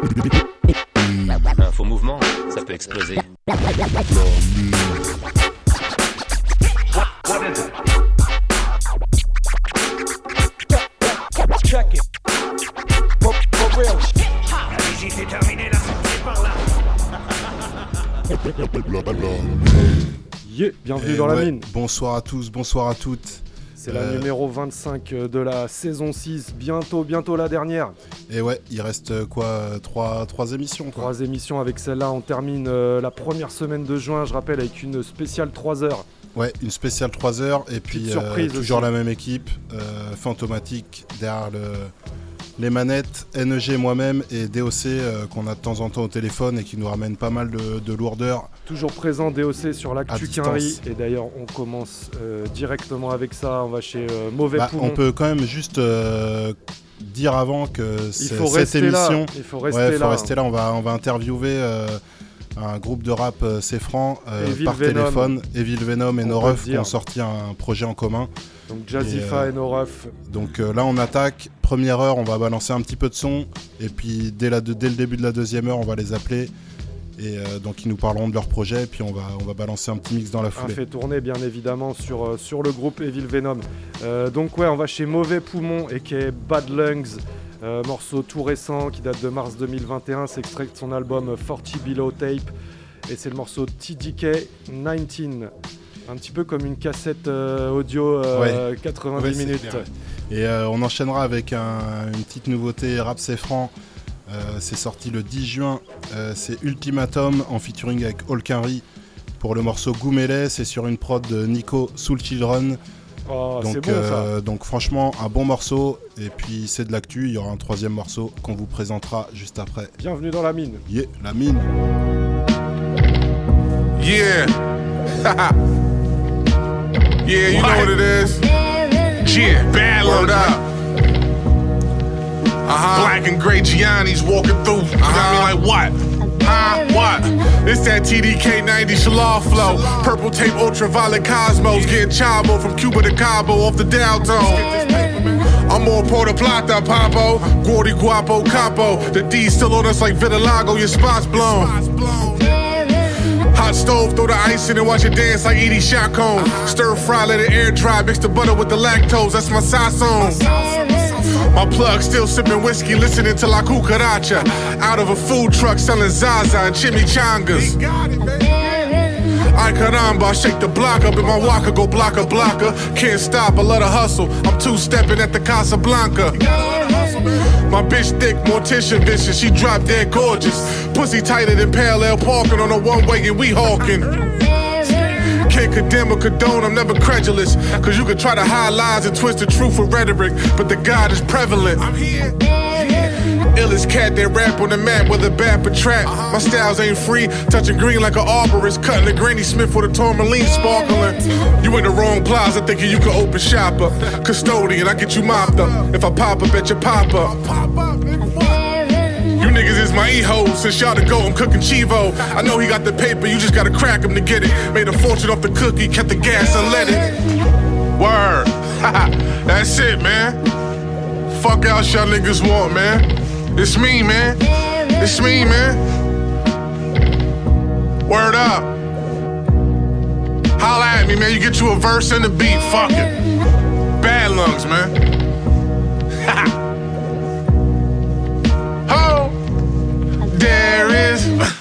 Un faux mouvement, ça peut exploser. Yeah, bienvenue Et dans la ouais, mine. Bonsoir à tous, bonsoir à toutes. C'est la Euh, numéro 25 de la saison 6. Bientôt, bientôt la dernière. Et ouais, il reste euh, quoi euh, trois, trois émissions quoi. Trois émissions avec celle-là. On termine euh, la première semaine de juin, je rappelle, avec une spéciale 3 heures. Ouais, une spéciale 3 heures et puis euh, toujours aussi. la même équipe, euh, Fantomatique derrière le- les manettes, NEG moi-même et DOC qu'on a de temps en temps au téléphone et qui nous ramène pas mal de, de lourdeur. Toujours présent DOC sur l'actu. Quinry. Et d'ailleurs, on commence directement avec ça. On va chez Mauvais Bah, Poumon. on peut quand même juste dire avant que cette émission, là. Il faut rester ouais, faut là. rester là. On va, on va interviewer euh, un groupe de rap euh, c'est franc euh, par Venom. téléphone. Evil Venom et Noref qui ont sorti un projet en commun. Donc Jazifa Et, et, Noref. Donc là, on attaque. Première heure, on va balancer un petit peu de son. Et puis dès, la, dès le début de la deuxième heure, on va les appeler. Et euh, donc ils nous parleront de leur projet. Et puis on va, on va balancer un petit mix dans la Un foulée. fait tourner bien évidemment sur, euh, sur le groupe Evil Venom. Euh, donc ouais, on va chez Mauvais Poumon et qui est Bad Lungs, euh, morceau tout récent qui date de mars 2021. C'est extrait de son album 40 Below Tape et c'est le morceau TDK 19. Un petit peu comme une cassette euh, audio euh, 90 Ouais, c'est minutes. Et euh, on enchaînera avec un- une petite nouveauté rap c'est franc. Euh, c'est sorti le 10 juin. Euh, c'est Ultimatum en featuring avec Olkinry pour le morceau Goumele. C'est sur une prod de Nico Soul Children. Oh, c'est donc, bon ça. euh, donc franchement un bon morceau. Et puis c'est de l'actu. Il y aura un troisième morceau qu'on vous présentera juste après. Bienvenue dans la mine. Yeah, la mine. Yeah. yeah, you know what it is. Yeah, bad Word up. Uh-huh. Black and gray Gianni's walking through. You know what I mean? Like what? Huh? What? It's that TDK 90 Shalal flow. Purple tape, ultraviolet cosmos. Getting chavo from Cuba to Cabo off the Dow Zone. I'm more Porta Plata, Papo, Gordy Guapo, Capo. The D still on us like Vitiligo, your spot's blown. Hot stove, throw the ice in and watch it dance like Edie Chacon. Stir fry, let it air dry, mix the butter with the lactose, that's my sazon. My plug still sipping whiskey, listening to La Cucaracha. Out of a food truck selling Zaza and chimichangas. Ay caramba, I shake the block up in my walker, go blocker blocker. Can't stop, I love to hustle. I'm two stepping at the Casablanca. My bitch thick, mortician vicious, she drop dead gorgeous. Pussy tighter than parallel parking on a one way and we hawking. Can't condemn or condone, I'm never credulous. Cause you can try to hide lies and twist the truth with rhetoric, but the God is prevalent. I'm here. Illest cat that rap on the map, whether bad or trap. Uh-huh. My styles ain't free, touching green like an arborist, cutting a Granny Smith with a tourmaline sparkling. You in the wrong plaza thinking you can open shop up. Custodian, I get you mopped up. If I pop up at your pop up. Is my e-hoes. Since y'all to go, I'm cooking Chivo. I know he got the paper, you just gotta crack him to get it. Made a fortune off the cookie, kept the gas and let it. Word. That's it, man. Fuck out y'all niggas want, man. It's me, man. It's me, man. Word up. Holla at me, man. You get you a verse and a beat. Fuck it. Bad lungs, man. Ho! There is.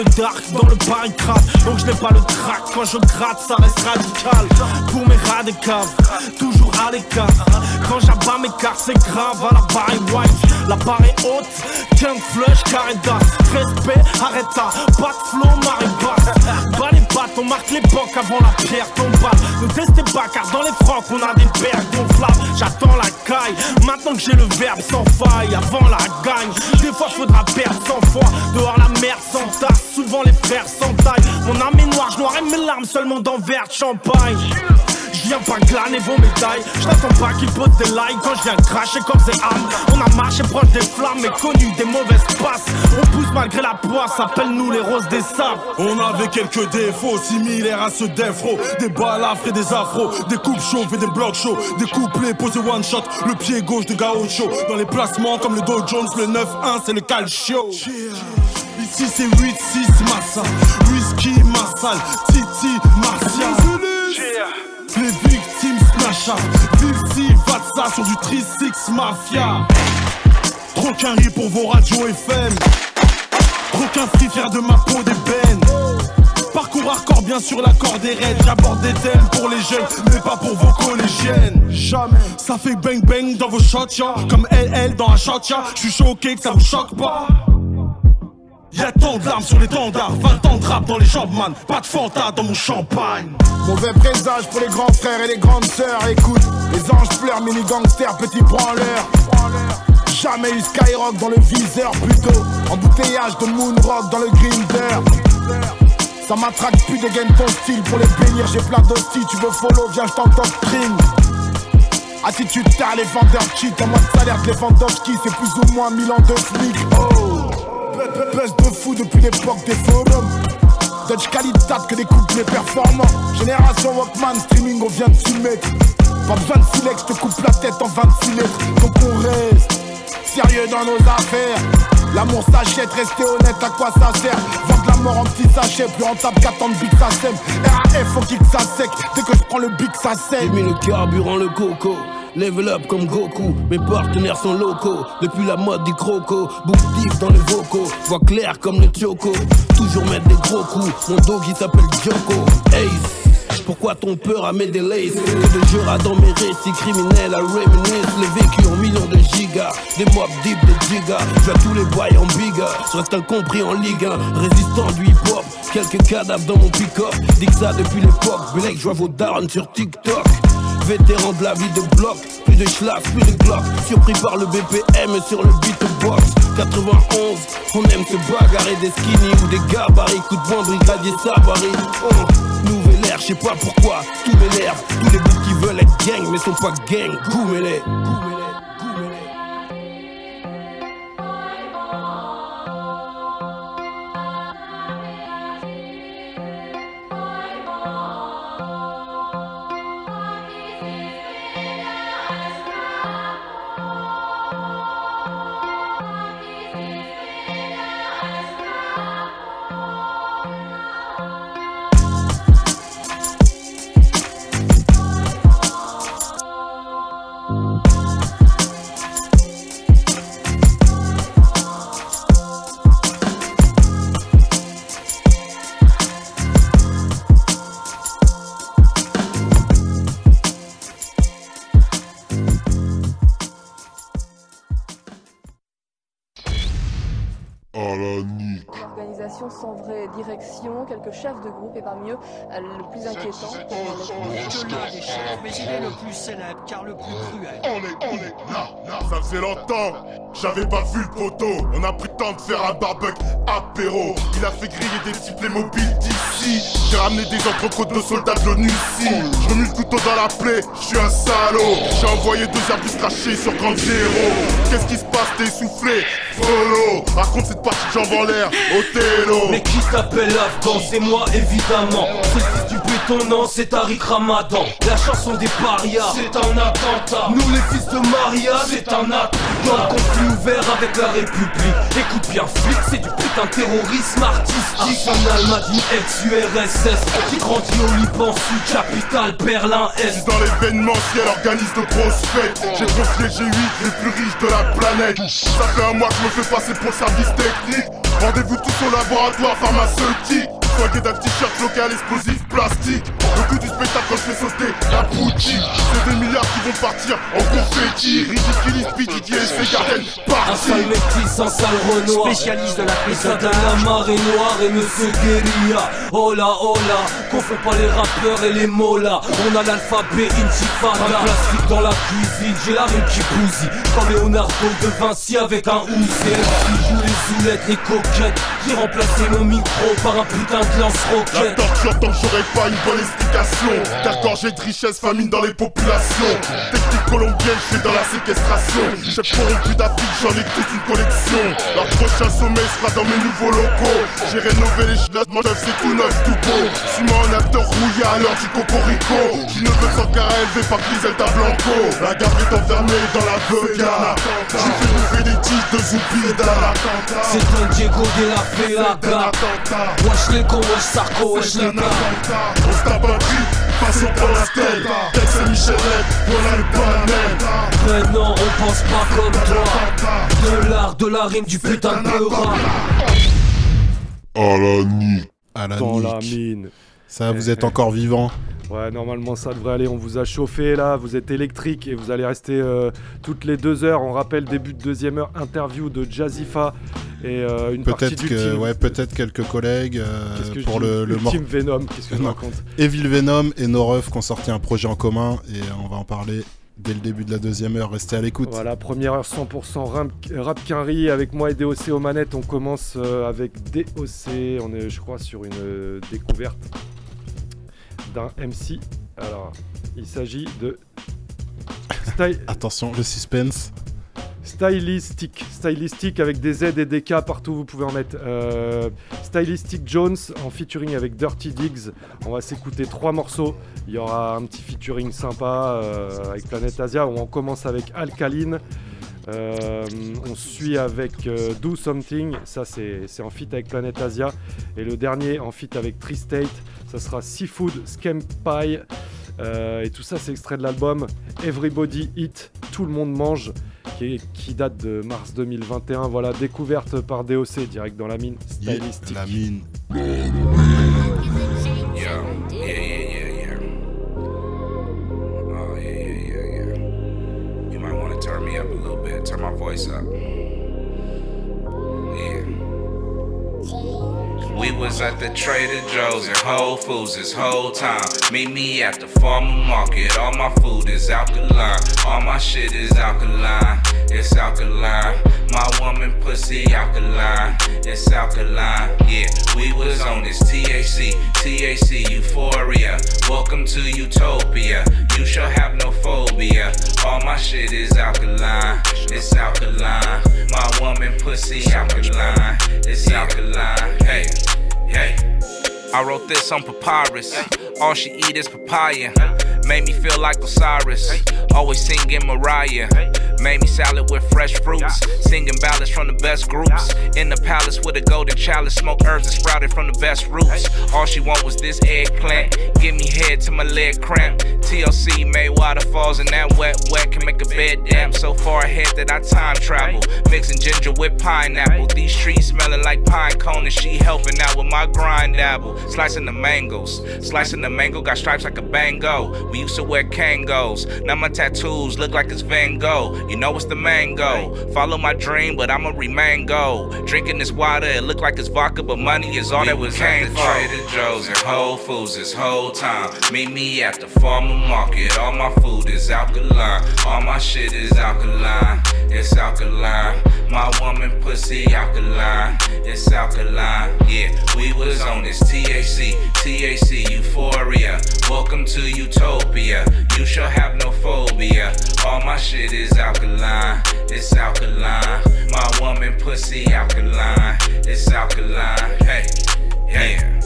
Le dark, dans le barricade. Donc je n'ai pas le trac, quand je gratte, ça reste radical. Pour mes rats toujours à l'écart. Quand j'abats mes cartes, c'est grave à la Barry White. La barre est haute, qu'un flush, carré d'as. Respect, arrête pas de flow, marée basse. Bas les battes, on marque l'époque avant la pierre tombe. Ne testez pas, car dans les francs, on a des paires gonflables. J'attends la maintenant que j'ai le verbe sans faille. Avant la gagne, des fois faudra perdre 100 fois. Dehors la merde s'entasse, souvent les frères s'entaillent. Mon âme est noire, je noirais mes larmes seulement dans verre champagne. Viens pas glaner vos médailles. Je n'attends pas qu'ils posent des likes quand je viens cracher comme des âmes. On a marché proche des flammes mais connu des mauvaises passes. On pousse malgré la poisse, appelle-nous les roses des sables. On avait quelques défauts similaires à ceux d'Efro. Des balafres et des afros, des coupes chauves et des blocs chauds. Des couplets posés one shot, le pied gauche de Gaucho. Dans les placements comme le Dow Jones, le 9-1 c'est le calcio. Ici c'est 8-6 Massa, Whisky Marsal, Titi Martial. Snasha, Vilsi Vatsa sur du 3-6 Mafia. Trop qu'un riz pour vos radios FM. Trop qu'un fier de ma peau d'ébène. Parcours hardcore bien sûr la corde est raide. J'aborde des thèmes pour les jeunes mais pas pour vos collégiennes. Jamais. Ça fait bang bang dans vos shots ya. Comme LL dans un shot ya. Je suis choqué que ça vous choque pas Y'a tant de larmes sur les tendards 20 ans de rap dans les jambes man. Pas de fanta dans mon champagne. Mauvais présage pour les grands frères et les grandes sœurs. Écoute, les anges pleurent, mini gangsters, petits branleurs. Jamais eu Skyrock dans le viseur plutôt. Embouteillage de Moonrock dans le grinder. Ça m'attraque plus dégaine ton style. Pour les bénir, j'ai plein d'hosties, tu veux follow, viens je t'endoctrine Attitude tard, les vendeurs cheat, en mode salaire de Lewandowski, c'est plus ou moins 1000 ans de flic Oh Buzz de fou depuis l'époque des forums. Dutch qualité que des couplets performants. Génération Walkman, streaming, on vient de s'y Pas besoin de silex, te coupe la tête en 26 lettres. Donc on reste sérieux dans nos affaires. L'amour s'achète, rester honnête, à quoi ça sert? Vendre la mort en petits sachets, plus rentable qu'attendre big ça sème RAF, faut kick ça sec, dès que je prends le big ça sème J'ai le carburant, le coco Level up comme Goku, mes partenaires sont locaux. Depuis la mode du croco, bouffe deep dans les vocaux. Voix claire comme le choco, toujours mettre des gros coups. Mon dog il s'appelle Joko, Ace pourquoi ton peur à mes delays Que de jeux dans mes récits criminels à reminisce. Les vécus en millions de gigas Des mob deep de gigas Je tous les boys en biga Je reste incompris en Ligue 1 Résistant du hip hop. Quelques cadavres dans mon pick-up. Que ça depuis l'époque. Blake je vois vos darons sur TikTok Vétéran de la vie de bloc. Plus de schlaff, plus de glock Surpris par le BPM sur le beatbox 91 On aime se bagarrer des skinny ou des gabarits. Coup de poing brigadier Savary oh, Nouvelle ère, je sais pas pourquoi. Tout m'énerve, tous les bouts qui veulent être gang Mais sont pas gang, goumez-les sans vraie direction, quelques chefs de groupe et parmi eux euh, le plus inquiétant. l'un des chefs, mais il est le plus célèbre car le plus cruel. On est, on est là, là. Ça faisait longtemps, j'avais pas vu le poteau. On a pris le temps de faire un barbecue apéro. Il a fait griller des cibles mobiles d'ici. J'ai ramené des entrecôtes de soldats de l'ONU ici. Je remue le couteau dans la plaie, je suis un salaud. J'ai envoyé deux herbus crachés sur Grand Zéro. Qu'est-ce qui se passe, t'es essoufflé Frollo, raconte cette partie de jambes en l'air, Othello. Mais qui s'appelle Afghan C'est moi évidemment. Béton, non, c'est Tariq Ramadan. La chanson des parias, c'est un attentat. Nous les fils de Maria, c'est un attentat. conflit ouvert avec la République. Écoute bien, flic, c'est du putain de terrorisme artistique. Un Almadine ex-URSS qui grandit au Liban Sud, capitale Berlin-Est. Dans l'événementiel, organise de grosses fêtes. J'ai confié G8, les plus riches de la planète. Ça fait un mois que je me fais passer pour le service technique. Rendez-vous tous au laboratoire pharmaceutique. Soigné d'un t-shirt local explosif plastique. Le coup du spectacle quand je fais sauter la boutique. C'est des milliards qui vont partir en confetti. Ridiculise, PDD et ses gardennes Un sale métis, un sale renoir. Spécialiste de la Et donne la marée noire et monsieur guérilla. Oh là, oh là, confond pas les rappeurs et les mots-là On a l'alphabet intifada. Un plastique dans la cuisine, j'ai la rime qui bousille. Quand Leonardo de Vinci avec un ouzé Qui joue les zoulettes, les coquettes. J'ai remplacé mon micro par un putain de La lance-roquette torture tant que j'aurais pas une bonne explication. Car gorgé de richesse, famine dans les populations. Technique colombienne, je suis dans la séquestration. Chef corrompu d'Afrique, j'en ai toute une collection. Leur prochain sommet sera dans mes nouveaux locaux. J'ai rénové les chinois, mon neuf c'est tout neuf, tout beau. Suis-moi un acteur rouillé à l'heure du cocorico. Qui ne veut sans élevé par Griselda Blanco. La garde est enfermée dans la vega J'ai fait bouffer des tiges de Zoupida C'est un Diego de la Felaga Wesh les Sarko, On se tape un trip, façon pour la tête Tex et Michelette, voilà le panel Mais non, on pense pas comme toi. De l'art, de la rime, du putain de beurre À la nuit À la Dans la mine. Ça, vous êtes encore vivant. Ouais, normalement ça devrait aller. On vous a chauffé là, vous êtes électrique et vous allez rester euh, toutes les deux heures. On rappelle début de deuxième heure, interview de Jazifa et euh, une partie que, d'Ultime. ouais, peut-être quelques collègues euh, que pour le, le mor- Ultime Venom, qu'est-ce que je raconte Evil Venom et No Ref qui ont sorti un projet en commun et on va en parler dès le début de la deuxième heure. Restez à l'écoute. Voilà, première heure 100% rap, quinri avec moi et DOC aux manettes. On commence avec DOC. On est, je crois, sur une découverte d'un MC. Alors, il s'agit de Sty- Attention, le suspense. Stylistic. Stylistic avec des Z et des K partout, vous pouvez en mettre. Euh, Stylistic Jones en featuring avec Dirty Diggs. On va s'écouter trois morceaux. Il y aura un petit featuring sympa euh, avec Planet Asia où on commence avec Alkaline. Euh, on suit avec Do Something, ça c'est c'est en feat avec Planet Asia. Et le dernier en feat avec Tri-State, ça sera Seafood Scam Pie. Euh, et tout ça c'est extrait de l'album Everybody Eat, Tout le monde mange, qui, est- qui date de mars 2021. Voilà, découverte par DOC, direct dans la mine Yeah, stylistique. la mine. Yo, yeah, yeah, yeah, yeah. Oh, yeah, yeah, yeah, yeah. You might want to turn me up a little bit, turn my voice up. Yeah. We was at the Trader Joe's and Whole Foods this whole time. Meet me at the farmer market. All my food is alkaline. All my shit is alkaline. It's alkaline. My woman pussy alkaline. It's alkaline. Yeah, we was on this THC, THC euphoria. Welcome to utopia. You shall have no phobia. All my shit is alkaline. It's alkaline. My woman pussy alkaline. It's alkaline. Hey. I wrote this on papyrus. All she eat is papaya. Made me feel like Osiris. Always singing Mariah. Made me salad with fresh fruits. Singing ballads from the best groups. In the palace with a golden chalice. Smoke herbs that sprouted from the best roots. All she want was this eggplant. Give me head to my leg cramp. TLC made waterfalls and that wet wet can make a bed damp. So far ahead that I time travel. Mixing ginger with pineapple. These trees smelling like pine cone and she helping out with my grind dabble. Slicing the mangoes. Slicing the mango got stripes like a bango. We used to wear Kangos. Now my tattoos look like it's Van Gogh. You know it's the mango. Follow my dream, but I'ma remain go. Drinking this water, it look like it's vodka, but money is all that was came for. Trader Joe's and Whole Foods this whole time. Meet me at the farmer market. All my food is alkaline. All my shit is alkaline. It's alkaline. My woman pussy alkaline. It's alkaline. Yeah, we was on this THC, THC euphoria. Welcome to utopia. You shall have no phobia. All my shit is alkaline. It's alkaline. My woman pussy alkaline. It's alkaline. Hey, yeah.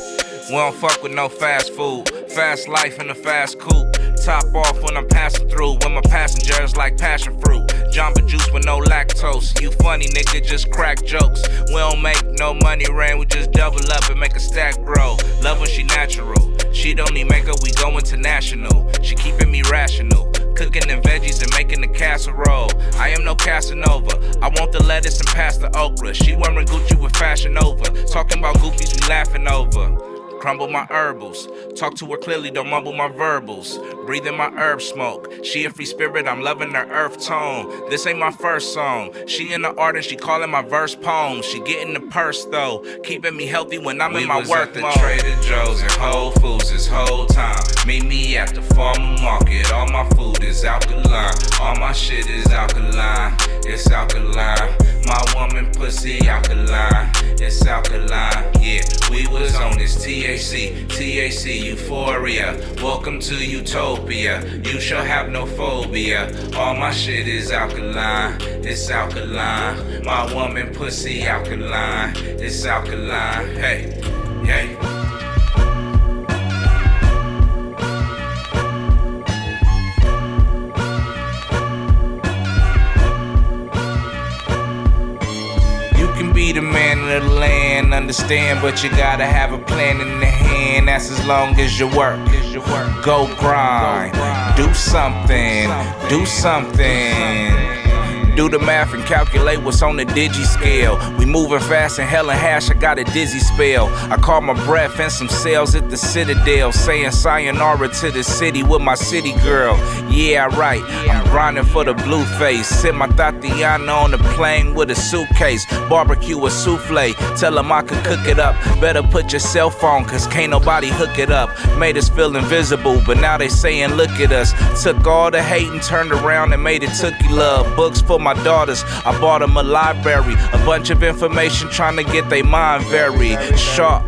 We don't fuck with no fast food. Fast life in a fast coupe. Top off when I'm passing through. When my passengers like passion fruit. Jamba juice with no lactose. You funny nigga, just crack jokes. We don't make no money rain, we just double up and make a stack grow. Love when she natural. She don't need makeup, we go international. She keeping me rational. Cooking the veggies and making the casserole. I am no Casanova. I want the lettuce and pass the okra. She wearing Gucci with Fashion Over. Talking about goofies we laughing over crumble my herbals. Talk to her clearly, don't mumble my verbals. Breathe in my herb smoke. She a free spirit, I'm loving her earth tone. This ain't my first song. She in the art and she calling my verse poems. She getting the purse though, keeping me healthy when I'm we in my was work at the mode. Trader Joe's and Whole Foods this whole time. Meet me at the farmer market. All my food is alkaline. All my shit is alkaline. It's alkaline. My woman pussy alkaline. It's alkaline. Yeah, we was on this THC euphoria. Welcome to utopia. You shall have no phobia. All my shit is alkaline. It's alkaline. My woman pussy alkaline. It's alkaline. Hey, hey. The man of the land, understand, but you gotta have a plan in the hand. That's as long as you work. Go grind, do something, do something. Do the math and calculate what's on the digi scale. We moving fast and hell and hash, I got a dizzy spell. I caught my breath and some sales at the Citadel, saying sayonara to the city with my city girl. Yeah, right. I'm grinding for the blue face. Sit my Tatiana on the plane with a suitcase. Barbecue a souffle. Tell them I can cook it up. Better put your cell phone, cause can't nobody hook it up. Made us feel invisible, but now they saying, look at us. Took all the hate and turned around and made it tookie love. Books for my daughters. I bought them a library. A bunch of information trying to get their mind very sharp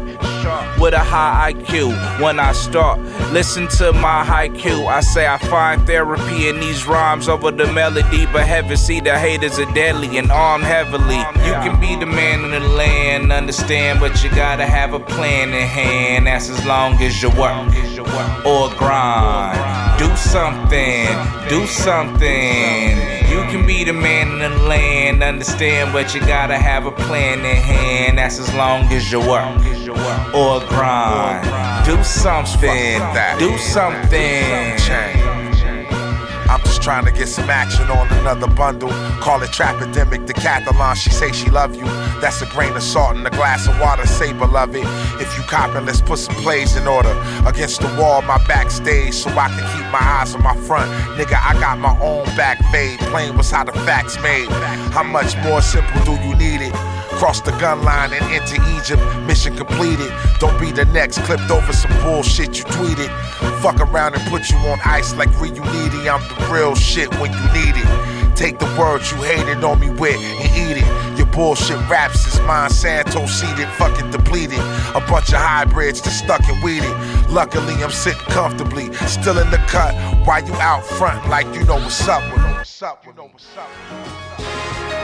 with a high IQ. When I start, listen to my haiku. I say I find therapy in these rhymes over the melody, but heaven see the haters are deadly and armed heavily. You can be the man in the land, understand, but you gotta have a plan in hand. That's as long as you work or grind. Do something, do something. Can be the man in the land, understand, but you gotta have a plan in hand. That's as long as you work or grind. Do something, do something. I'm just trying to get some action on another bundle. Call it Trapidemic, Decathlon. She say she love you. That's a grain of salt in a glass of water. Say beloved, if you copping, let's put some plays in order. Against the wall, my backstage, so I can keep my eyes on my front. Nigga, I got my own back fade. Plain was how the facts made. How much more simple do you need it? Cross the gun line and into Egypt. Mission completed. Don't be the next clipped over some bullshit you tweeted. Fuck around and put you on ice like Reuniti. I'm the real shit when you need it. Take the words you hated on me with and eat it. Your bullshit raps is Monsanto seeded, fucking depleted. A bunch of hybrids that stuck and weeded. Luckily, I'm sitting comfortably, still in the cut. While you out front, like you know what's up with 'em. What's up? What's up?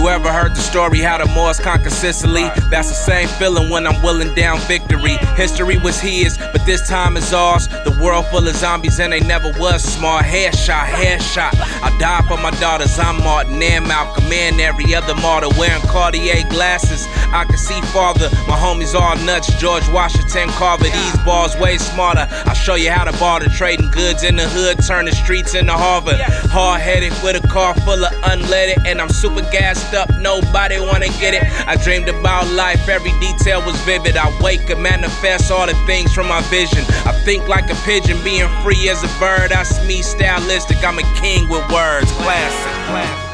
You ever heard the story how the Moors conquered Sicily? That's the same feeling when I'm willing down victory. History was his, but this time is ours. The world full of zombies and they never was smart. Headshot, headshot. I die for my daughters. I'm Martin and Malcolm and every other martyr wearing Cartier glasses. I can see farther. My homies all nuts. George Washington Carver. These balls way smarter. I'll show you how to barter. Trading goods in the hood, turn the streets into Harvard. Hard headed with a car full of unleaded, and I'm super gassed up. Nobody wanna get it. I dreamed about life, every detail was vivid. I wake and manifest all the things from my vision. I think like a pigeon, being free as a bird. That's me, stylistic. I'm a king with words. Classic.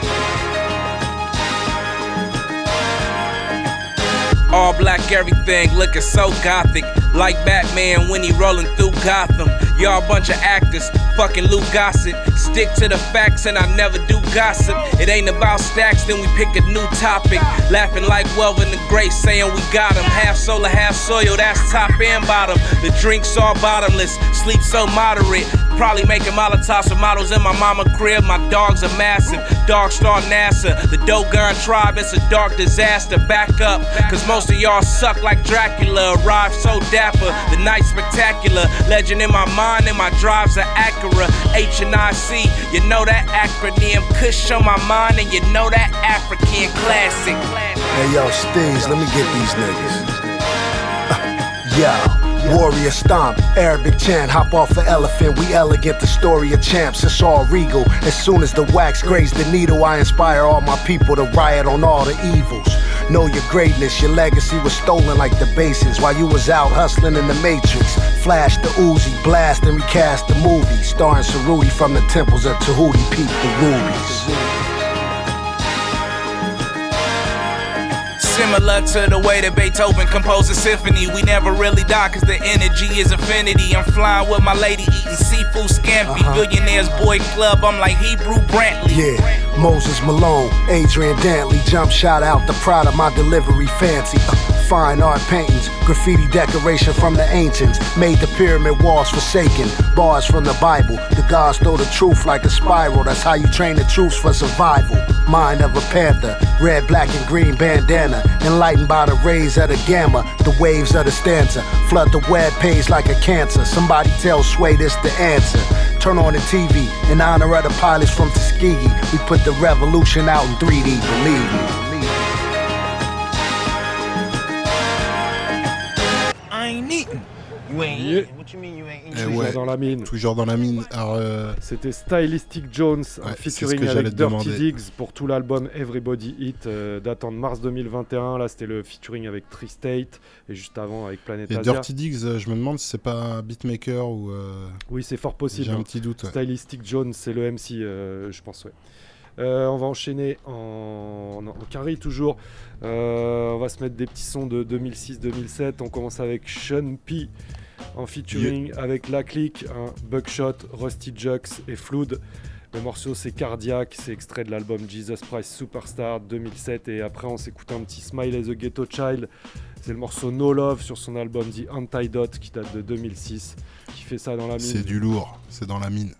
All black everything, looking so gothic. Like Batman when he rolling through Gotham. Y'all bunch of actors, fucking Lou Gossett. Stick to the facts and I never do gossip. It ain't about stacks, then we pick a new topic. Laughing like Welvin the Great, saying we got him. Half solar, half soil, that's top and bottom. The drinks all bottomless, sleep so moderate. Probably making Molotovs with models in my mama crib. My dogs are massive. Dog star NASA. The Dogon tribe, it's a dark disaster. Back up, cause most of y'all suck like Dracula. Arrived so dapper, the night spectacular. Legend in my mind, and my drives are Acura. H and I C, you know that acronym. Kush on my mind, and you know that African classic. Hey yo, Steez, let me get these niggas. Yo, Warrior stomp, Arabic chant, hop off an elephant. We elegant, the story of champs. It's all regal. As soon as the wax grazed the needle, I inspire all my people to riot on all the evils. Know your greatness, your legacy was stolen like the bases while you was out hustling in the Matrix. Flash the Uzi, blast and recast the movie, starring Saruti from the temples of Tahuti, peep the rubies. Similar to the way that Beethoven composed a symphony. We never really die cause the energy is infinity. I'm flying with my lady eating seafood scampi. Uh-huh. Billionaires Boy Club, I'm like Hebrew Brantley. Yeah, Moses Malone, Adrian Dantley, jump shot out the pride of my delivery fancy. Uh, fine art paintings, graffiti decoration from the ancients, made the pyramid walls forsaken. Bars from the Bible, the gods throw the truth like a spiral. That's how you train the troops for survival. Mind of a panther, red, black, and green bandana, enlightened by the rays of the gamma, the waves of the stanza. Flood the web page like a cancer. Somebody tell Sway this the answer. Turn on the TV in honor of the pilots from Tuskegee. We put the revolution out in 3D, believe me. You ain't Yeah. eating. What you mean you ain't eating? Eh Toujours ouais, dans la mine. Toujours dans la mine. Alors, euh, C'était Stylistic Jones, un Ouais, featuring avec Dirty demander. Diggs pour tout l'album Everybody Hit, euh, datant de mars 2021. Là, c'était le featuring avec Tree State et juste avant avec Planet et Asia. Dirty Diggs, euh, je me demande si c'est pas un beatmaker ou. euh, Oui, c'est fort possible. J'ai un petit doute. ouais. Stylistic Jones, c'est le MC, euh, je pense, ouais. Euh, on va enchaîner en, en, en carry toujours. Euh, on va se mettre des petits sons de 2006-2007. On commence avec Sean P en featuring avec La Clique, un Buckshot, Rusty Jux et Flood. Le morceau c'est Cardiac, c'est extrait de l'album Jesus Christ Superstar 2007 et après on s'écoute un petit Smile as a Ghetto Child. C'est le morceau No Love sur son album The Antidote qui date de 2006 qui fait ça dans la mine. C'est du lourd, c'est dans la mine.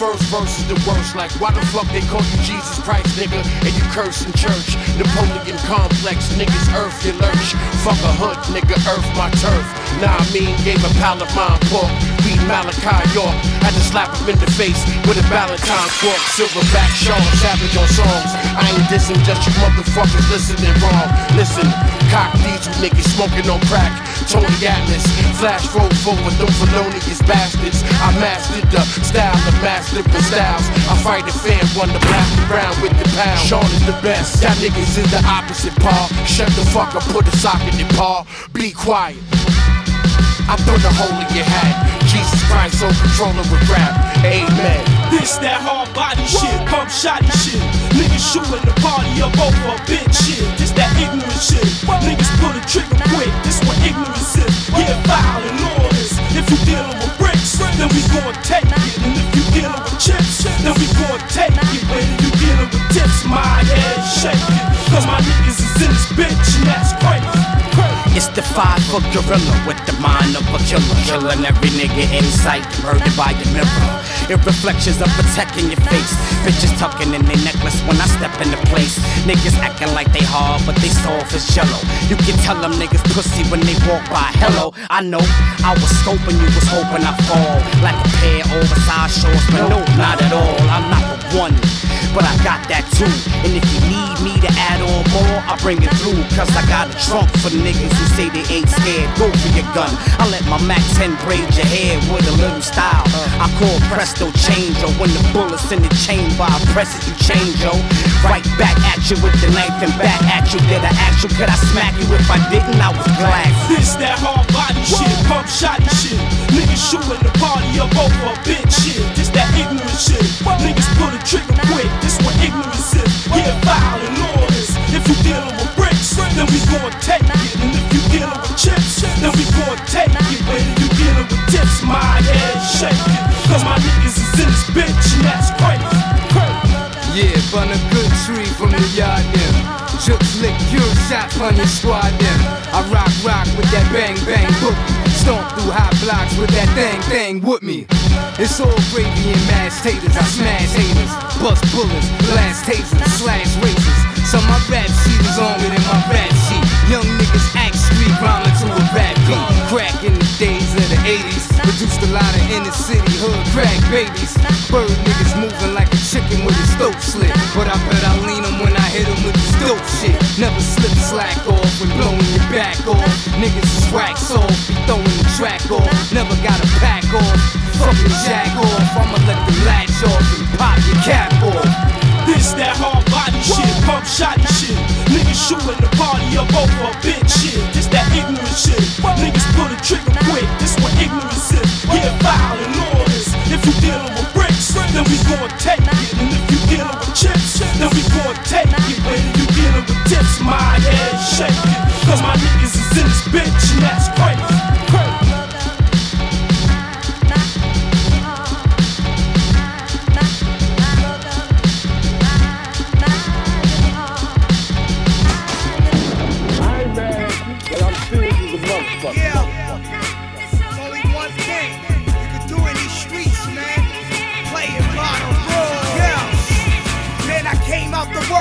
First verse is the worst, like why the fuck they call you Jesus Christ, nigga? And you curse in church. Napoleon complex, niggas earth your lurch. Fuck a hood, nigga, earth my turf. Nah, I mean, gave a pal of mine pork. Read Malachi York. Had to slap him in the face with a Valentine fork. Silverback Sean, savage on songs. I ain't dissing, just you motherfuckers listening wrong. Listen, cock diesel niggas smoking on crack. Tony Atlas, flash forward forward, them felonious bastards. I mastered the style of master of styles. I fight the fan, run the black around with the pound. Sean is the best, y'all niggas is the opposite, Paul. Shut the fuck up, put a sock in it, Paul. Be quiet. I burn a hole in your hat. Jesus Christ, so controller with rap. Amen. This that hard body shit, pump shotty shit. Niggas shooting the party up over a bitch shit. This that ignorant shit. Niggas pull the trigger quick. This what ignorance is. Yeah, foul and lawless. If you dealing with bricks, then we gon' take it. Dealing with chips, then we gon' take it. If you dealing with tips, my head shaking. Cause my niggas is in this bitch, and that's crazy. It's the five foot gorilla with the mind of a killer. Killing every nigga in sight, murdered by the mirror. It reflections of protecting your face. Bitches tucking in their necklace when I step into place. Niggas acting like they hard, but they soft as jello. You can tell them niggas pussy when they walk by. Hello, I know I was scoping, you was hoping I fall. Like a pair of oversized shorts, but no, not at all. I'm not the one. But I got that too. And if you need me to add on more, I bring it through. Cause I got a trunk for niggas who say they ain't scared. Go for your gun. I let my Mac 10 braid your hair with a little style. I call presto change, or when the bullets in the chamber, I press it, you change, yo. Right back at you with the knife and back at you. Did I ask you, could I smack you if I didn't? I was glad. This that hard body shit, pump shotty shit. Niggas shooting the party up over a bitch shit. Shit. Niggas pull the trigger quick. This what ignorance is. Yeah, foul and lawless. If you dealing with bricks, then we gon' take it. And if you dealing with chips, then we gon' take it. But if you dealing with tips, my head shaking. Cause my niggas is in this bitch, and that's crazy. Yeah, bun a good tree from the yard them. Jukes lick pure shot on your squad then. I rock rock with that bang bang book. Stomp through hot blocks with that thing thing with me. It's all gravy and mashed taters. I smash haters, bust bullets, blast tasers, slash razors. So my rap sheet is longer than my rap sheet. Young niggas act street rhyming to a rap beat. Crack in the days of the 80s. Produced a lot of inner city hood crack babies. Bird niggas moving like a chicken with his throat slit. But I bet I lean lean 'em when I hit 'em with this shit. Never slip slack off when blowing your back off. Niggas is wax off, be throwing the track off. Never got a pack off. Fucking jack off, I'ma let the latch off and pop your cap off. This that hard body shit, pump shotty shit. Niggas shooting the party up over a bitch shit. This that ignorant shit. Niggas pull the trigger quick. This what ignorance is. Yeah, foul and orders. If you dealing with bricks, then we gon' take it. If you dealing chips, then we gon' take it. If you dealing with tips, my head shaking. Cause my niggas is in this bitch and that's. Crazy.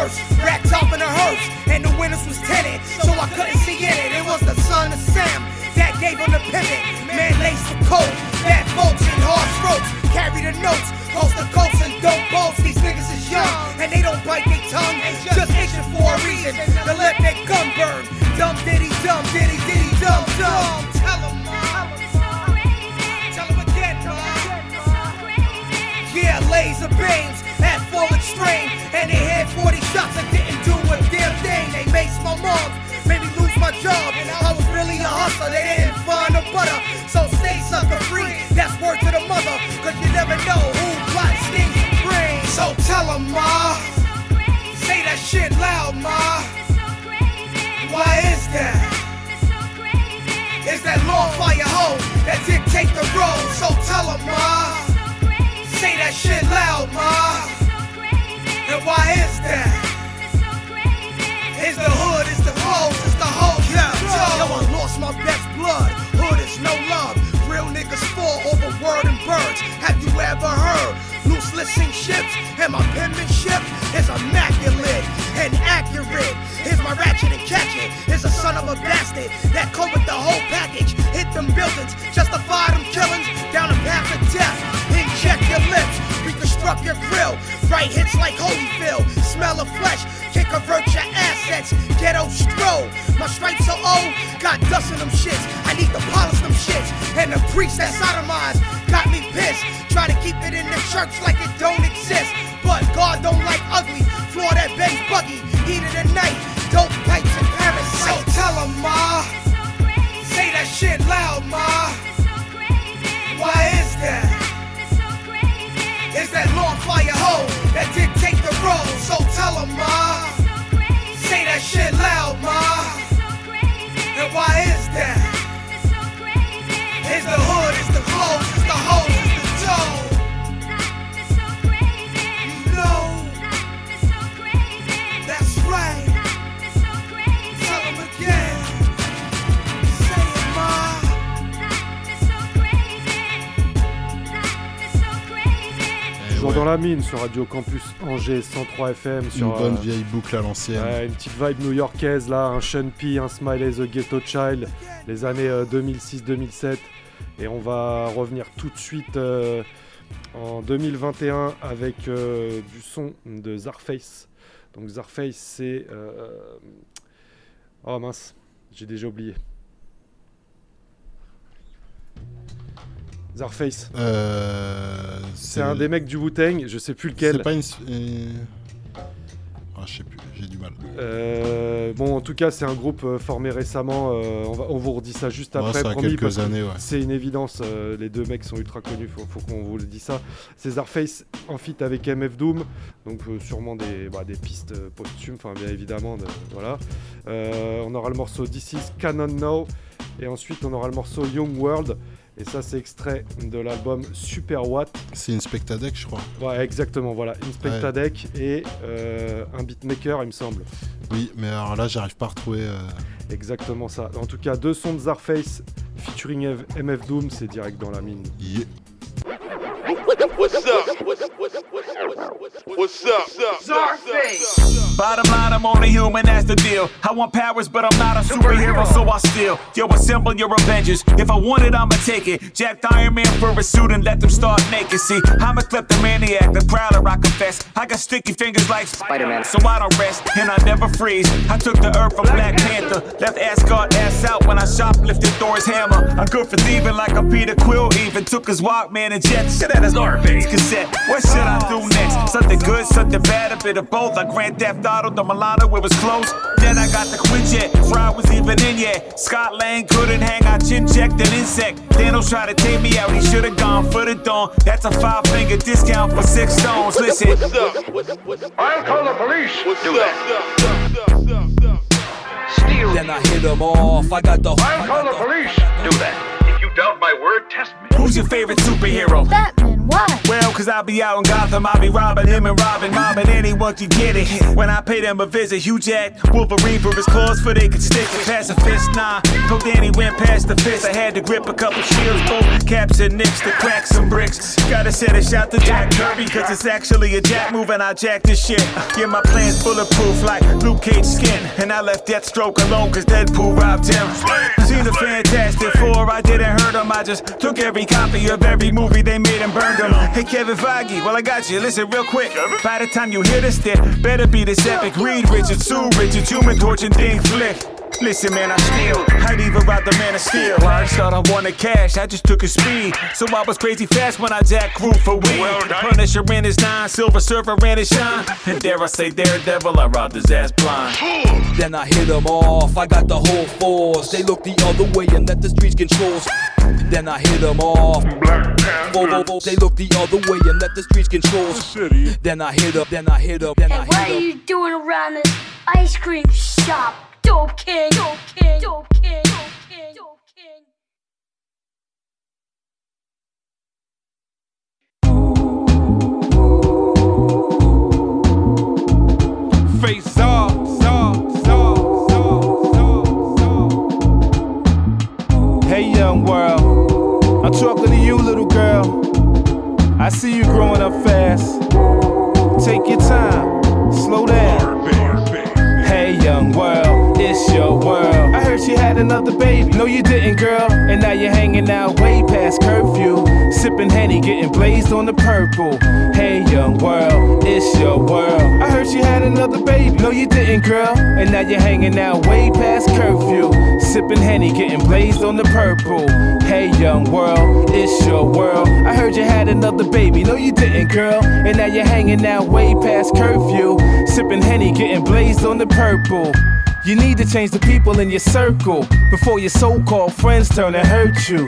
The wrapped up in a hearse, and the windows was tinted, so I couldn't see in it. It was the son of Sam that gave him the pivot. Man, laced the coat, bad folks and hard strokes, carry the notes, coast to coast and don't boast. These niggas is young, and they don't bite their tongue, just itching for a reason to let their gun burn. Dumb diddy, dumb diddy, diddy, dumb, dumb. Tell 'em, Ma. Tell 'em again, Ma. Yeah, laser beams extreme, and they had 40 shots and didn't do a damn thing. They maced my mom, made me lose my job. I was really a hustler, they didn't find butter. So stay sucker free, that's to the mother, cause you never know who plot stings and brains. So tell 'em, Ma, say that shit loud, Ma. Why is that? It's that long fire hoe that dictate the road. So tell 'em, Ma. Say that shit loud, Ma. And why is that? It's the hood, it's the hoes, it's the whole yeah. Yo, I lost my best blood. Hood is no love. Real niggas fall over word and birds. Have you ever heard? Loose listen ships, and my penmanship is immaculate and accurate. Here's my ratchet and catch it. Is a son of a bastard that come with the whole package. Hit them buildings, justify them killings down a path of death. Inject your lips, reconstruct your grill. Right hits like Holyfield, smell of flesh, can convert your assets. Ghetto stroll, my stripes are old, got dust in them shits. I need to polish them shits. And the priest that sodomized got me pissed. Try to keep it in the church like it don't exist. But God don't like ugly. Floor that Benz buggy, heat of the night, dope pipes and parasites. So tell Ma. Say that shit loud, Ma. Why is that? It's that long fire hoe that dictate the road. So tell 'em, Ma. Say that shit loud, Ma. And why is that? It's the hood, Toujours dans la mine sur Radio Campus Angers 103 FM. Sur, Une bonne euh, vieille boucle à l'ancienne. Une petite vibe new-yorkaise là, un Sean P, un Smiley the Ghetto Child, les années euh, 2006-2007. Et on va revenir tout de suite euh, en 2021 avec euh, du son de Zarface. Donc Zarface c'est... euh, Oh mince, j'ai déjà oublié. Zarface. Euh, c'est un des mecs du Wu-Tang, je sais plus lequel. C'est pas une. euh, Ah, je sais plus, j'ai du mal. Euh, bon, en tout cas, c'est un groupe formé récemment. euh, on, va, on vous redit ça juste Ouais, après. ça a promis, quelques années, ouais. C'est une évidence. euh, les deux mecs sont ultra connus. Faut, faut qu'on vous le dise ça. César Face en feat avec MF Doom. Donc, sûrement des, bah, des pistes posthumes. Enfin, bien évidemment. de- voilà. On aura le morceau This is Canon Now. Et ensuite, on aura le morceau Young World. Et ça, c'est extrait de l'album Super Watt. C'est Inspecta Deck, je crois. Ouais, exactement. Voilà. Inspecta Ouais. Et euh, un beatmaker, il me semble. Oui, mais alors là, j'arrive pas à retrouver. euh, Exactement ça. En tout cas, deux sons de Zarface featuring Ev- MF Doom, c'est direct dans la mine. What's up? What's, what's, what's, up? what's, up? what's up? Zarface. Bottom line, I'm only human, that's the deal. I want powers, but I'm not a superhero, so I steal. Yo, assemble your Avengers. If I want it, I'ma take it. Jack Iron Man for a suit and let them start naked. See, I'm a kleptomaniac, the prowler, I confess. I got sticky fingers like Spider Man, so I don't rest and I never freeze. I took the earth from Black Panther, left Asgard ass out when I shoplifted Thor's hammer. I'm good for thieving like a Peter Quill, even took his Walkman and jet. Shit at his garbage cassette. What should I do next? Something good, something bad, a bit of both. Like Grand Theft Auto, the Milano, it was close. Then I got the Quinjet, Fry was even in yet. Scott Lang couldn't hang, I chin checked an insect. Thanos tried to take me out, he should've gone for the dawn. That's a five finger discount for six stones. Listen, I'll call the police. Do that. Then I hit them off. I got the. I'll call the police. Do that. If you doubt my word, test me. Who's your favorite superhero? Batman, why? Well, cause I'll be out in Gotham, I'll be robbing him and robbing mobbing anyone can get it. When I pay them a visit, Hugh Jack, Wolverine for his claws, for they could stick it past a fist. Nah, told Danny went past the fist. I had to grip a couple shields, both caps and nicks to crack some bricks. Gotta set a shot to Jack Kirby, cause it's actually a jack move and I jack this shit. Yeah, my plans bulletproof like Luke Cage skin. And I left Deathstroke alone cause Deadpool robbed him. Seen the Fantastic Four, I didn't hurt him, I just took every copy of every movie they made and burned them. Hey Kevin Feige, well I got you. Listen real quick. By the time you hear this, there better be this epic. Reed Richards, Sue Richards, Human Torch and Thing Flick. Listen, man, I steal. I'd even rob the man of steel. I ain't thought I wanted cash, I just took a speed. So I was crazy fast when I jack grew for weed. Punisher ran his nine, Silver Surfer ran his shine. And dare I say Daredevil, I robbed his ass blind. Then I hit them off, I got the whole force. They look the other way and let the streets control. Then I hit them off. They look the other way and let the streets control. Then I hit up, then I hit up, then I And what are you doing around this ice cream shop? Dope king, dope king, dope king, dope king, dope king. Face off, off, off, Hey, young world, I'm talking to you, little girl. I see you growing up fast. Take your time, slow down. Hey, young world, it's your world. I heard she had another baby. No, you didn't, girl. And now you're hanging out way past curfew. Sipping Henny, getting blazed on the purple. Hey, young world, it's your world. I heard she had another baby. No, you didn't, girl. And now you're hanging out way past curfew. Sipping Henny, getting blazed on the purple. Hey, young world, it's your world. I heard you had another baby. No, you didn't, girl. And now you're hanging out way past curfew. Sipping Henny, getting blazed on the purple. You need to change the people in your circle before your so called friends turn and hurt you.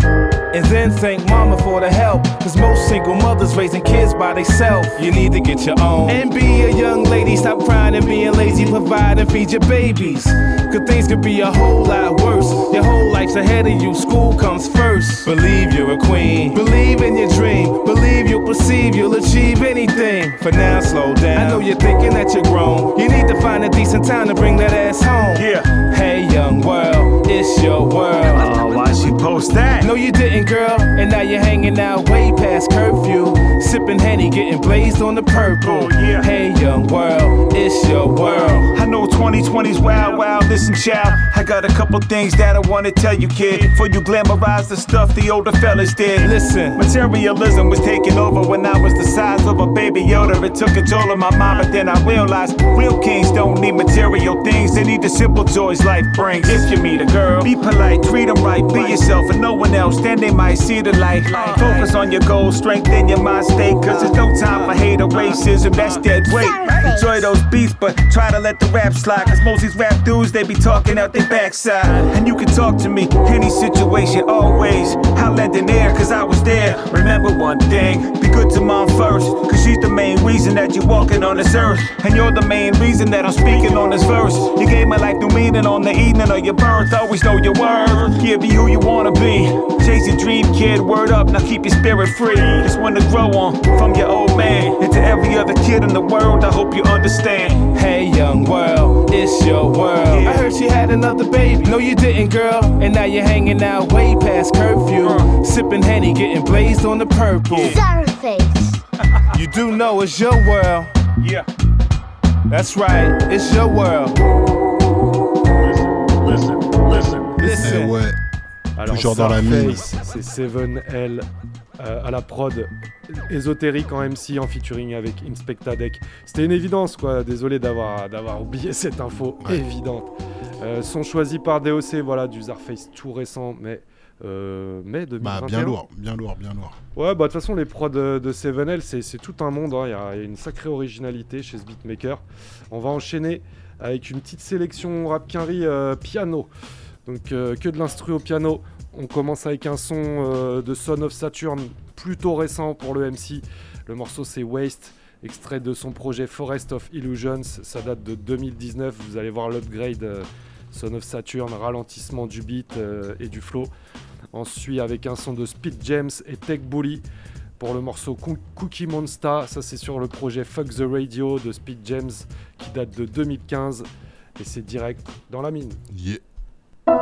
And then thank mama for the help. Cause most single mothers raising kids by themselves. You need to get your own. And be a young lady, stop crying and being lazy, provide and feed your babies. Cause things could be a whole lot worse. Your whole life's ahead of you, school comes first. Believe you're a queen, believe in your dream, believe you'll perceive you'll achieve anything. For now, slow down. I know you're thinking that you're grown. You need to find a decent time to bring that ass home. Yeah. Hey, young world, it's your world. Oh, why'd she post that? No, you didn't, girl. And now you're hanging out way past curfew. Sipping Henny, getting blazed on the purple. Oh, yeah. Hey, young world, it's your world. I know 2020's wild, wild. Listen, child, I got a couple things that I wanna tell you, kid. Before you glamorize the stuff the older fellas did. Listen, materialism was taking over when I was the size of a baby Yoda. It took control of my mind, but then I realized real kings don't need material things. They need the simple joys life brings. If you meet a girl, be polite, treat them right, be yourself and no one else. Then they might see the light. Focus on your goals, strengthen your mind state. Cause there's no time for hate or racism, that's dead weight. Enjoy those beats, but try to let the rap slide. Cause most these rap dudes, they be talking out their backside. And you can talk to me, any situation, always. I'll lend an ear, cause I was there. Remember one thing, be good to mom first. Cause she's the main reason that you're walking on this earth. And you're the main reason that I'm speaking on this verse. You gave my life new meaning on the evening of your birth. Always know your worth. Yeah, be who you wanna be. Chase your dream, kid. Word up, now keep your spirit free. Just one to grow on from your old man. And to every other kid in the world, I hope you understand. Hey, young world, it's your world. I heard she had another baby. No, you didn't, girl. And now you're hanging out way past curfew. Sipping Henny, getting blazed on the purple. Sour face. You do know it's your world. Yeah. That's right, it's your world. Listen, listen, listen. Eh ouais. Alors, Toujours dans la mine. C'est 7L euh, à la prod, ésotérique en MC en featuring avec Inspecta Deck. C'était une évidence quoi, désolé d'avoir d'avoir oublié cette info évidente. Euh, sont choisis par DOC, voilà, du Zarface tout récent, mais euh, mai 2021. Bah, bien lourd, bien lourd, bien lourd. Ouais, bah de toute façon, les prods de, de 7L, c'est tout un monde. hein. Il y a une sacrée originalité chez ce beatmaker. On va enchaîner avec une petite sélection rap quinri euh, piano. Donc, euh, que de l'instru au piano. On commence avec un son euh, de Son of Saturn, plutôt récent pour le MC. Le morceau, c'est Waste, extrait de son projet Forest of Illusions. Ça date de 2019. Vous allez voir l'upgrade euh, Son of Saturn, ralentissement du beat et du flow. Ensuite, avec un son de Speed James et Tech Bully pour le morceau Coo- Cookie Monster. Ça, c'est sur le projet Fuck the Radio de Speed James qui date de 2015. Et c'est direct dans la mine. A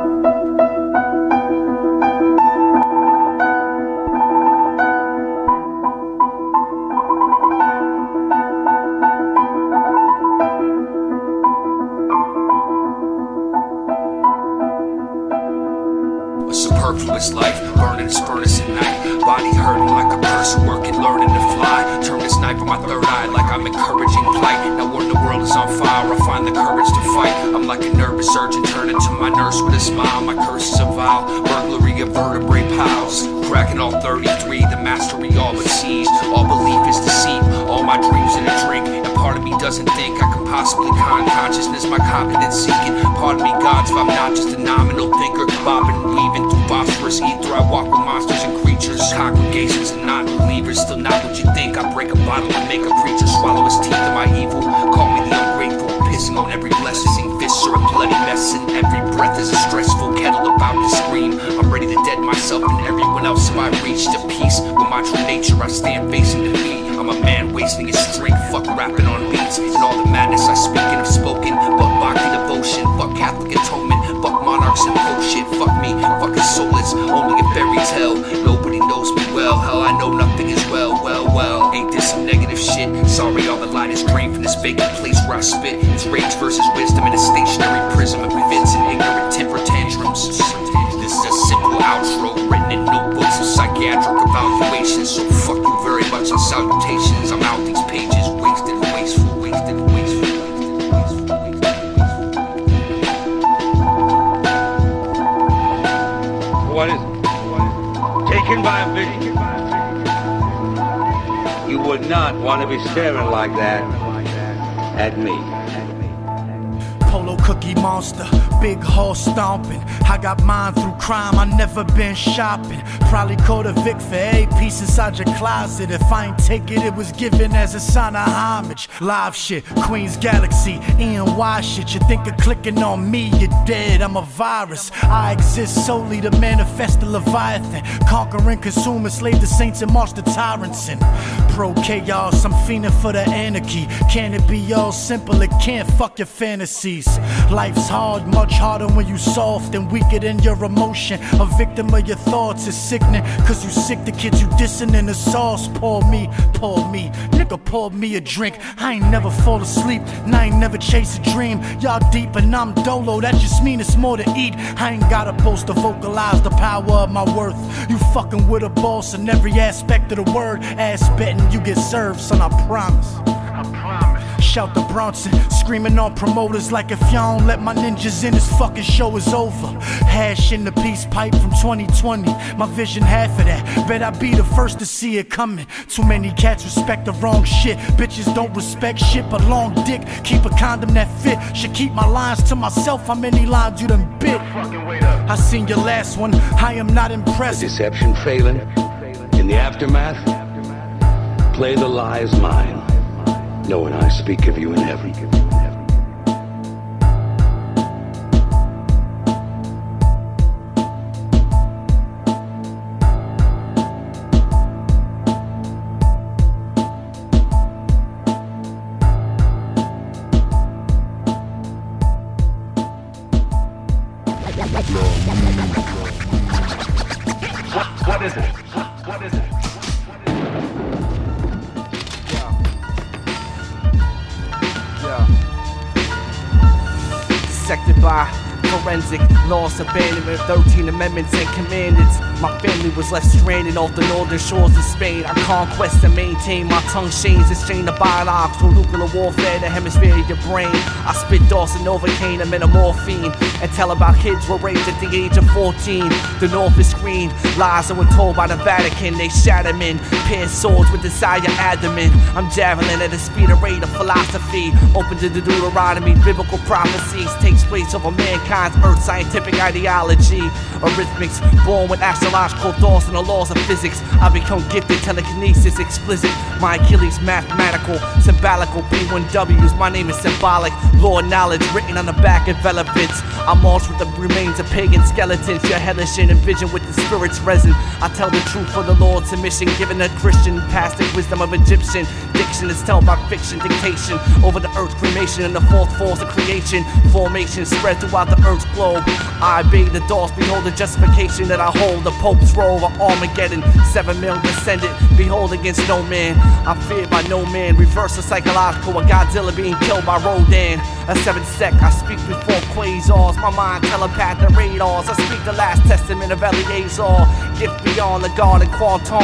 superfluous life, burning this furnace at night. Working, learning to fly. Turn this knife on my third eye like I'm encouraging flight. Now when the world is on fire, I find the courage to fight. I'm like a nervous surgeon, turning to my nurse with a smile. My curses are vile, burglary of vertebrae piles. Cracking all 33, the mastery all but seized. All belief is deceit, my dreams in a drink. And part of me doesn't think I can possibly con consciousness, my confidence seeking. Pardon me, gods, if I'm not just a nominal thinker, bobbing and weaving through phosphorus ether. I walk with monsters and creatures, congregations and non believers. Still not what you think. I break a bottle and make a preacher swallow his teeth in my evil. Call me the ungrateful, pissing on every blessing. Fists are a bloody mess, and every breath is a stressful kettle about to scream. I'm ready to dead myself and everyone else if I reach to peace with my true nature. I stand facing defeat. I'm a man wasting his strength, fuck rapping on beats. And all the madness I speak and have spoken. Fuck Bhakti devotion, fuck Catholic atonement, fuck monarchs and pope shit. Fuck me, fucking soulless, only a fairy tale. Nobody knows me well, hell, I know nothing as well. Well, well, ain't this some negative shit? Sorry, all the light is drained from this vacant place where I spit. It's rage versus wisdom in a stationary prism of fits and ignorant temper tantrums. This is a simple outro written in notebooks of psychiatric evaluations. So fuck and salutations. I'm out these pages, wasted, wasteful, wasted, wasteful. What is it? Taken by a vision. You would not want to be staring like that at me. Polo cookie monster, big horse stomping. I got mine through crime, I never been shopping. Probably caught a Vic for a piece inside your closet. If I ain't take it, it was given as a sign of homage. Live shit, Queen's Galaxy, ENY shit. You think of clicking on me, you're dead. I'm a virus. I exist solely to manifest the Leviathan. Conquering consumer, slave the saints and march the tyrants in. Pro chaos, I'm fiending for the anarchy. Can it be all simple? It can't fuck your fantasies. Life's hard, much harder when you soft and weaker than your emotion. A victim of your thoughts is sickening. Cause you sick the kids you dissing in the sauce. Pour me, pour me. Nigga, pour me a drink. I ain't never fall asleep, and I ain't never chase a dream. Y'all deep and I'm dolo, that just mean it's more to eat. I ain't gotta boast to vocalize the power of my worth. You fucking with a boss in every aspect of the word. Ass betting you get served, son, I promise. Shout to Bronson, screaming on promoters like if y'all don't let my ninjas in, this fucking show is over. Hash in the peace pipe from 2020, my vision half of that. Bet I be the first to see it coming. Too many cats respect the wrong shit. Bitches don't respect shit, but long dick. Keep a condom that fit. Should keep my lines to myself. How many lines you done bit? I seen your last one, I am not impressed. Deception failing. In the aftermath, play the lies mine, knowing I speak of you in heaven. Abandonment, 13 amendments and commandments. My family was left stranded off the northern shores of Spain. I conquest and maintain my tongue chains, exchange the biological nuclear warfare, the hemisphere of your brain. I spit Dawson Novocaine and metamorphine and tell about kids were raped at the age of 14. The North is green, lies that were told by the Vatican. They shatter men, pierce swords with desire adamant. I'm javelin at the speed of rate of philosophy. Open to the Deuteronomy, biblical prophecies takes place over mankind's earth scientific ideology. Arithmetics, born with astrological thoughts and the laws of physics. I become gifted, telekinesis explicit. My Achilles mathematical, symbolical P1Ws. My name is symbolic. Lord knowledge written on the back of elephants. I march with the remains of pagan skeletons. Your hellish and envision with the spirit's resin. I tell the truth for the Lord's submission, given a Christian pastic wisdom of Egyptian. Diction is told by fiction, dictation over the earth, cremation, and the fourth force of creation. Formation spread throughout the earth's globe. I obey the doors, behold the justification that I hold. The Pope's robe of Armageddon, seven mil descendant. Behold against no man. I'm feared by no man. Reverse the psychological, a Godzilla being killed by Rodan. A seventh sec, I speak before quasars. My mind telepath and radars. I speak the last testament of Eleazar. Gift beyond the and quantum.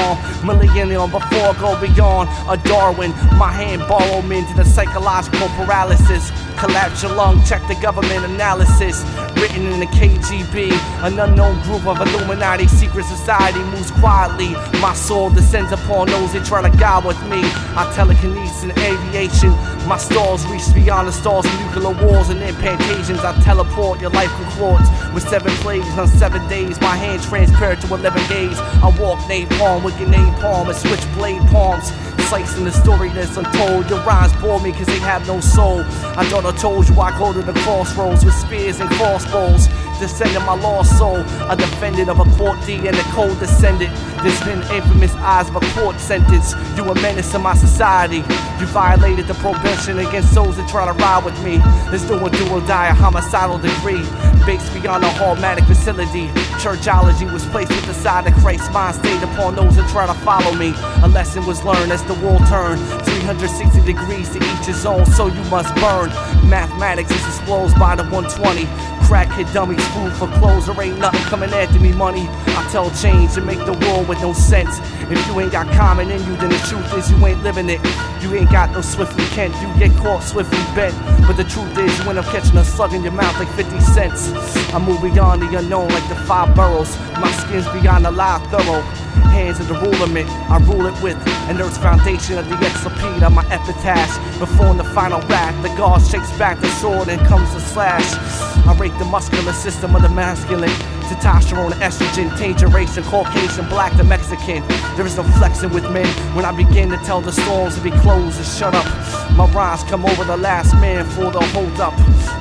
Millennium before go beyond a Darwin. My hand borrow me into the psychological paralysis. Collapse your lung, check the government analysis. Written in the KGB, an unknown group of Illuminati secret society moves quietly. My soul descends upon those that try to guide with me. I telekinesis in aviation. My stars reach beyond the stars nuclear wars and incantations. I teleport your life concords with seven plagues on seven days. My hand transparent to 11 days. I walk napalm with your name palm and switchblade palms. Slicing the story that's untold. Your rhymes bore me cause they have no soul. I thought I told you I go to the crossroads with spears and crossbows. Descending my lost soul, a defendant of a court D and a cold descendant. This been infamous eyes of a court sentence. You a menace to my society. You violated the prohibition against those that try to ride with me. Let's do a do or die, a homicidal degree. Based beyond a hallmatic facility. Churchology was placed with the side of Christ's mind stayed upon those that try to follow me. A lesson was learned as the world turned 360 degrees to each his own, so you must burn. Mathematics is exposed by the 120. Crackhead dummies, food for clothes, there ain't nothing coming after me, money. I tell change to make the world with no sense. If you ain't got common in you, then the truth is you ain't living it. You ain't got no swiftly Kent, you get caught swiftly bent. But the truth is, you end up catching a slug in your mouth like 50 cents. I move beyond the unknown like the five boroughs. My skin's beyond the lie thorough. Hands of the rulerment, I rule it with an earth's foundation of the exalpede on my epitaph. Before in the final wrath, the god shakes back the sword and comes to slash. I rate the muscular system of the masculine. Testosterone, estrogen, danger race, and Caucasian, black to Mexican. There is no flexing with men when I begin to tell the storms to be closed and shut up. My rhymes come over the last man for the hold up.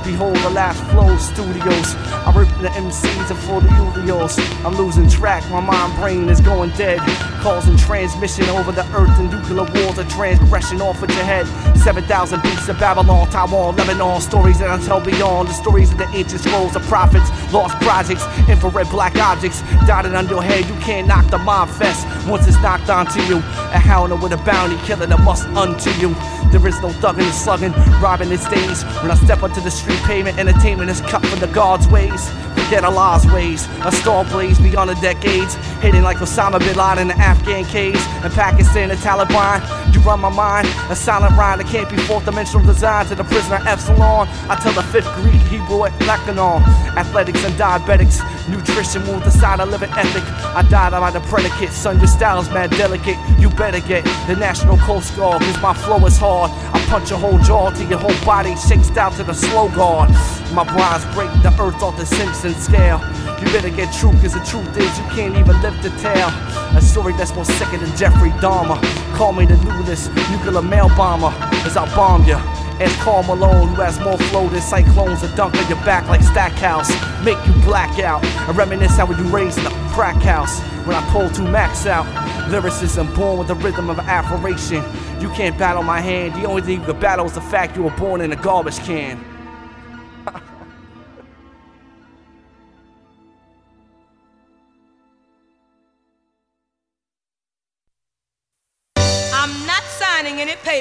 Behold the last flow studios. I rip the MCs and for the Ulios. I'm losing track, my mind brain is going dead. Causing transmission over the earth and nuclear wars of transgression off with your head. 7,000 beats of Babylon, Taiwan, Lebanon. Stories that I tell beyond the stories of the ancient scrolls of prophets. Lost projects, infrared black objects dotted on your head. You can't knock the mob fest once it's knocked onto you. A howler with a bounty, killing a must unto you. There is no thugging and slugging, robbing its days. When I step onto the street pavement, entertainment is cut from the God's ways. Forget Allah's ways. A star blaze beyond the decades. Hidden like Osama bin Laden in the Afghan caves. In Pakistan, the Taliban. You run my mind. A silent rhyme that can't be fourth dimensional design to the prisoner Epsilon. I tell the fifth Greek, Hebrew, at Lebanon. Athletics and diabetics. Nutrition moved the side of living ethic. I died by the predicate. Son, your style's mad delicate. You better get the National Coast Guard. Cause my flow is hard. I punch your whole jaw till your whole body shakes down to the slow guard. My bronze break the earth off the Simpson scale. You better get true, cause the truth is you can't even lift the tale. A story that's more sicker than Jeffrey Dahmer. Call me the newest nuclear mail bomber, as I bomb ya. Ask Carl Malone, who has more flow than cyclones, a dunk on your back like Stackhouse. Make you black out. I reminisce how you raised in a crack house. When I pull two max out, lyricism born with the rhythm of affirmation. You can't battle my hand, the only thing you can battle is the fact you were born in a garbage can.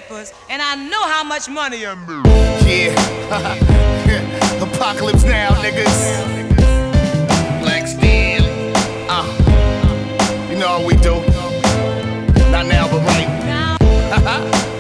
papers, and I know how much money I made. Yeah, apocalypse now, niggas. Black steel, uh, you know how we do. Not now, but right. Now.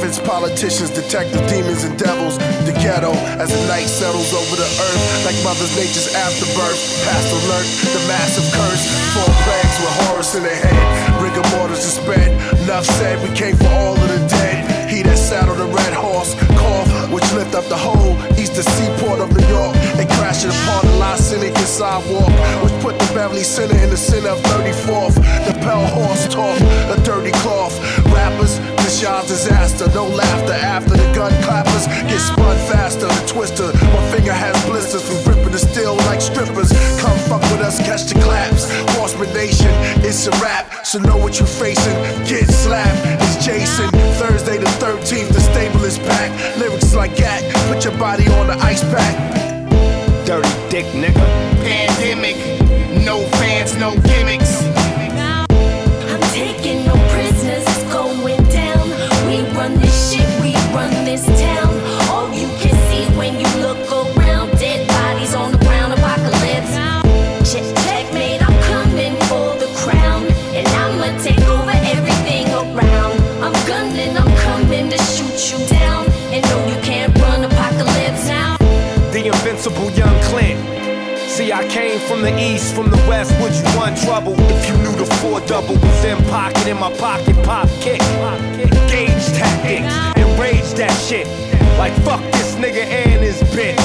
prophets, politicians, detective demons, and devils. The ghetto, as the night settles over the earth, like Mother Nature's afterbirth. Past alert, the massive curse. Four plagues with Horus in the head. Rigor mortis is sped. Enough said, we came for all of the dead. He that saddled the red horse, cough, which lift up the whole eastern seaport of New York and crash it upon the Seneca sidewalk, which put the Beverly Center in the center of 34th. The Pell Horse talk, a dirty cloth. Rappers, this disaster. No laughter after the gun clappers get spun faster. The twister, my finger has blisters from gripping the steel like strippers. Come fuck with us, catch the claps. Horseman Nation, it's a rap, so know what you're facing. Get slapped, it's Jason. Thursday the 13th, the stable is back. Lyrics like that, put your body on the ice pack. Dirty dick nigga. Pandemic, no fans, no gimmicks. From the east, from the west, would you want trouble? If you knew the four double was in pocket, in my pocket, pop kick. Gauge tactics, enrage that shit. Like fuck this nigga and his bitch.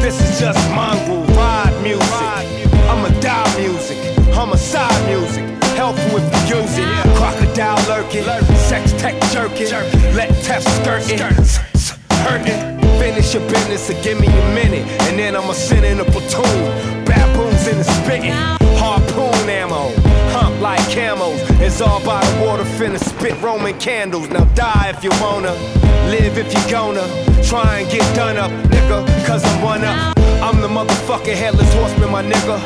This is just mongrel ride music. I'ma die music, homicide music. Helpful if you use it. Crocodile lurking, sex tech jerking, let Tef skirting, hurting. Finish your business and give me a minute, and then I'ma send in a platoon. Spitting, harpoon ammo, hump like camos. It's all by the water, finna spit Roman candles. Now die if you wanna, live if you gonna. Try and get done up, nigga, cause I'm one up. I'm the motherfucking headless horseman, my nigga.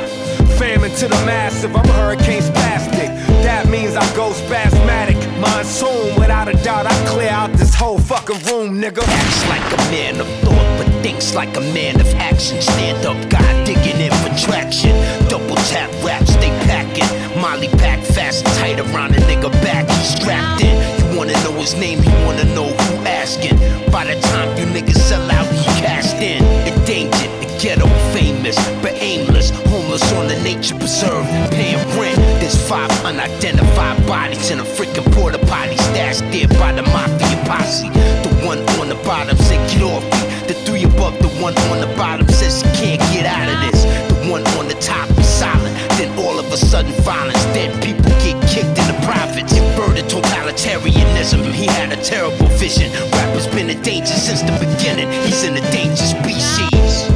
Famine to the massive, I'm hurricane spastic. That means I go spasmatic. Monsoon, without a doubt, I clear out this whole fucking room, nigga. Acts like a man of thought, but thinks like a man of action. Stand up, guy digging in for traction. Double tap raps, they packing. Molly pack fast and tight around a nigga back. He's strapped in. You wanna know his name, he wanna know who asking. By the time you niggas sell out, he cast in. Endangered, the ghetto famous, but aimless. On the nature preserve, paying rent. There's five unidentified bodies in a freaking porta potty stashed there by the mafia posse. The one on the bottom said, Get off me. The three above, the one on the bottom says, She can't get out of this. The one on the top is silent. Then all of a sudden, violence. Dead people get kicked in the privates. Inverted totalitarianism. He had a terrible vision. Rapper's been in danger since the beginning. He's in a dangerous species.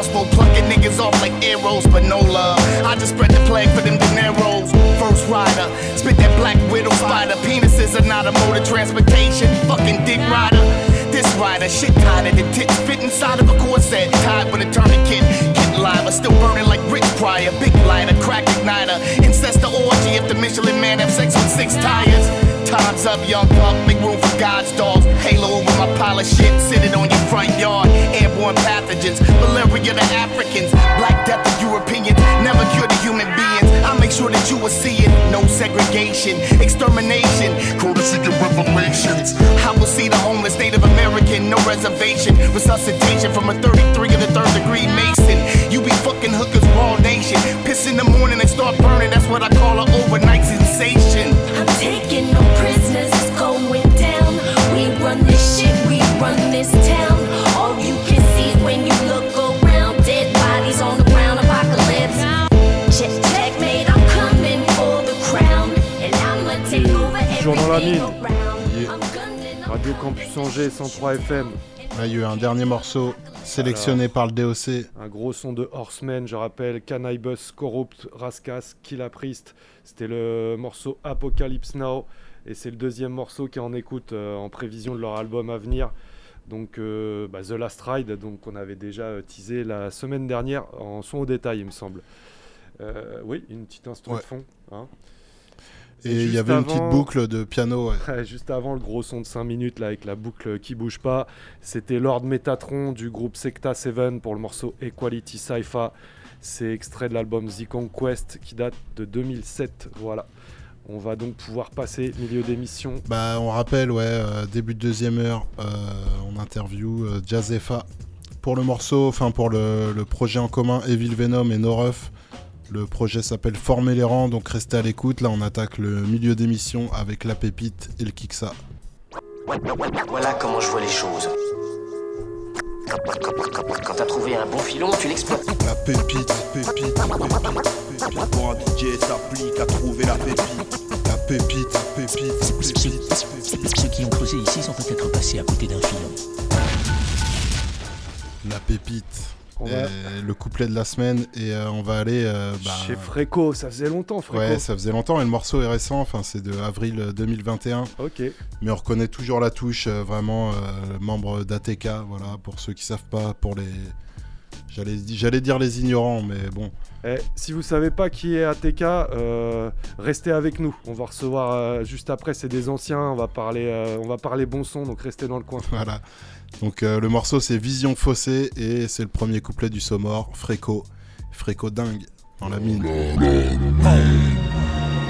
Crossbow, plucking niggas off like arrows, but no love. I just spread the plague for them dineros. First rider, spit that black widow spider. Penises are not a mode of transportation. Fucking dick rider. This rider, shit tighter the tits fit inside of a corset. Tied with a tourniquet. Get live, I still burning like Rich Pryor. Big lighter, crack igniter. Incest the orgy if the Michelin man have sex with six tires. Time's up, young pup. Make room for God's dogs. Halo over my pile of shit. Sit it on your front yard. Airborne pathogens. Malaria to Africans. Black death to Europeans. Never cure the human beings. I make sure that you will see it. No segregation. Extermination. Courtesy of revelations. I will see the homeless Native American. No reservation. Resuscitation from a 33 of the third degree Mason. You be fucking hookers, raw nation. Piss in the morning and start burning. That's what I call an overnight sensation. Campus Angers 103 FM. Là, il y a eu un dernier morceau sélectionné par le DOC. Un gros son de Horsemen, je rappelle, Cannibus, Corrupt, Raskas, Killa Priest. C'était le morceau Apocalypse Now. Et c'est le deuxième morceau qui en écoute euh, en prévision de leur album à venir. Donc euh, bah, The Last Ride, donc on avait déjà euh, teasé la semaine dernière en son au détail, il me semble. Euh, oui, une petite instru de fond. hein. Et il y avait une petite boucle de piano. ouais. Juste avant le gros son de 5 minutes là avec la boucle qui bouge pas, c'était Lord Metatron du groupe Secta 7 pour le morceau Equality Cypher. C'est extrait de l'album The Conquest qui date de 2007. Voilà. On va donc pouvoir passer milieu d'émission. Bah, on rappelle, ouais, euh, début de deuxième heure, euh, on interview euh, Jazefa pour le morceau, enfin pour le, le projet en commun Evil Venom et Noruf. Le projet s'appelle Former les rangs, donc restez à l'écoute. Là, on attaque le milieu d'émission avec la pépite et le Kiksa. Voilà comment je vois les choses. Quand, t'as trouvé un bon filon, tu l'exploites. La pépite, pépite, pépite, Pour un DJ s'applique à trouver la pépite. La pépite, pépite, pépite. Ceux qui ont creusé ici sont peut-être passés à côté d'un filon. La pépite. Va- Le couplet de la semaine et euh, on va aller euh, bah, Chez Fréco, ça faisait longtemps Fréco. Ouais, ça faisait longtemps et le morceau est récent, enfin c'est de avril 2021. Ok. Mais on reconnaît toujours la touche, euh, vraiment euh, membre d'ATK, voilà, pour ceux qui savent pas, pour les. J'allais j'allais dire les ignorants, mais bon. Eh, si vous savez pas qui est ATK, euh, restez avec nous. On va recevoir euh, juste après, c'est des anciens. On va parler, euh, on va parler bon son, donc restez dans le coin. Voilà. Donc euh, le morceau c'est Vision faussée et c'est le premier couplet du Somor, Fréco. Fréco dingue, dans la mine.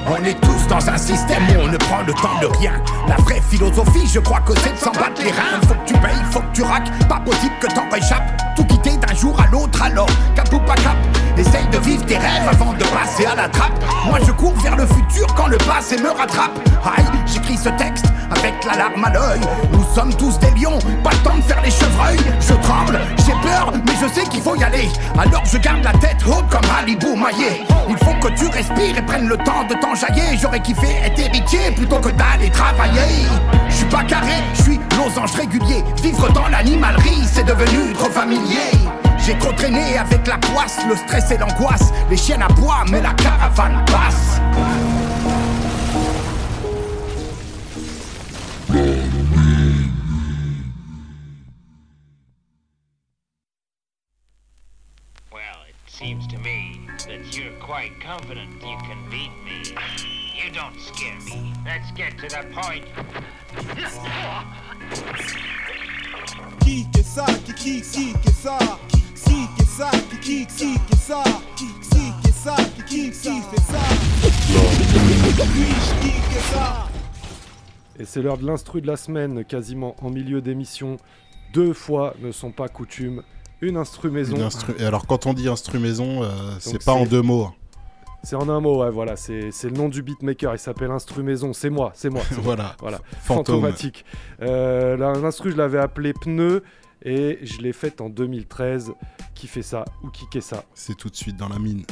On est tous dans un système où on ne prend le temps de rien. La vraie philosophie, je crois que c'est de s'en battre les reins. Faut que tu payes, faut que tu raques. Pas possible que t'en échappes. Tout quitter d'un jour à l'autre, alors cap ou pas cap. Essaye de vivre tes rêves avant de passer à la trappe. Moi je cours vers le futur quand le passé me rattrape. Aïe, j'écris ce texte avec la larme à l'œil. Nous sommes tous des lions, pas le temps de faire les chevreuils. Je tremble, j'ai peur, mais je sais qu'il faut y aller. Alors je garde la tête haute comme Halibou maillé. Il faut que tu respires et prennes le temps de t'enjailler. J'aurais kiffé être héritier plutôt que d'aller travailler. Je suis pas carré, je suis losange régulier. Vivre dans l'animalerie, c'est devenu trop familier. J'ai trop traîné avec la poisse, le stress et l'angoisse. Les chiennes à bois, mais la caravane passe. Well, it seems to me that you're quite confident get to the point. Qui que ça, qui qui qui que ça, qui que ça, qui qui qui que ça, qui qui que ça, qui qui qui fait ça? Oui, qui que ça? Et c'est l'heure de l'instru de la semaine, quasiment en milieu d'émission. Deux fois ne sont pas coutumes. Une instru maison. Une instru- Et alors quand on dit instru maison, euh, c'est pas en deux mots. C'est en un mot, ouais, voilà, c'est le nom du beatmaker, il s'appelle Instru Maison, c'est moi, c'est moi. Voilà. voilà. Fantomatique. Euh, L'instru, je l'avais appelé Pneu et je l'ai faite en 2013. Qui fait ça ou qui fait ça? C'est tout de suite dans la mine.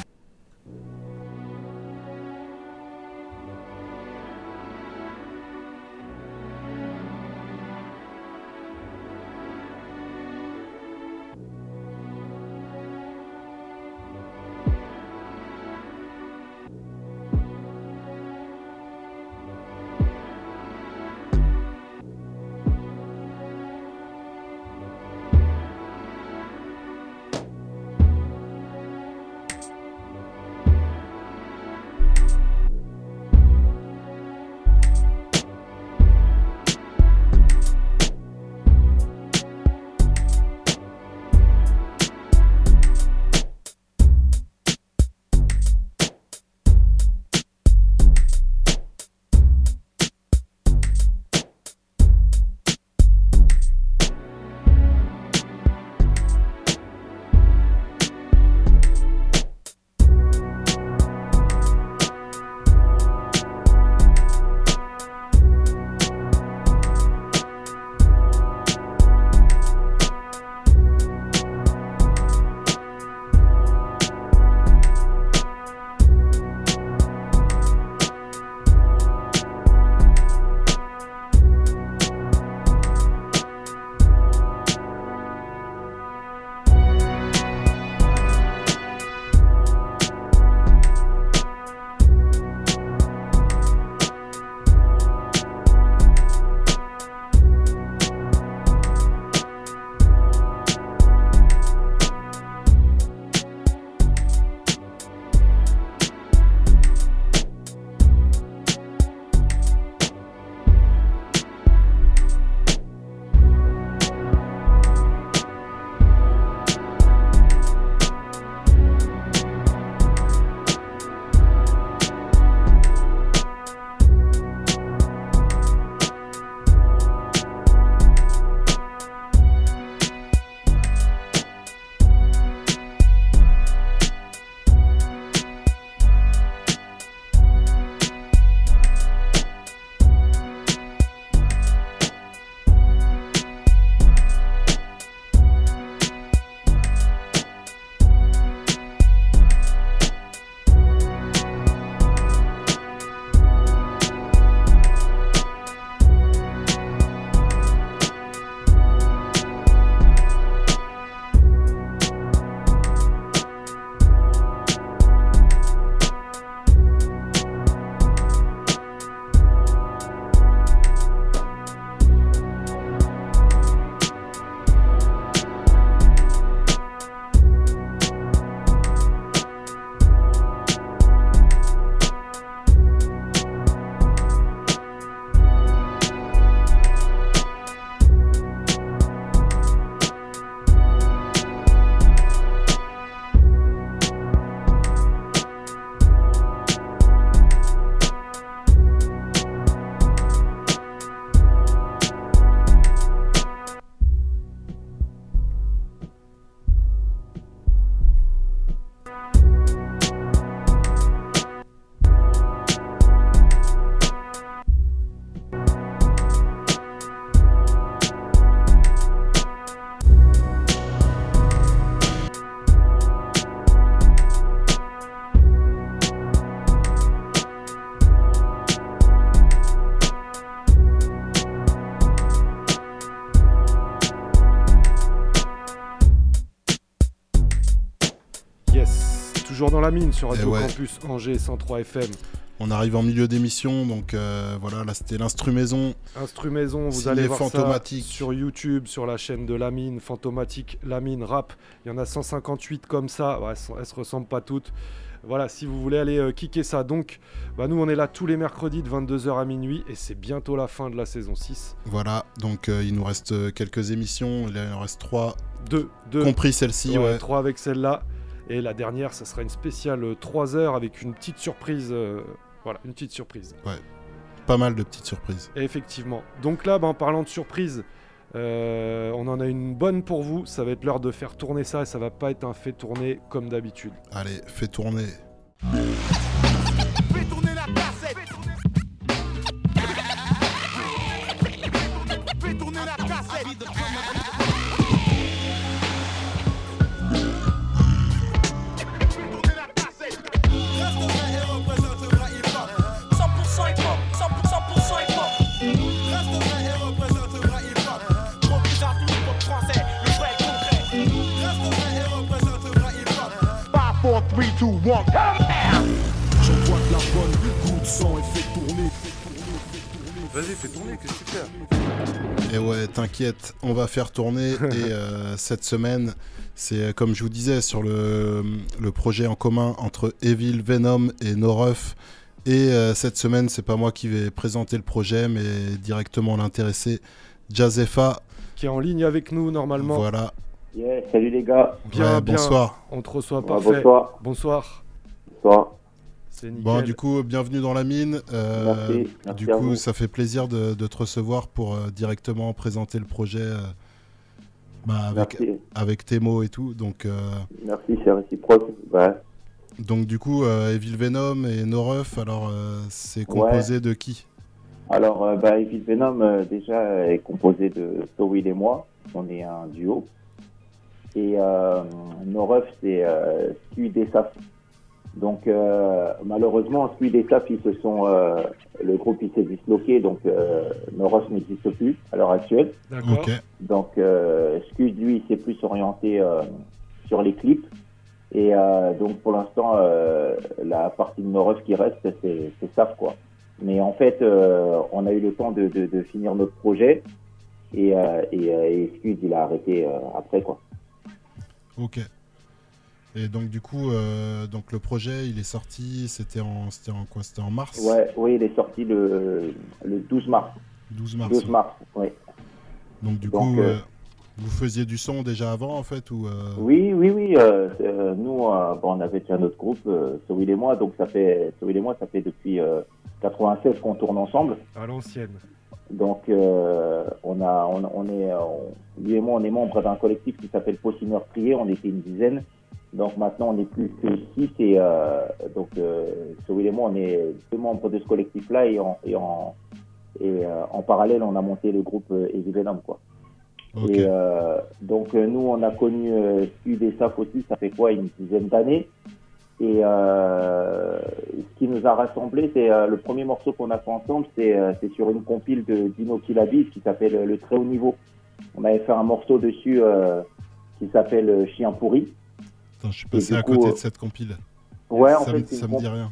Dans la mine sur Eh Radio ouais. Campus Angers 103 FM. On arrive en milieu d'émission, donc euh, voilà, là c'était l'instru maison. Instru maison, vous allez voir ça sur YouTube, sur la chaîne de la mine, Fantomatique, la mine, rap. Il y en a 158 comme ça, ouais, elles, se ressemblent pas toutes. Voilà, si vous voulez aller euh, kicker ça. Donc, bah, nous on est là tous les mercredis de 22h à minuit et c'est bientôt la fin de la saison 6. Voilà, donc euh, il nous reste quelques émissions, il en reste trois. Deux, deux. Compris celle-ci, ouais. Trois avec celle-là. Et la dernière, ça sera une spéciale 3 heures avec une petite surprise. euh, voilà, une petite surprise. Ouais. Pas mal de petites surprises. Et Effectivement. Donc là, bah, en parlant de surprise, euh, on en a une bonne pour vous. Ça va être l'heure de faire tourner ça et ça va pas être un fait tourner comme d'habitude. Allez, fais tourner. 2, 1, J'envoie de la bonne goutte de sang et fais tourner. Vas-y, fais tourner, qu'est-ce que tu fais Et ouais, t'inquiète, on va faire tourner. et euh, cette semaine, c'est euh, comme je vous disais sur le, le projet en commun entre Evil, Venom et Noruf. Et euh, cette semaine, c'est pas moi qui vais présenter le projet, mais directement l'intéressé, Jazefa. Qui est en ligne avec nous normalement. Voilà. Yeah, salut les gars. Bien, Ouais, bien. bonsoir. On te reçoit Ouais, parfait. bonsoir. Bonsoir. Bonsoir. C'est nickel. Bon, du coup, bienvenue dans la mine. Euh, Merci, merci du à coup, vous. ça fait plaisir de, de te recevoir pour euh, directement présenter le projet euh, bah, avec, Merci. avec tes mots et tout. Donc, euh, Merci, c'est réciproque. Ouais. donc du coup, euh, Evil Venom et Noruf, alors euh, c'est composé de qui? Alors, euh, bah, Evil Venom, euh, déjà, est composé de Towil et moi. On est un duo. Et euh, Noref, c'est euh, Squid et Saf. Donc, euh, malheureusement, Squid et Saf, ils se sont. euh, le groupe, il s'est disloqué. Donc, euh, Noref n'existe plus à l'heure actuelle. D'accord. Donc, euh, Scud, lui, il s'est plus orienté euh, sur les clips. Et euh, donc, pour l'instant, euh, la partie de Noref qui reste, c'est c'est SAF, quoi. Mais en fait, euh, on a eu le temps de, de, de finir notre projet. Et, euh, et, euh, et Scud, il a arrêté euh, après, quoi. Ok. Et donc du coup, euh, donc le projet, il est sorti, c'était en, c'était en quoi? C'était en mars? Ouais, oui, il est sorti le, le 12 mars. 12 mars. 12 ouais. mars, oui. Donc du Donc, coup, euh, euh, vous faisiez du son déjà avant en fait ou euh, Oui, oui, oui. euh, euh, nous, euh, bon, on avait déjà notre groupe, euh, Soil et moi, donc ça fait, Soil et moi, ça fait depuis euh, 96 qu'on tourne ensemble. À l'ancienne. Donc, euh, on a, on, on est, euh, on- lui et moi, on est membre d'un collectif qui s'appelle Possy Meurtrier. On était une dizaine. Donc maintenant, on est plus que six. Et euh, donc, euh, Soil et moi, on est deux membres de ce collectif-là. Et, en, et, en, et euh, en parallèle, on a monté le groupe euh, Heavy Venom, quoi. Ok. Et euh, donc, euh, nous, on a connu euh, Sud et Saf aussi, ça fait quoi, une dizaine d'années. Et euh, ce qui nous a rassemblés, c'est euh, le premier morceau qu'on a fait ensemble, c'est euh, sur une compile de Dino Kilabis qui s'appelle Le Très Haut Niveau. On avait fait un morceau dessus euh, qui s'appelle Chien Pourri. Attends, je suis passé à coup, côté euh, de cette compile. Ouais, en ça fait, me, ça me dit rien.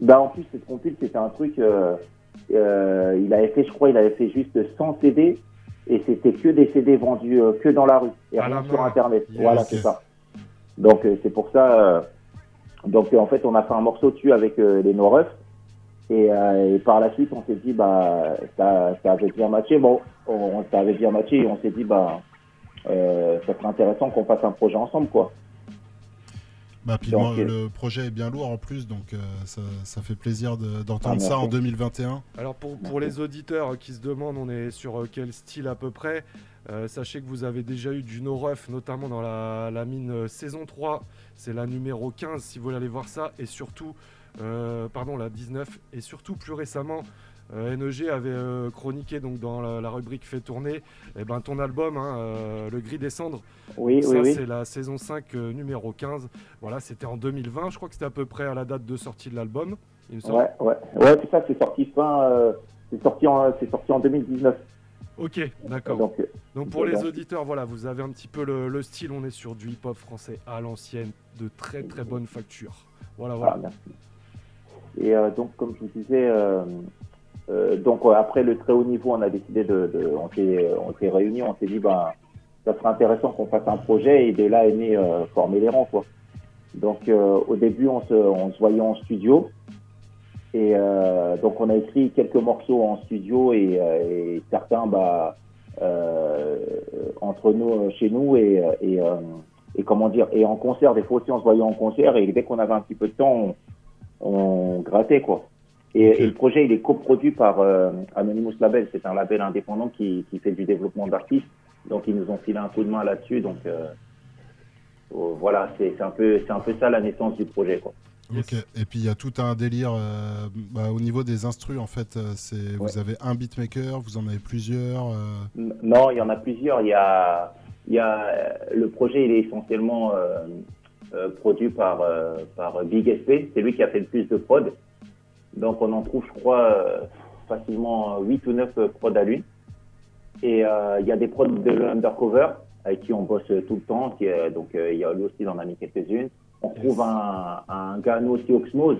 Bah, en plus, cette compile, c'était un truc. euh, euh, il avait fait, je crois, il avait fait juste 100 CD et c'était que des CD vendus euh, que dans la rue et À rien sur. Internet. Yes. Voilà, c'est ça. Donc, euh, c'est pour ça. Donc, euh, en fait, on a fait un morceau dessus avec euh, les No. Et, euh, et par la suite, on s'est dit, bah, ça, ça avait bien matché. Bon, on, ça avait bien matché et on s'est dit, bah, euh, ça serait intéressant qu'on fasse un projet ensemble, quoi. Bah, puis Donc, le, le projet est bien lourd en plus, donc euh, ça, ça fait plaisir de- d'entendre Ah, ça en merci. 2021. Alors pour, pour les auditeurs qui se demandent on est sur quel style à peu près, euh, sachez que vous avez déjà eu du no ref, notamment dans la, la mine euh, saison 3, c'est la numéro 15 si vous voulez aller voir ça, et surtout, euh, pardon la 19, et surtout plus récemment, NEG avait chroniqué donc dans la, la rubrique fait tourner eh ben, ton album, hein, Le Gris des Cendres. Oui, ça oui, oui. c'est la saison 5 euh, numéro 15. Voilà, c'était en 2020, je crois que c'était à peu près à la date de sortie de l'album. Ouais, ouais, ouais, c'est ça, c'est sorti fin, c'est sorti en, c'est sorti en 2019. Ok, d'accord. Donc, Donc pour les auditeurs, voilà, vous avez un petit peu le, le style, on est sur du hip-hop français à l'ancienne, de très très bonne facture. Voilà, voilà. Ah, merci. Et euh, donc, comme je vous disais, euh, euh, donc après le très haut niveau, on a décidé de, de on s'est, on s'est réunis, on s'est dit, ben, ça serait intéressant qu'on fasse un projet et de là est né former les rangs, quoi. Donc, au début, on se, on se voyait en studio. Et euh, donc, on a écrit quelques morceaux en studio et, euh, et certains, bah, euh, entre nous, euh, chez nous et, euh, et, euh, et comment dire, et en concert, des fois aussi, on se voyait en concert et dès qu'on avait un petit peu de temps, on, on grattait, quoi. Et, et le projet, il est coproduit par euh, Anonymous Label. C'est un label indépendant qui, qui fait du développement d'artistes. Donc, ils nous ont filé un coup de main là-dessus. Donc, voilà, c'est c'est un peu, c'est un peu ça la naissance du projet, quoi. Ok. Et puis il y a tout un délire euh, bah, au niveau des instrus en fait. euh, vous avez un beatmaker, vous en avez plusieurs. euh, Non, il y en a plusieurs. Il y a, il y a le projet, il est essentiellement euh, euh, produit par euh, par Big SP. C'est lui qui a fait le plus de prod. Donc on en trouve, je crois, euh, facilement 8 ou 9 prods à lui. Et euh, il y a des prods de l'Undercover avec qui on bosse tout le temps. Qui, donc euh, il y a lui aussi, il en a mis quelques-unes. On trouve un, un nous aussi, Oxmose.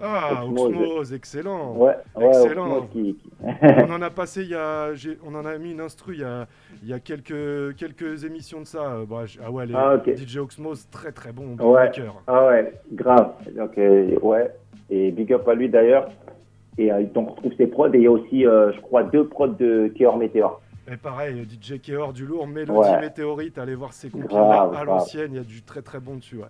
Ah, Oxmose. Oxmose, excellent. Ouais, ouais, excellent. Oxmose qui- qui- on en a passé il y a, on en a mis une instru il y a, il y a quelques, quelques émissions de ça. Euh, bah, ah ouais, les Ah. DJ Oxmose, très très bon Ouais. Ah ouais, grave. Donc, euh, ouais. Et big up à lui d'ailleurs. Et euh, donc, on retrouve ses prods. Et il y a aussi, euh, je crois, deux prods de Keor Meteor. Et pareil, DJ Keor du lourd, Mélodie. Météorite, allez voir ses compilés à l'ancienne, il y a du très très bon dessus. Ouais.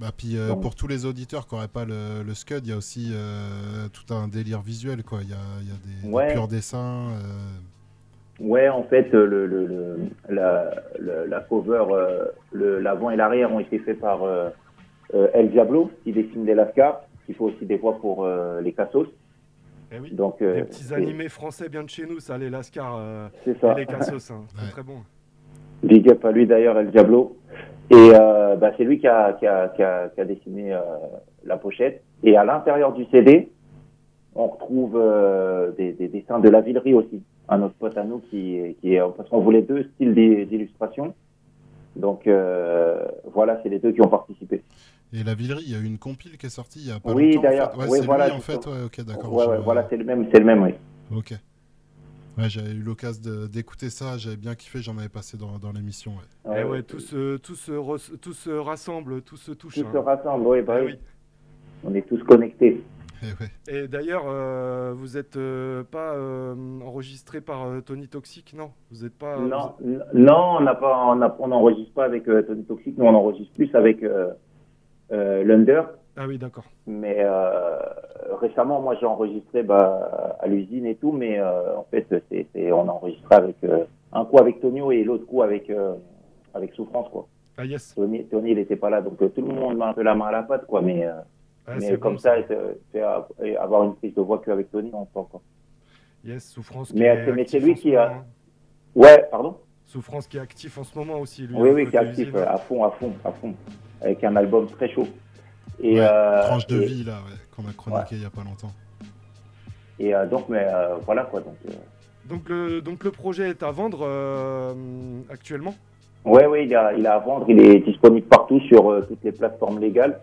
Bah, puis euh, pour tous les auditeurs qui n'auraient pas le, le Scud, il y a aussi euh, tout un délire visuel. quoi. Il y a, il y a des, des Ouais. purs dessins. euh, Ouais, en fait, euh, le, le, le- la, le- la cover, euh, le- l'avant et l'arrière ont été faits par El Diablo, qui dessine des Lascars, qui fait aussi des voix pour euh, les Cassos. Eh oui. Donc, euh, Des petits c'est- animés français bien de chez nous, ça, les Lascar euh, C'est ça. et les Cassos, hein. très très bon. Big up à lui d'ailleurs, El Diablo. Et euh, bah, c'est lui qui a, qui a, qui a, qui a dessiné euh, la pochette. Et à l'intérieur du CD, on retrouve euh, des, des dessins de la Villerie aussi. Un autre pote à nous qui, qui est... Parce qu'on voulait deux styles d'il- d'illustration. Donc euh, voilà, c'est les deux qui ont participé. Et la Villerie, il y a eu une compile qui est sortie il y a pas Oui, longtemps. en d'ailleurs. fait. Ouais, oui, c'est voilà, lui en fait. Ouais, ok, d'accord. Ouais, je- voilà, c'est le même, c'est le même, oui. Ok. Ouais, j'avais eu l'occasion de- d'écouter ça, j'avais bien kiffé, j'en avais passé dans, dans l'émission. Ouais. Eh ouais, tout, se, tout, se re- tout se rassemble, tout se touche. Tout hein. se rassemble, oui, bah Eh oui. On est tous connectés. Et d'ailleurs, euh, vous n'êtes pas euh, enregistré par euh, Tony Toxic, non? Vous n'êtes pas. Non, n- non, on n'a pas, on a- on n'enregistre pas avec euh, Tony Toxic, nous on enregistre plus avec euh, euh, l'Under. Ah oui, d'accord. Mais euh, récemment, moi j'ai enregistré bah, à l'usine et tout, mais euh, en fait, c'est, c'est- on a enregistré avec euh, un coup avec Tonio et l'autre coup avec avec Souffrance quoi. Ah yes. Tony, Tony il n'était pas là, donc tout le monde met un peu la main à la pâte quoi, mais Ah, mais c'est comme bon, ça, av- avoir une prise de voix qu'avec Tony, on sent quoi. Yes, Souffrance. Mais, qui est c'est- mais c'est lui qui a- moment, hein. Ouais, pardon? Souffrance qui est actif en ce moment aussi, lui. Oui, hein, oui, qui est actif à fond, à fond, à fond, avec un album très chaud. Et, Ouais, euh, tranche de et- vie là, ouais, qu'on a chroniqué il y a pas longtemps. Et euh, donc, mais euh, voilà quoi. Donc, euh, Donc le, donc le projet est à vendre euh, actuellement? Ouais, ouais, il a, il a à vendre, il est disponible partout sur euh, toutes les plateformes légales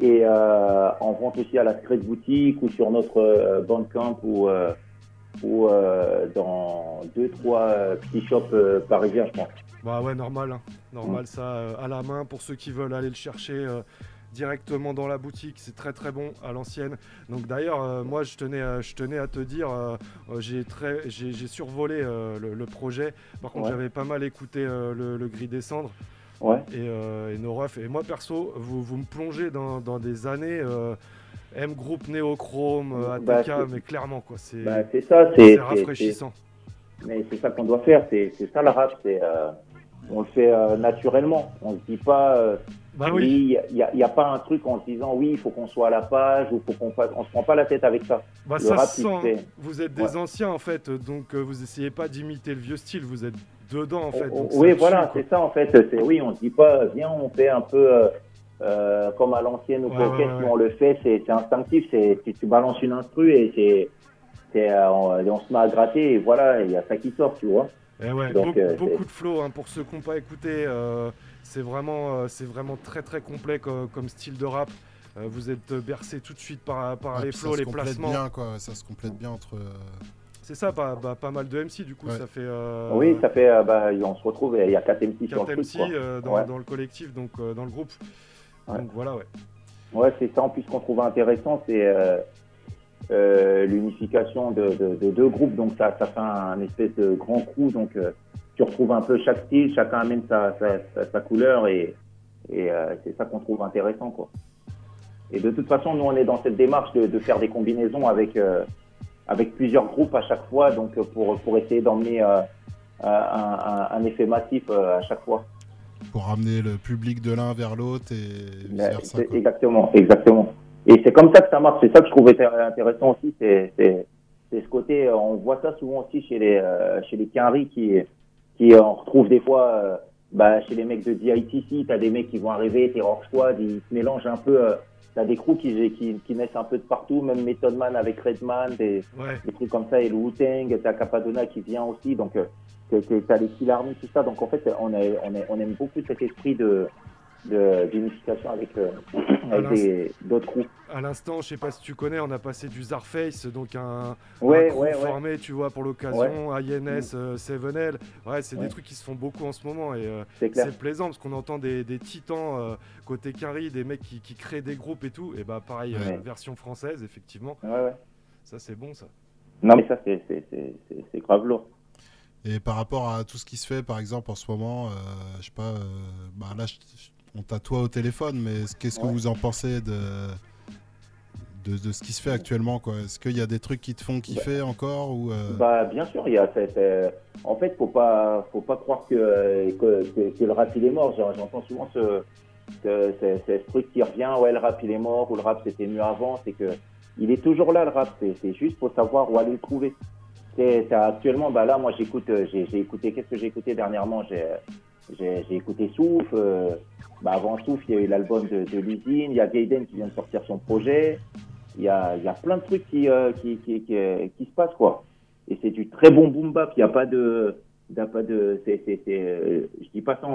et euh, en vente aussi à la Secret Boutique ou sur notre euh, Bandcamp ou euh, ou euh, dans deux trois euh, petits shops euh, parisiens, je pense. Bah ouais, normal. hein. Normal, ça, euh, à la main, pour ceux qui veulent aller le chercher euh, directement dans la boutique. C'est très très bon à l'ancienne. Donc d'ailleurs, euh, moi, je tenais, à- je tenais à te dire, euh, euh, j'ai très, j'ai j'ai survolé euh, le, le projet. Par contre, Ouais. j'avais pas mal écouté euh, le, le Gris des Cendres. Ouais. Et, euh, et nos refs. Et moi, perso, vous, vous me plongez dans, dans des années euh, M Group, Néochrome, euh, ATK, Bah, mais clairement, quoi. C'est Bah, c'est ça, c'est c'est- rafraîchissant. c'est- Mais c'est ça qu'on doit faire, c'est ça le rap, c'est euh, on le fait euh, naturellement. On se dit pas, euh, Bah oui. il n'y a, il y a pas un truc en se disant oui, il faut qu'on soit à la page ou faut qu'on fasse. On se prend pas la tête avec ça. Bah le ça rap, sent. Vous êtes des Ouais. anciens en fait, donc euh, vous essayez pas d'imiter le vieux style, vous êtes dedans en fait. donc Oh, oui, voilà, c'est ça en fait. C'est oui, on se dit pas, viens, on fait un peu euh, euh, comme à l'ancienne ou Ouais, quoi, ouais, qu'est-ce ouais, qu'on le fait, c'est instinctif. C'est tu, tu balances une instru et c'est c'est euh, on, on se met à gratter et voilà, il y a ça qui sort, tu vois. Eh ouais, Donc, beaucoup, euh, beaucoup de flow hein, pour ceux qui n'ont pas écouté. euh, c'est vraiment, euh, c'est vraiment très très complet co- comme, style de rap. Euh, vous êtes bercé tout de suite par, par Ouais, les flows, ça se les complète placements. bien, quoi. Ça se complète bien entre. euh, C'est ça, pas, bah, pas mal de MC du coup, ça fait. euh, Oui, ça fait, euh, bah, on se retrouve, et il y a 4 MC sur 4 le truc. MC quoi. euh, dans, Ouais. dans le collectif, donc euh, dans le groupe. Ouais. Donc voilà, ouais. Ouais, c'est ça en plus qu'on trouve intéressant, c'est euh, l'unification de, de- de deux groupes. Donc ça, ça fait un espèce de grand crew. Donc euh, tu retrouves un peu chaque style, chacun amène sa, sa, sa, sa couleur et, et euh, c'est ça qu'on trouve intéressant. Quoi. Et de toute façon, nous on est dans cette démarche de, de faire des combinaisons avec, avec plusieurs groupes à chaque fois, donc pour, pour essayer d'emmener un, un- un effet massif à chaque fois. pour ramener le public de l'un vers l'autre et vice Mais versa. Exactement, exactement. Et c'est comme ça que ça marche. C'est ça que je trouvais intér- intéressant aussi. C'est c'est- c'est ce côté. euh, On voit ça souvent aussi chez les euh, chez les Quinry qui qui euh, on retrouve des fois. bah, chez les mecs de DITC, t'as des mecs qui vont arriver, Terror Squad, ils se mélangent un peu. t'as des crews qui, qui, qui naissent un peu de partout, même Method Man avec Redman, des, des trucs comme ça, et le Wu-Tang, t'as Capadona qui vient aussi, donc t'as les Kill Army, tout ça. Donc en fait, on, est, on, est, on aime beaucoup cet esprit de- d'unification avec, euh, avec d'autres crews. À l'instant, je sais pas si tu connais, on a passé du Zarface, donc un, Ouais, un crew ouais, ouais. formé, tu vois, pour l'occasion, INS, euh, 7L. Ouais, c'est Ouais. des trucs qui se font beaucoup en ce moment et euh, C'est plaisant parce qu'on entend des, des titans euh, côté Quinry, des mecs qui, qui créent des groupes et tout. Et bah pareil, euh, version française, effectivement. Ouais, ouais. Ça, c'est bon, ça. Non, mais ça, c'est- c'est c'est- c'est- c'est grave lourd. Et par rapport à tout ce qui se fait, par exemple, en ce moment, euh, je sais pas, euh, bah là, je- on t'a toi au téléphone, mais qu'est-ce que Ouais. vous en pensez de, de, de ce qui se fait actuellement quoi? Est-ce qu'il y a des trucs qui te font kiffer encore ou euh, Bah, bien sûr, il y a cette. euh, en fait, faut pas, faut pas croire que, que, que- que le rap il est mort. J'en- J'entends souvent ce, ce, truc qui revient. Ouais, le rap il est mort ou le rap c'était mieux avant. C'est que il est toujours là le rap. C'est juste faut savoir où aller le trouver. C'est actuellement, bah là, moi j'écoute, euh, j'ai j'ai écouté. Qu'est-ce que j'ai écouté dernièrement? J'ai j'ai écouté Souf. euh, bah avant Souf, il y a eu l'album de, l'usine. Il y a Gaiden qui vient de sortir son projet. Il y a, y a plein de trucs qui, euh, qui, qui, euh, qui se passent, quoi. Et c'est du très bon boom bap. Il n'y a pas de, pas de, c'est, c'est, euh, je dis pas ça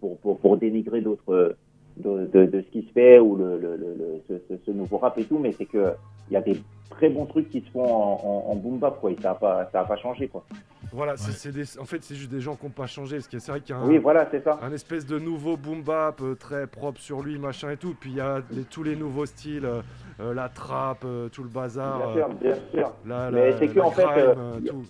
pour, pour, dénigrer d'autres, de, de, ce qui se fait ou le, le, le, le- ce, ce nouveau rap et tout, mais c'est que il y a des très bons trucs qui se font en, en, en boom bap, quoi. Et ça a pas, ça a pas changé, quoi. Voilà, c'est- c'est des- en fait, c'est juste des gens qui n'ont pas changé. Parce que c'est vrai qu'il y a un, Oui, voilà, c'est ça. un espèce de nouveau boom bap euh, très propre sur lui, machin et tout. Puis il y a les- tous les nouveaux styles, euh, euh, la trappe, euh, tout le bazar. Bien sûr, bien sûr. La, Mais c'est que, en fait, tout.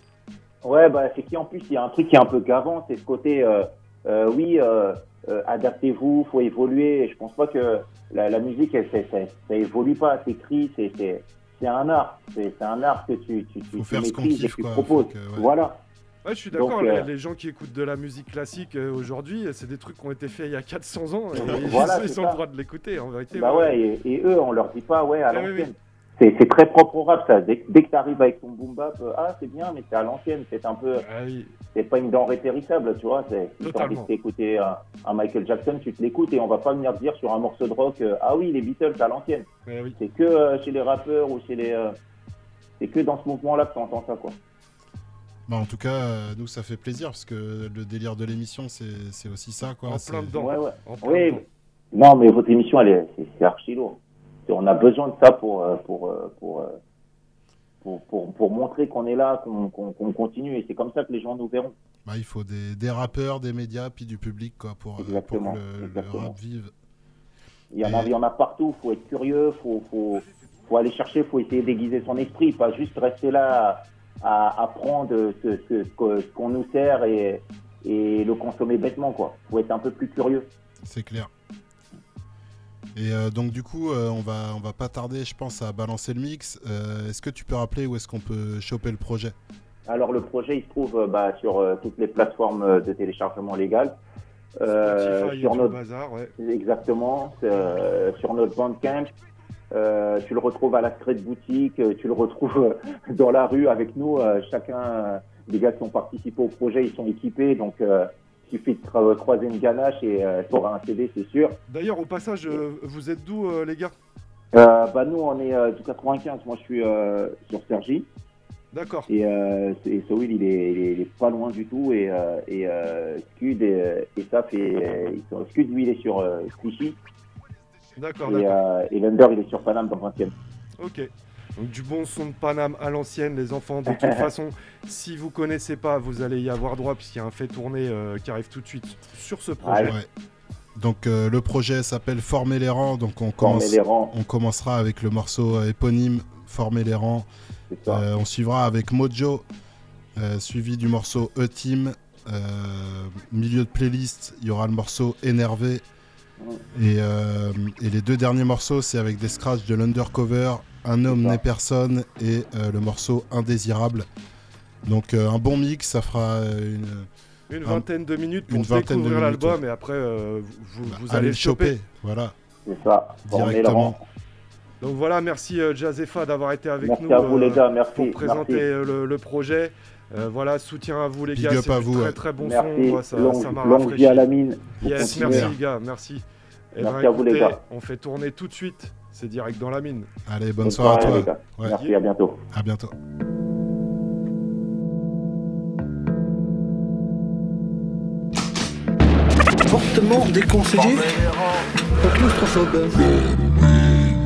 Ouais, bah, c'est qu'en plus, il y a un truc qui est un peu gavant, c'est ce côté, euh, euh, oui, euh, euh, adaptez-vous, faut évoluer. Je pense pas que la, la musique, elle, ça, ça, ça évolue pas, c'est, c'est, c'est un art. C'est, un art que tu, tu, tu, tu faire ce qu'on maîtrises et kiffe, que tu proposes. Faut que- ouais. Voilà. Ouais, je suis Donc, d'accord. euh, les, gens qui écoutent de la musique classique euh, aujourd'hui, c'est des trucs qui ont été faits il y a 400 ans. Et Voilà, ils, ont le droit de l'écouter, en vérité. Bah ouais, et, et eux, on leur dit pas, ouais, à Ah l'ancienne. oui. C'est très propre au rap, ça. Dès, dès que tu arrives avec ton boom bap, euh, ah, c'est bien, mais c'est à l'ancienne. C'est un peu. C'est pas une denrée périssable, tu vois. C'est, si t'as envie t'écouter un, un Michael Jackson, tu te l'écoutes et on va pas venir te dire sur un morceau de rock, euh, ah oui, les Beatles à l'ancienne. Oui. C'est que euh, chez les rappeurs ou chez les. euh, c'est que dans ce mouvement-là que tu entends ça, quoi. bah, en tout cas, euh, nous ça fait plaisir parce que le délire de l'émission c'est c'est aussi ça quoi. En c'est- plein dedans. Ouais, ouais. En plein Oui, dedans. non, mais votre émission, elle est, c'est, c'est archi lourd. On a besoin de ça pour, euh, pour, euh, pour, euh, pour, pour, pour montrer qu'on est là, qu'on, qu'on continue. Et c'est comme ça que les gens nous verront. Bah, il faut des, des rappeurs, des médias, puis du public quoi pour, pour que le, rap vive. Il y en a, il y en a partout. Faut être curieux. Faut, faut, faut aller chercher. Faut essayer d'aiguiser son esprit, pas juste rester là à, à prendre ce, ce, qu'on nous sert et, et le consommer bêtement, quoi. Faut être un peu plus curieux. C'est clair. Et euh, donc du coup, euh, on va on va pas tarder, je pense, à balancer le mix. Euh, est-ce que tu peux rappeler où est-ce qu'on peut choper le projet? Alors le projet, il se trouve bah, sur euh, toutes les plateformes de téléchargement légal. Euh, Spotify sur notre bazar, ouais. exactement euh, sur notre Bandcamp. Euh, tu le retrouves à la Secret Boutique, tu le retrouves dans la rue avec nous. euh, chacun des gars qui ont participé au projet, ils sont équipés, donc euh, suffit de cro- croiser une ganache et tu auras un CD, c'est sûr. D'ailleurs, au passage, euh, vous êtes d'où, euh, les gars? Euh, bah nous, on est euh, du 95. Moi, je suis euh, sur Sergi. D'accord. Et, euh, et Sowil, il est, il, il pas loin du tout. Et, euh, et euh, Scud et, et Saf, et, euh, Scud, lui, il est sur euh, Clichy. D'accord, Et, euh, Lunder, il est sur Paname dans le 20 Ok. Donc du bon son de Paname à l'ancienne, les enfants. De toute façon, si vous connaissez pas, vous allez y avoir droit puisqu'il y a un fait tourner euh, qui arrive tout de suite sur ce projet. Ouais. Donc euh, le projet s'appelle Former les rangs. Donc on, Former commence, les rangs. on commencera avec le morceau euh, éponyme Former les rangs. Euh, on suivra avec Mojo, euh, suivi du morceau E-Team. Euh, milieu de playlist, il y aura le morceau Énervé. Et, euh, et les deux derniers morceaux, c'est avec des scratchs de l'Undercover, Un homme n'est personne et euh, le morceau Indésirable. Donc euh, un bon mix, ça fera euh, une, Une un- vingtaine de minutes pour une vingtaine de découvrir l'album et après euh, vous, vous Bah, allez allez le choper. Voilà. C'est ça. Directement. Donc voilà, merci euh, Jazefa d'avoir été avec Merci nous à vous, les gars, merci, pour présenter merci. le, le projet. Euh, voilà, soutien à vous les Big gars, c'est vous, très ouais. très bon Merci, son, moi, ça longue- ça m'a rafraîchi. à la mine. Yes, merci les gars, merci. Eh Merci ben, à vous, les écoutez, gars. On fait tourner tout de suite, c'est direct dans la mine. Allez, bonne, Bonne soirée, soirée, à toi. gars. Merci, à bientôt. À bientôt. Fortement déconseillé.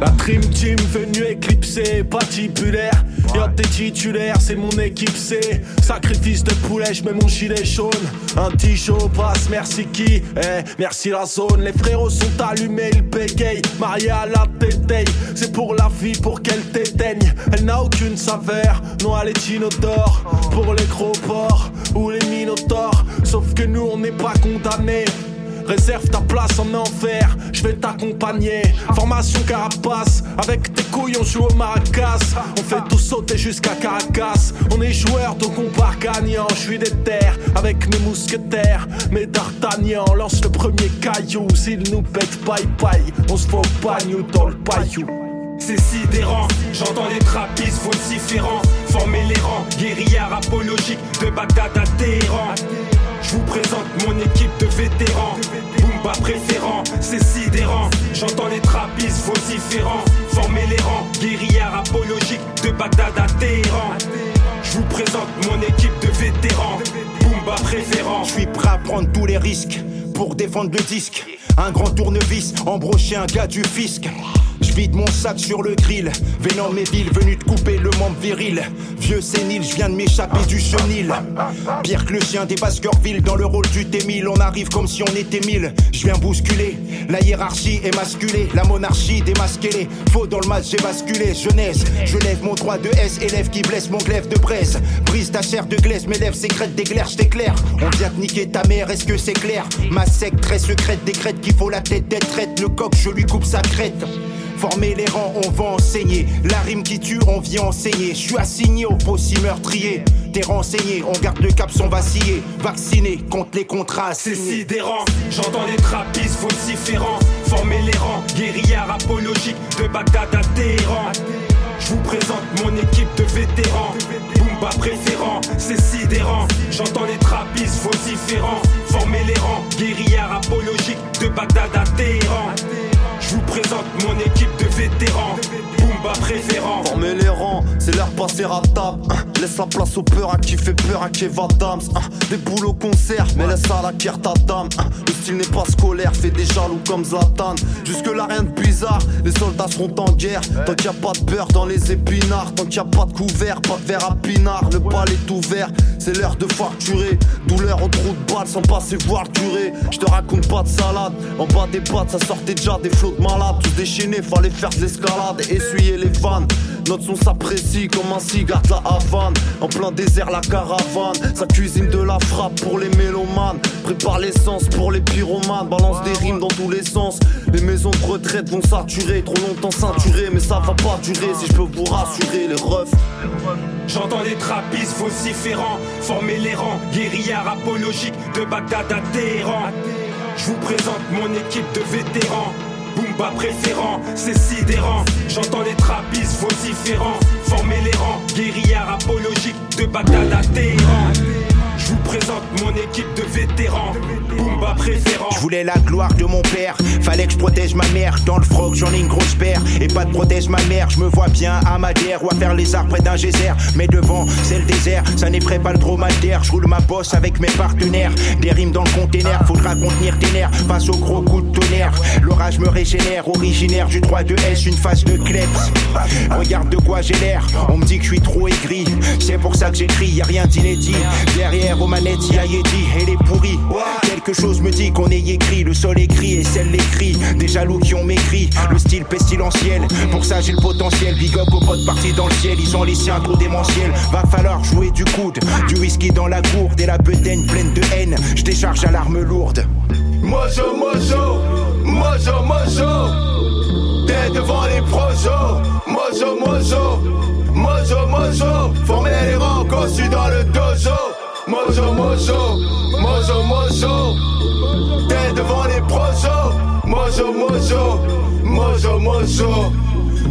La Dream Team venue éclipser, patibulaire. Y'a tes titulaires, c'est mon équipe C. Sacrifice de poulet, je mets mon gilet jaune. Un show passe, merci qui Eh, merci la zone. Les frérots sont allumés, ils bégayent. Marié à la tétaille, c'est pour la vie, pour qu'elle t'éteigne. Elle n'a aucune saveur, non, elle est inodore. Pour les gros porcs ou les minotaures. Sauf que nous, on n'est pas condamnés. Réserve ta place en enfer, je vais t'accompagner. Formation carapace, avec tes couilles on joue au maracas. On fait tout sauter jusqu'à Caracas. On est joueurs donc on part gagnant. Je des terres avec mes mousquetaires. Mes d'Artagnan lance le premier caillou. S'ils nous pètent paille paille, on se fait au pagne dans le paillou. C'est sidérant, j'entends les trappistes vociférants Former les rangs, guérillard apologique de Bagdad à Téhéran Je vous présente mon équipe de vétérans. Boomba préférant, c'est sidérant. J'entends les trappistes vociférants Former les rangs, guérillard apologique de Bagdad à Téhéran. Je vous présente mon équipe de vétérans. Boomba préférant. Je suis prêt à prendre tous les risques pour défendre le disque. Un grand tournevis, embrocher un gars du fisc. Vide mon sac sur le grill, Vénom mes villes, venu te couper le membre viril. Vieux sénile, je viens de m'échapper du chenil. Pire que le chien des Baskerville, dans le rôle du T1000, on arrive comme si on était mille. Je viens bousculer, la hiérarchie est masculée, la monarchie démasquée. Faux dans le match, j'ai basculé, jeunesse. Je lève mon droit de S, élève qui blesse mon glaive de braise. Brise ta chair de glaise, mes lèvres sécrètes d'éclair, je t'éclaire. On vient te niquer ta mère, est-ce que c'est clair? Ma secte très secrète décrète qu'il faut la tête d'être traite. Le coq, je lui coupe sa crête. Former les rangs, on va enseigner. La rime qui tue, on vient enseigner. Je suis assigné au possible meurtrier. T'es renseigné, on garde le cap sans vaciller. Vacciné contre les contrats. C'est sidérant, j'entends les trappistes vociférants Former les rangs, guérillard apologique de Bagdad à Téhéran Je vous présente mon équipe de vétérans Boomba préférant, c'est sidérant J'entends les trappistes vociférants Former les rangs, guérillard apologique de Bagdad à Téhéran Je vous présente mon équipe de vétérans Boomba préférant Former les rangs, c'est leur passer à table. hein. Laisse la place au peur à qui fait peur à Kev Adams. hein. Des boules au concert, mais laisse à la carte ta dame. hein. Le style n'est pas scolaire, fait des jaloux comme Zlatan. Jusque là, rien de bizarre, les soldats seront en guerre. Tant qu'il y a pas de beurre dans les épinards, tant qu'il y a pas de couvert, pas de verre à pinard, le bal est ouvert. C'est l'heure de facturer. Douleur au trou de balle sans passer voir le curé. Je te raconte pas de salade, en bas des pattes, ça sortait déjà des flots de malades. Tous déchaînés, fallait faire de l'escalade et essuyer les vannes. Notre son s'apprécie comme un cigare de la Havane. En plein désert, la caravane. Sa cuisine de la frappe pour les mélomanes. Prépare l'essence pour les pyromanes. Balance des rimes dans tous les sens. Les maisons de retraite vont saturer. Trop longtemps ceinturé, mais ça va pas durer. Si je peux vous rassurer, les refs. J'entends les trappistes vociférants Former les rangs, guérillard apologique de Bagdad à Téhéran Je vous présente mon équipe de vétérans Boomba préférant, c'est sidérant. J'entends les trappistes vociférants Former les rangs, guérillard apologique de Bagdad à Téhéran Je vous présente mon équipe de vétérans Boomba préférant Je voulais la gloire de mon père. Fallait que je protège ma mère. Dans le froc, j'en ai une grosse paire. Et pas de protège ma mère. Je me vois bien à Madère ou à faire les arts près d'un geyser. Mais devant, c'est le désert. Ça n'effraie pas le dromadaire. Je roule ma bosse avec mes partenaires. Des rimes dans le container. Faudra contenir tes nerfs face au gros coup de tonnerre. L'orage me régénère. Originaire du 3 de S, une face de kleps. Regarde de quoi j'ai l'air. On me dit que je suis trop aigri. C'est pour ça que j'écris. Y a rien d'inédit. Derrière aux manettes, y a Yeti et les pourris. Quelque chose me dit qu'on ait écrit. Le sol écrit et celle l'écrit. Des jaloux qui ont maigri. Le style pestilentiel. Pour ça, j'ai le potentiel. Big up aux potes partis dans le ciel. Ils ont les siens trop démentiels. Va falloir jouer du coude. Du whisky dans la gourde et la bedaine pleine de haine. Je décharge à l'arme lourde. Mojo, mojo, mojo, mojo. T'es devant les projos. Mojo, mojo, mojo, mojo. Former les rangs conçus dans le dojo. Mojo, mojo, mojo, mojo. T'es devant les projos. Mojo, mojo, mojo, mojo.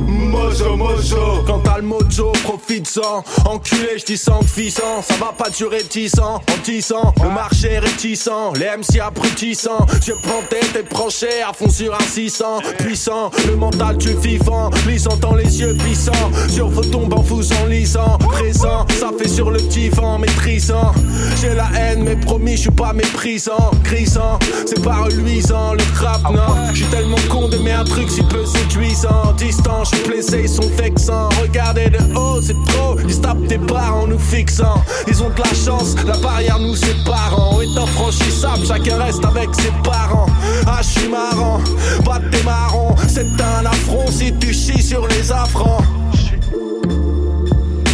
Mojo, mojo. Quand t'as le mojo, profite-en. Enculé, j'dis sans cuisant. Ça va pas durer tissant, en tissant. Le marché réticent, les MC abrutissants. Je prends tête et prends cher, à fond sur un 600. Puissant, le mental tu vivant. Lisant dans les yeux puissants. Sur vos tombes en vous en lisant. Présent, ça fait sur le divan, maîtrisant. J'ai la haine, mais promis, je suis pas méprisant. Grisant, c'est pas reluisant. Le crap, non. J'suis tellement con d'aimer un truc si peu séduisant. Distant, j'suis blessé, ils sont vexants. Regardez de haut, c'est trop. Ils se tapent des barres en nous fixant. Ils ont de la chance, la barrière nous sépare. En étant franchissable, chacun reste avec ses parents. Ah, je suis marrant, pas tes marrons. C'est un affront si tu chies sur les affronts.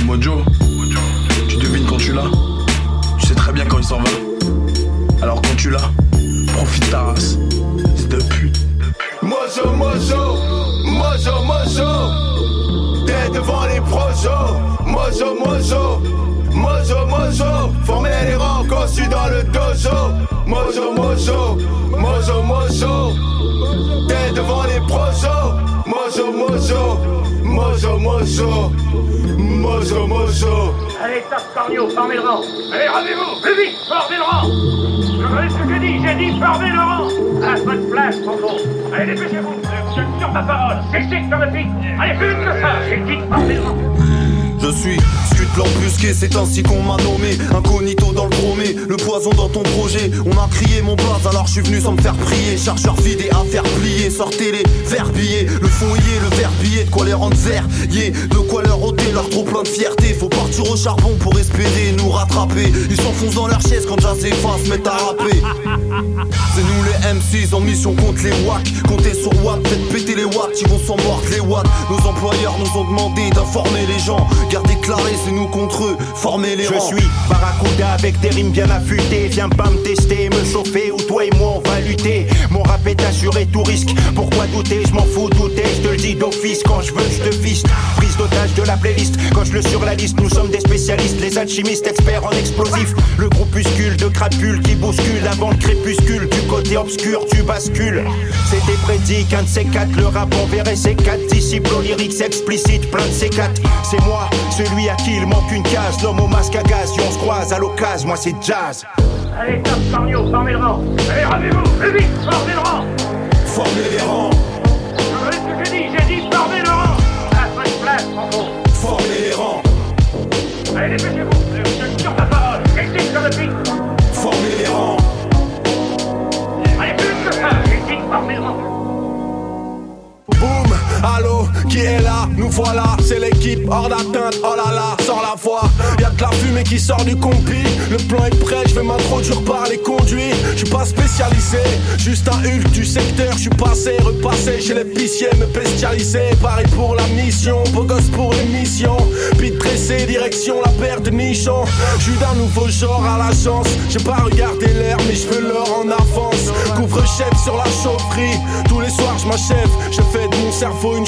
Mojo, tu devines quand tu l'as. Tu sais très bien quand il s'en va. Alors quand tu l'as, profite ta race. C'est de pute. Mojo, mojo, projos. Mojo, mojo, mojo, mojo. Former les rangs conçus dans le dojo. Mojo, mojo, mojo, mojo. T'es devant les projos. Mojo, mojo, mojo, mojo. Mojo, mojo. Allez, top corneau, formez le rang. Allez, rendez-vous, plus vite, formez le rang. Voyez ce que je dis J'ai dit formez le rang. À votre place, Tonton. Allez, dépêchez-vous. Je sur ma parole. C'est chic sur le pic. Allez, plus vite que ça. J'ai dit formez le rang. Je suis scute l'embusqué, c'est ainsi qu'on m'a nommé. Incognito dans le bromé, le poison dans ton projet. On a crié mon blaze alors je suis venu sans me faire prier. Chargeur vide et affaire pliée, sortez les verbillés Le fouiller, le verbier, de quoi les rendre yeah. De quoi leur ôter leur trop plein de fierté. Faut partir au charbon pour espérer nous rattraper. Ils s'enfoncent dans leur chaise quand jazz et fin se mettent à rapper C'est nous les M6 en mission contre les WAC Comptez sur Watt, faites péter les watts, ils vont s'en mordre les watts Nos employeurs nous ont demandé d'informer les gens C'est nous contre eux, les Je rangs suis Barracuda avec des rimes bien affûtées. Viens pas me tester, me chauffer, ou toi et moi on va lutter. Mon rap est assuré, tout risque. Pourquoi douter? Je m'en fous, douter. Je te le dis d'office quand je veux, je te fiste. Prise d'otage de la playlist. Quand je le sur la liste, nous sommes des spécialistes, les alchimistes experts en explosifs. Le groupuscule de crapules qui bouscule avant le crépuscule. Du côté obscur, tu bascules. C'était prédit qu'un de ces quatre, le rap enverrait ses quatre disciples lyrics explicites, plein de ces quatre. C'est moi, celui à qui il manque une case, l'homme au masque à gaz. Si on se croise à l'occasion, moi c'est jazz. Allez, top formez le rang. Allez, rendez-vous, plus vite, formez le rang. Formez les rangs, Allez, dépêchez-vous. Qui est là Nous voilà, c'est l'équipe hors d'atteinte, oh là là, sans la voix. Y'a de la fumée qui sort du compi. Le plan est prêt, je vais m'introduire par les conduits. Je suis pas spécialisé, juste un Hulk du secteur. Je suis passé, repassé chez l'épicier, me bestialisé. Pareil pour la mission, beau gosse pour l'émission. Pete dressé, direction la paire de nichons. Je suis d'un nouveau genre à l'agence. J'ai pas regardé l'air, mais je veux l'or en avance. Couvre-chef sur la chaufferie. Tous les soirs, je m'achève, je fais de mon cerveau une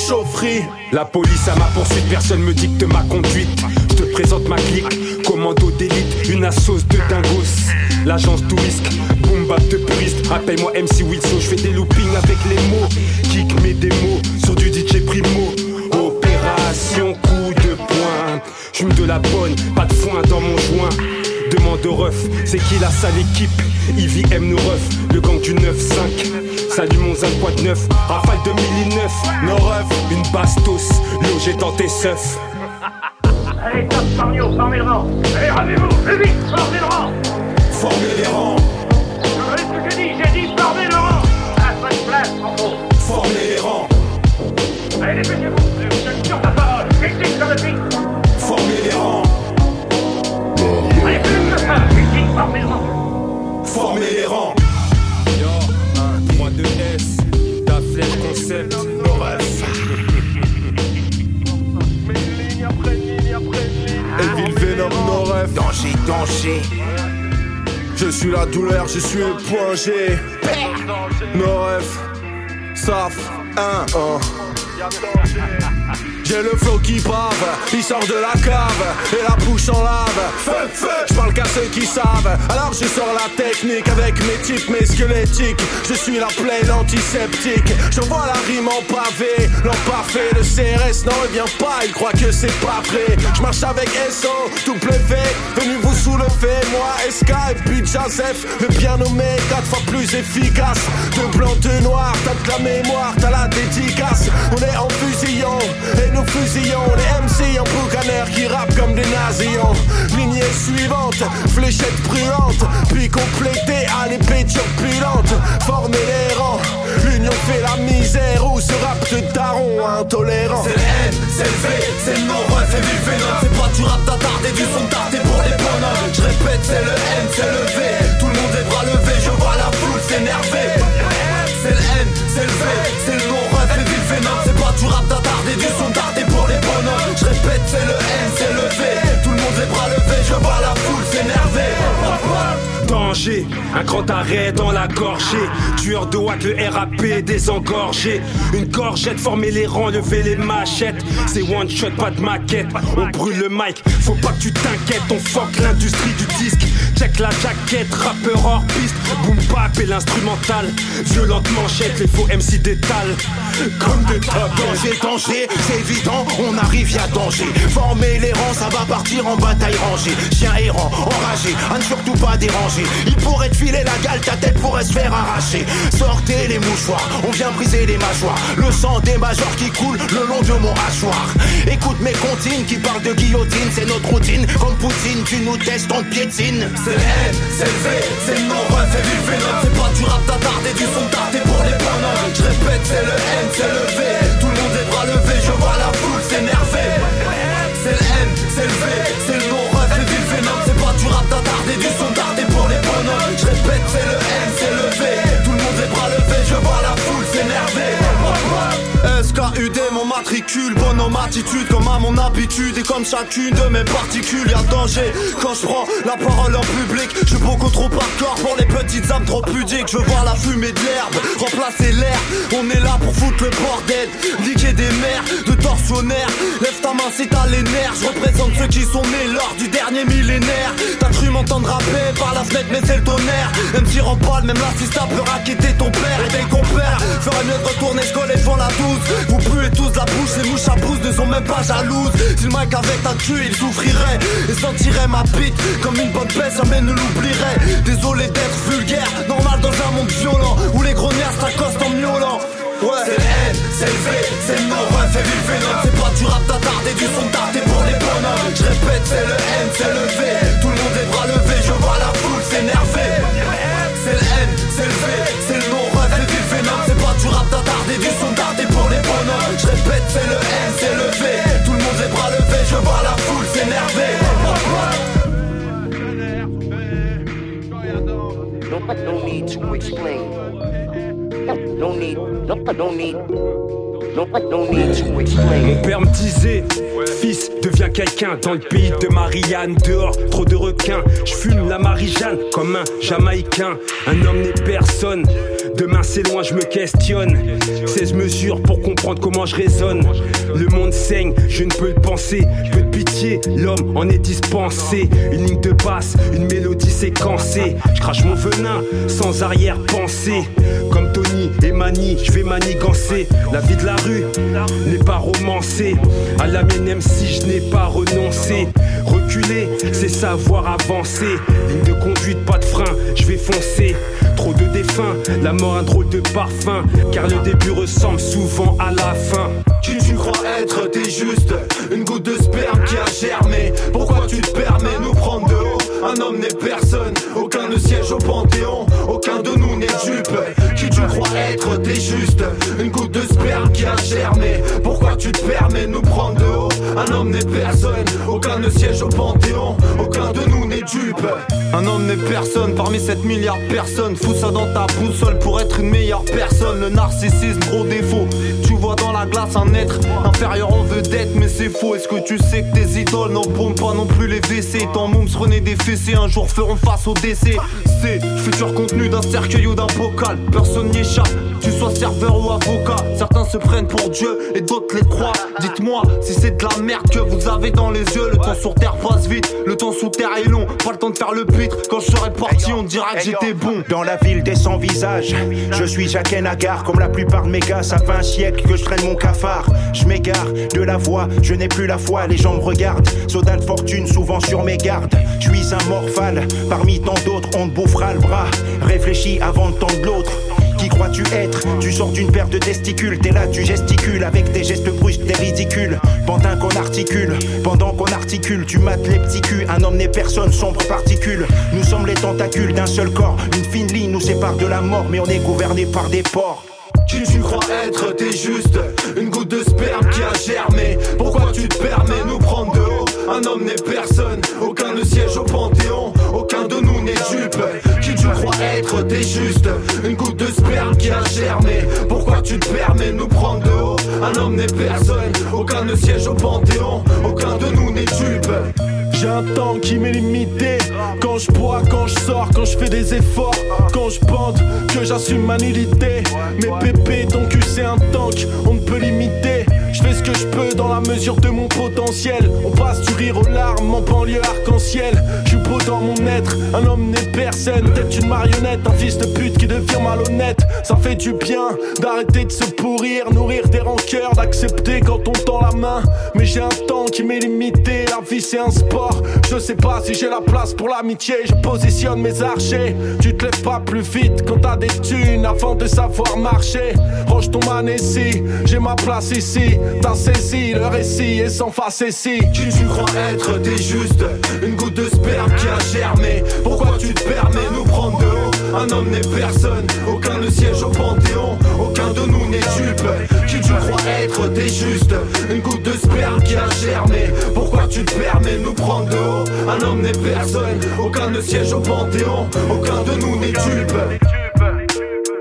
La police à ma poursuite, personne me dicte ma conduite. Je te présente ma clique, commando d'élite, une assos de dingos. L'agence tout risque, boom de puriste. Rappelle-moi MC Wilson, je fais des loopings avec les mots. Kick mes démos sur du DJ Primo. Opération coup de poing. J'fume de la bonne, pas de foin dans mon joint. Demande au ref, c'est qui la sale équipe? Ivy aime nos refs, le gang du 9-5. Salut mon zinc quoi de neuf, rafale 2009. Nos refs, une bastos, logé dans tes seufs. Allez, top, formez formez le rang. Allez, rendez-vous, plus vite, formez le rang. Formez les rangs, Je suis la douleur, je suis le point G. Saf, 1, 1. J'ai le flow qui bave, il sort de la cave et la bouche en lave. Feu, feu, je parle qu'à ceux qui savent. Alors je sors la technique avec mes types, mes squelettiques. Je suis la plaie, l'antiseptique. J'envoie la rime en pavé, l'emparfait. Le CRS n'en revient pas, il croit que c'est pas vrai. Je marche avec SO, W, venu vous soulever. Moi, SK et puis Joseph, le bien nommé, quatre fois plus efficace. De blanc, de noir, t'as de la mémoire, t'as la dédicace. On est en fusillon et nous fusillons les MC en boucanère qui rappent comme des nazillons. Lignée suivante, fléchette brûlante, puis complétée à l'épée turbulente. Former les rangs, l'union fait la misère où ce rap de daron intolérant? C'est le N, c'est le V, c'est le ref et vive Venom. C'est pas du rap d'attardé, du son tardé pour les bonhommes. Je répète, c'est le N, c'est le V. Tout le monde est bras levés, je vois la foule s'énerver. C'est le N, c'est le V, c'est le ref et vive Venom. C'est pas du rap d'attardé, du son tardé pour les bonhommes. Je répète, c'est le N, c'est le V. Tout le monde est bras levés, je vois la foule s'énerver. Danger, un grand arrêt dans la gorgée. Tueur de wack, le RAP désengorgé. Une gorgette, former les rangs, lever les machettes. C'est one shot, pas de maquette. On brûle le mic, faut pas que tu t'inquiètes. On fuck l'industrie du disque. Check la jaquette, rappeur hors piste. Boom bap et l'instrumental. Violente manchette, les faux MC d'étal. Comme des tables. Danger, danger, c'est évident, on arrive, y'a danger. Former les rangs, ça va partir en bataille rangée. Chien errant, enragé, à ne surtout pas déranger. Il pourrait te filer la gale, ta tête pourrait se faire arracher. Sortez les mouchoirs, on vient briser les mâchoires. Le sang des majors qui coule le long de mon hachoir. Écoute mes comptines qui parlent de guillotine, c'est notre routine. Comme Poutine, tu nous testes, on te piétine. C'est le N, c'est le V, c'est le non ref et Venom. C'est pas du rap d'attardé, du son tardé pour les bonhommes. Je répète, c'est le N, c'est le V. Tout le monde est bras levés, je vois la foule s'énerver. C'est le d'attardé, du son tardé pour les bonhommes. Je répète, c'est le N, c'est le V. Tout le monde est bras levés, je vois la foule s'énerver. SKUD, mon matricule, bonhomme attitude comme à mon habitude Et comme chacune de mes particules, y'a danger. Quand je prends la parole en public Je beaucoup trop hardcore pour les petites âmes trop pudiques. Je veux voir la fumée de l'herbe, remplacer l'air. On est là pour foutre le bordel Niquer des mères de tortionnaires Lève ta main si t'as les nerfs Je représente ceux qui sont nés lors du dernier millénaire. T'as cru m'entendre rapper par la fenêtre mais c'est le tonnerre. Même si pas même l'assistant peut raqueter ton père. Et tes compères Ferait mieux de retourner se coller devant la douce. Vous puez tous la bouche, les mouches à pouce ne sont même pas jalouses. Si le mec avec ta queue il souffrirait Et sentirait ma bite comme une bonne baisse jamais ne l'oublierait Désolé d'être vulgaire, normal dans un monde violent Où les grognards s'accostent en miaulant. Ouais. C'est le N, c'est le V, c'est le ref et vive Venom C'est pas du rap d'attardé, du son tardé pour les bonhommes. Je répète, c'est le N, c'est le V Tout le monde est bras levés, Mon père me disait, fils, deviens quelqu'un dans le pays de Marianne. Dehors, trop de requins. Je fume la Marie-Jeanne comme un Jamaïcain. Un homme n'est personne. Demain c'est loin, je me questionne. 16 mesures pour comprendre comment je raisonne. Le monde saigne, je ne peux le penser. Peu de pitié, l'homme en est dispensé. Une ligne de basse, une mélodie séquencée. Je crache mon venin sans arrière-pensée. Comme Tony et Mani, je vais manigancer. La vie de la rue n'est pas romancée. À la mienne, même si je n'ai pas renoncé. Reculer, c'est savoir avancer. Ligne de conduite, pas de frein, je vais foncer. Trop de défunts, la mort un drôle de parfum. Car le début ressemble souvent à la fin. Tu crois être, t'es juste une goutte de sperme qui a germé. Pourquoi tu te permets nous prendre de haut? Un homme n'est personne, aucun ne siège au panthéon, aucun de nous n'est dupe. Qui tu crois être, t'es juste une goutte de sperme qui a germé. Pourquoi tu te permets nous prendre de haut? Un homme n'est personne, aucun ne siège au panthéon, aucun de nous n'est dupe. Un homme n'est personne parmi 7 milliards de personnes. Fous ça dans ta boussole pour être une meilleure personne. Le narcissisme, gros défaut. Dans la glace un être inférieur en vedette, mais c'est faux. Est-ce que tu sais que tes idoles n'en pas non plus les WC? Ton moums renaît des fessées, un jour feront face au décès. C'est futur contenu d'un cercueil ou d'un bocal. Personne n'y échappe, tu sois serveur ou avocat. Certains se prennent pour Dieu et d'autres les croient. Dites-moi si c'est de la merde que vous avez dans les yeux. Le temps sur terre passe vite, le temps sous terre est long. Pas le temps de faire le pitre. Quand je serai parti, on dira que j'étais bon. Dans la ville des sans visages, je suis Jacques Nagar comme la plupart de mes gars. Ça fait un siècle que je traîne mon cafard. Je m'égare de la voix, je n'ai plus la foi. Les gens me regardent, soda de fortune souvent sur mes gardes. Je suis un morphale, parmi tant d'autres, on te bouffera le bras. Réfléchis avant de tendre l'autre. Qui crois-tu être? Tu sors d'une paire de testicules, t'es là, tu gesticules avec tes gestes brusques, t'es ridicule. Pendant qu'on articule, pendant qu'on articule, tu mates les petits culs. Un homme n'est personne, sombre particule. Nous sommes les tentacules d'un seul corps. Une fine ligne nous sépare de la mort, mais on est gouverné par des porcs. Qui tu crois être, t'es juste une goutte de sperme qui a germé. Pourquoi tu te permets nous prendre de haut? Un homme n'est personne, aucun ne siège au panthéon, aucun de nous n'est dupe. Qui tu crois être, t'es juste une goutte de sperme qui a germé. Pourquoi tu te permets nous prendre de haut? Un homme n'est personne, aucun ne siège au panthéon, aucun de nous n'est dupe. J'ai un temps qui m'est limité. Quand je bois, quand je sors, quand je fais des efforts. Quand je bande, que j'assume ma nullité Mais pépé, ton cul c'est un tank, on ne peut limiter que je peux dans la mesure de mon potentiel. On passe du rire aux larmes en banlieue arc-en-ciel. Je beau dans mon être, un homme n'est personne. Peut-être une marionnette, un fils de pute qui devient malhonnête. Ça fait du bien d'arrêter de se pourrir, nourrir des rancœurs, d'accepter quand on tend la main. Mais j'ai un temps qui m'est limité, la vie c'est un sport. Je sais pas si j'ai la place pour l'amitié, je positionne mes archers. Tu te lèves pas plus vite quand t'as des thunes avant de savoir marcher. Range ton man j'ai ma place ici. Saisi le récit et sans face ici. Qui tu crois être, t'es juste une goutte de sperme qui a germé. Pourquoi tu te permets nous prendre de haut? Un homme n'est personne, aucun ne siège au panthéon, aucun de nous n'est dupe. Qui tu crois être, t'es juste une goutte de sperme qui a germé. Pourquoi tu te permets nous prendre de haut? Un homme n'est personne, aucun ne siège au panthéon, aucun de nous n'est dupe.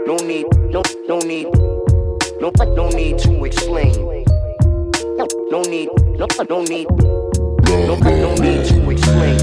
No need, no, no need, no, no need to explain. No need, no, no need, no, no need to explain.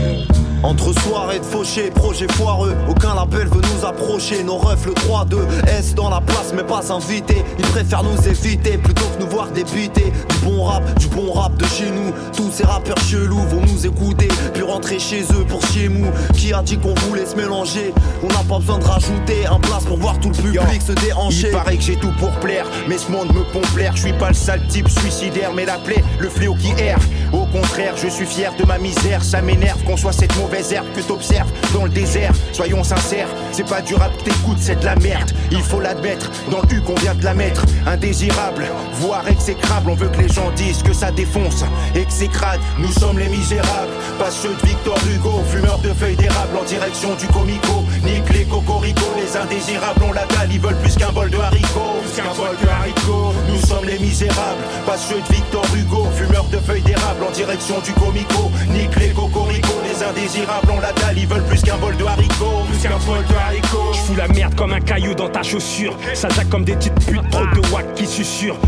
Entre soirées de fauchés, projets foireux, aucun label veut nous approcher. Nos refs, le 3-2, S dans la place, mais pas invité. Ils préfèrent nous éviter plutôt que nous voir débuter. Du bon rap, du bon rap de chez nous. Tous ces rappeurs chelous vont nous écouter, puis rentrer chez eux pour chez nous. Qui a dit qu'on voulait se mélanger? On n'a pas besoin de rajouter un place pour voir tout le public se déhancher. Il paraît que j'ai tout pour plaire, mais ce monde me pompe l'air. Je suis pas le sale type suicidaire, mais la plaie, le fléau qui erre. Au contraire, je suis fier de ma misère. Ça m'énerve qu'on soit cette mauvaise que t'observes dans le désert. Soyons sincères, c'est pas du rap que t'écoutes, c'est de la merde. Il faut l'admettre, dans le U qu'on vient de la mettre. Indésirable, voire exécrable. On veut que les gens disent que ça défonce et que c'est crade. Nous sommes les misérables, pas ceux de Victor Hugo, fumeurs de feuilles d'érable en direction du comico. Nique les cocoricots, les indésirables ont la dalle, ils veulent plus qu'un bol de haricots. Plus qu'un bol de haricots. Nous sommes les misérables, pas ceux de Victor Hugo, fumeurs de feuilles d'érable en direction du comico. Nique les cocoricots, les indésirables la dalle, ils veulent plus qu'un bol de haricots. Plus qu'un bol de haricots. Je fous la merde comme un caillou dans ta chaussure. Ça jaque comme des petites putes, trop de wack qui susurrent.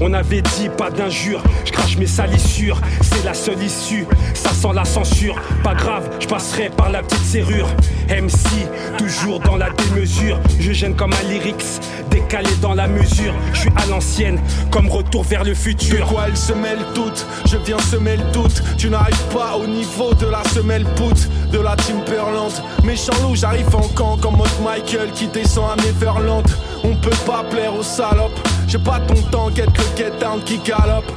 On avait dit pas d'injures, je crache mes salissures, c'est la seule issue. Ça sent la censure, pas grave, je passerai par la petite serrure. MC, toujours dans la démesure, je gêne comme un lyrics, décalé dans la mesure. Je suis à l'ancienne, comme retour vers le futur. De elles se mêlent toutes Je viens semer le doute. Tu n'arrives pas au niveau de la semelle poutre de la Timberland. Méchant loup, j'arrive en camp comme mode Michael qui descend à Neverland. On peut pas plaire aux salopes. J'ai pas ton temps, get le get down qui galope.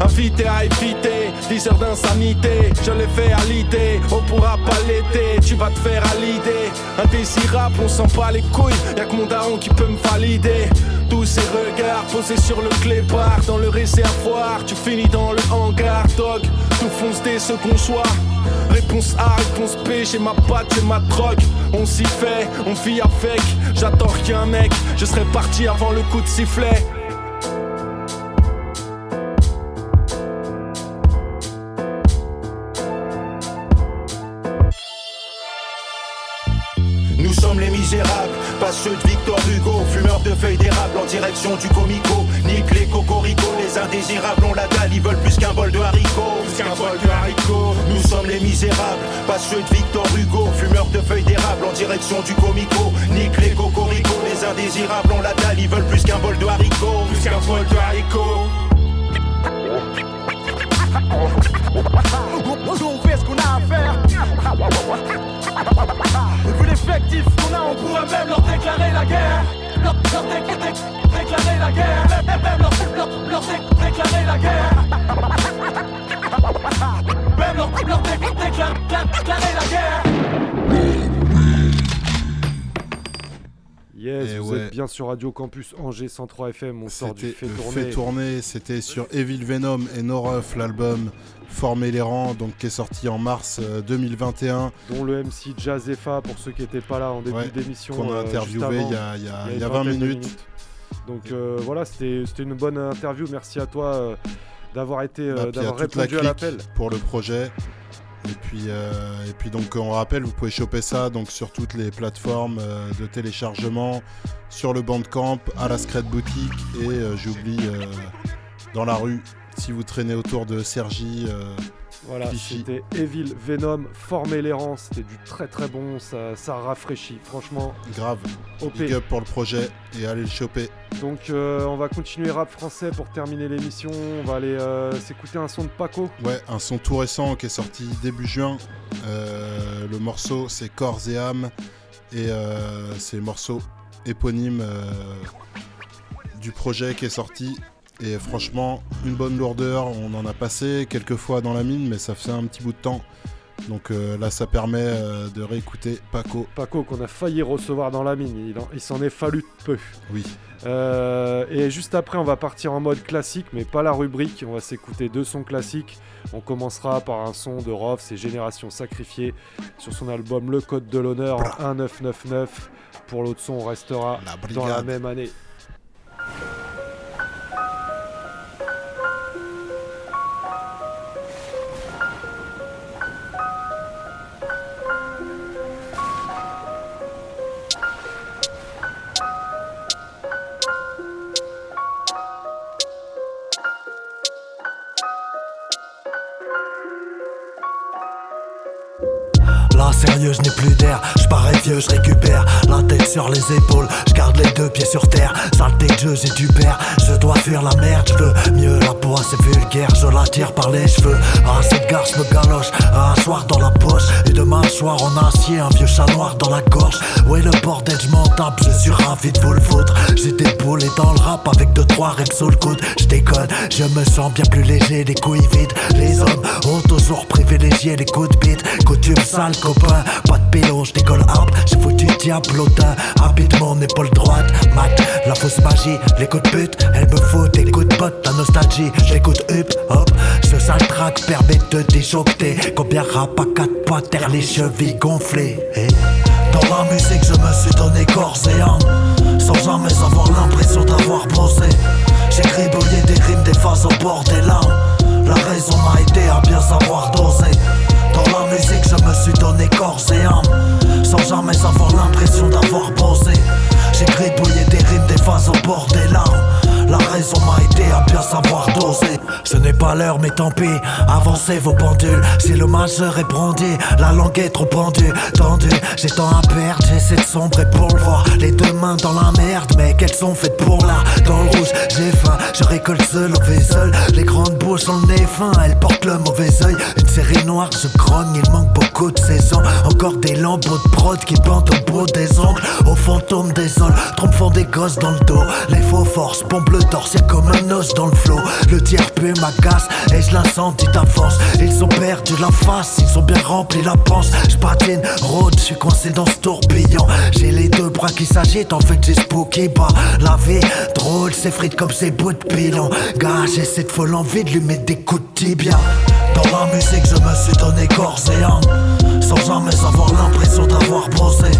Invité à éviter 10 heures d'insanité, je l'ai fait à l'idée. On pourra pas l'été, tu vas te faire à l'idée. Indésirable, on sent pas les couilles, y'a que mon daron qui peut me valider. Tous ces regards posés sur le clébard, dans le réservoir, tu finis dans le hangar, dog. Tout fonce dès ce qu'on soit. Réponse A, réponse B, j'ai ma patte, j'ai ma drogue. On s'y fait, on vit avec. J'attends rien, mec. Je serais parti avant le coup de sifflet. Misérables, pas ceux de Victor Hugo, fumeurs de feuilles d'érable en direction du comico. Nique les cocoricots, les indésirables ont la dalle, ils veulent plus qu'un bol de haricots. Plus qu'un bol de haricots. Nous sommes les misérables, pas ceux de Victor Hugo, fumeurs de feuilles d'érable en direction du comico. Nique les cocoricots, les indésirables ont la dalle, ils veulent plus qu'un bol de haricots. Plus qu'un bol de haricots. On fait ce qu'on a à faire. Vu l'effectif qu'on a, on pourrait même leur déclarer la guerre. Leur, leur dé- dé- déclarer la guerre. Même leur, leur, leur dé- déclarer la guerre. Même leur, leur dé- déclarer déclarer la guerre. Yes, Et vous ouais. êtes bien sur Radio Campus Angers 103 FM, on sort du fait tourner. fait tourner, c'était sur Evil Venom et No Rough, l'album Former les rangs, donc qui est sorti en mars euh, 2021. dont le MC Jazzefa, pour ceux qui n'étaient pas là en début Ouais, d'émission. qu'on a euh, interviewé il y a- il y a- une il y a 20 vingtaine de minutes. Donc euh, voilà, c'était une bonne interview. Merci à toi euh, d'avoir été, euh, Bah, d'avoir répondu à l'appel. pour le projet. Et puis, euh, et puis donc on rappelle, vous pouvez choper ça donc sur toutes les plateformes euh, de téléchargement, sur le Bandcamp, à la Scred Boutique et euh, j'oublie dans la rue si vous traînez autour de Sergi. Voilà, c'était Evil Venom, formé l'errant, c'était du très très bon, ça, ça rafraîchit, franchement. Grave. OP. Big up pour le projet et allez le choper. Donc euh, on va continuer rap français pour terminer l'émission, on va aller euh, s'écouter un son de Paco. Ouais, un son tout récent qui est sorti début juin. Euh, le morceau c'est Corps et âme et c'est le morceau éponyme du projet qui est sorti. Et franchement, une bonne lourdeur. On en a passé quelques fois dans la mine, mais ça fait un petit bout de temps. Donc euh, là, ça permet euh, de réécouter Paco. Paco qu'on a failli recevoir dans la mine, il, en- il s'en est fallu peu. Oui. Euh, et juste après, on va partir en mode classique, mais pas la rubrique. On va s'écouter deux sons classiques. On commencera par un son de Rof, c'est Génération Sacrifiée, sur son album Le Code de l'Honneur en 1999. Pour l'autre son, on restera dans la même année. Sérieux je n'ai plus d'air, je parais vieux, je récupère La tête sur les épaules, je garde les deux pieds sur terre. Saleté de jeu, j'ai du père, je dois fuir la merde Je veux mieux la peau, c'est vulgaire, je la tire par les cheveux. Ah cette gare, je me galoche, un soir dans la poche. Et demain soir en acier, un vieux chat noir dans la gorge. Ouais le bordel, je m'en tape, je suis ravi de vous le foutre. J'ai déboulé dans le rap avec deux trois règles sous le coude. Je déconne, je me sens bien plus léger, les couilles vides. Les hommes ont toujours privilégié les coups de bite. Coutume sale pas de pélo, je décolle hop J'ai foutu diablotin, habite mon épaule droite Mat, la fausse magie, les coups de pute Elle me faut des coups de pote, la nostalgie. J'écoute hip hop, ce sale track permet de déjoncter Combien rap à quatre pattes, terre les chevilles gonflées. Et dans la musique je me suis donné corps et âme Sans jamais avoir l'impression d'avoir bossé J'ai gribouillé des rimes, des phases au bord des larmes. La raison m'a aidé à bien savoir doser je me suis donné corps et âme. Sans jamais avoir l'impression d'avoir bossé J'ai gribouillé des rimes, des phases au bord des larmes La raison m'a aidé à bien savoir doser. Ce n'est pas l'heure, mais tant pis. Avancez vos pendules. Si le majeur est brandi, la langue est trop pendue, tendue. J'ai tant à perdre, j'essaie de sombrer pour le voir. Les deux mains dans la merde, mais qu'elles sont faites pour là. Dans le rouge, j'ai faim, je récolte seul au seul. Les grandes bouches ont le nez fin, elles portent le mauvais oeil. Une série noire, je grogne, il manque beaucoup de saisons. Encore des lambeaux de prod qui pendent au bout des ongles. Au fantôme des sols, font des gosses dans le dos. Les faux forces pompent le torse, comme un os dans le flot. Le ma m'agace et je l'incendie d'avance. Ils ont perdu la face, ils ont bien rempli la panse. Je patine, road, je suis coincé dans ce tourbillon. J'ai les deux bras qui s'agitent, en fait j'ai spooky bas. La vie, drôle, c'est frite comme ces bouts de pilon. Gars, j'ai cette folle envie de lui mettre des coups de tibia. Dans la musique, je me suis donné corps et âme, sans jamais avoir l'impression d'avoir posé.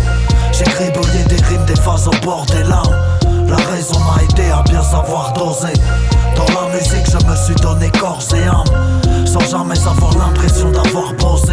J'ai gribouillé des rimes, des phases au bord des larmes. La raison m'a aidé à bien savoir doser. Dans la musique, je me suis donné corps et âme, sans jamais avoir l'impression d'avoir posé.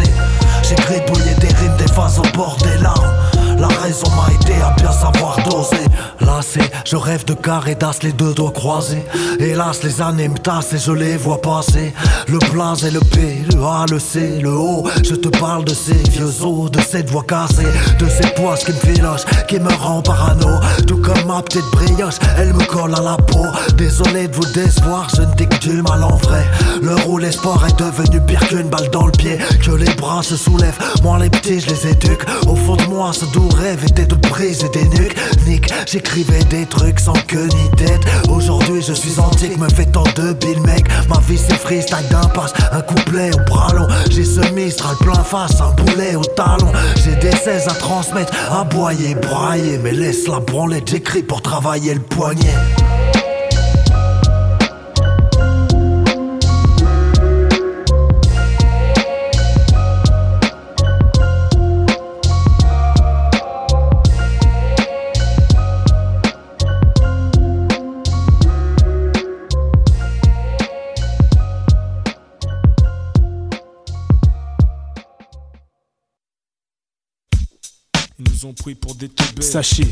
J'ai gribouillé des rimes, des phases au bord des larmes. La raison m'a aidé à bien savoir doser. Lassé, je rêve de carré d'as, les deux doigts croisés. Hélas, les années me tassent et je les vois passer. Le plein et le P, le A, le C, le O. Je te parle de ces vieux os, de cette voix cassée, de ces poches qui me filochent, qui me rend parano. Tout comme ma petite brioche, elle me colle à la peau. Désolé de vous décevoir, je ne dis que du mal en vrai. Le roule espoir est devenu pire qu'une balle dans le pied. Que les bras se soulèvent, moi les petits je les éduque. Au fond de moi, ce doux rêve était de briser des nuques. Nick, j'écrivais des trucs sans queue ni tête. Aujourd'hui, je suis antique, me fait tant de bill, mec. Ma vie, c'est freestyle d'impasse, un couplet au bras long. J'ai ce mistral plein face, un boulet au talon. J'ai des 16 à transmettre, à boyer, brailler. Mais laisse la branlette, j'écris pour travailler le poignet. Pris pour des Sachez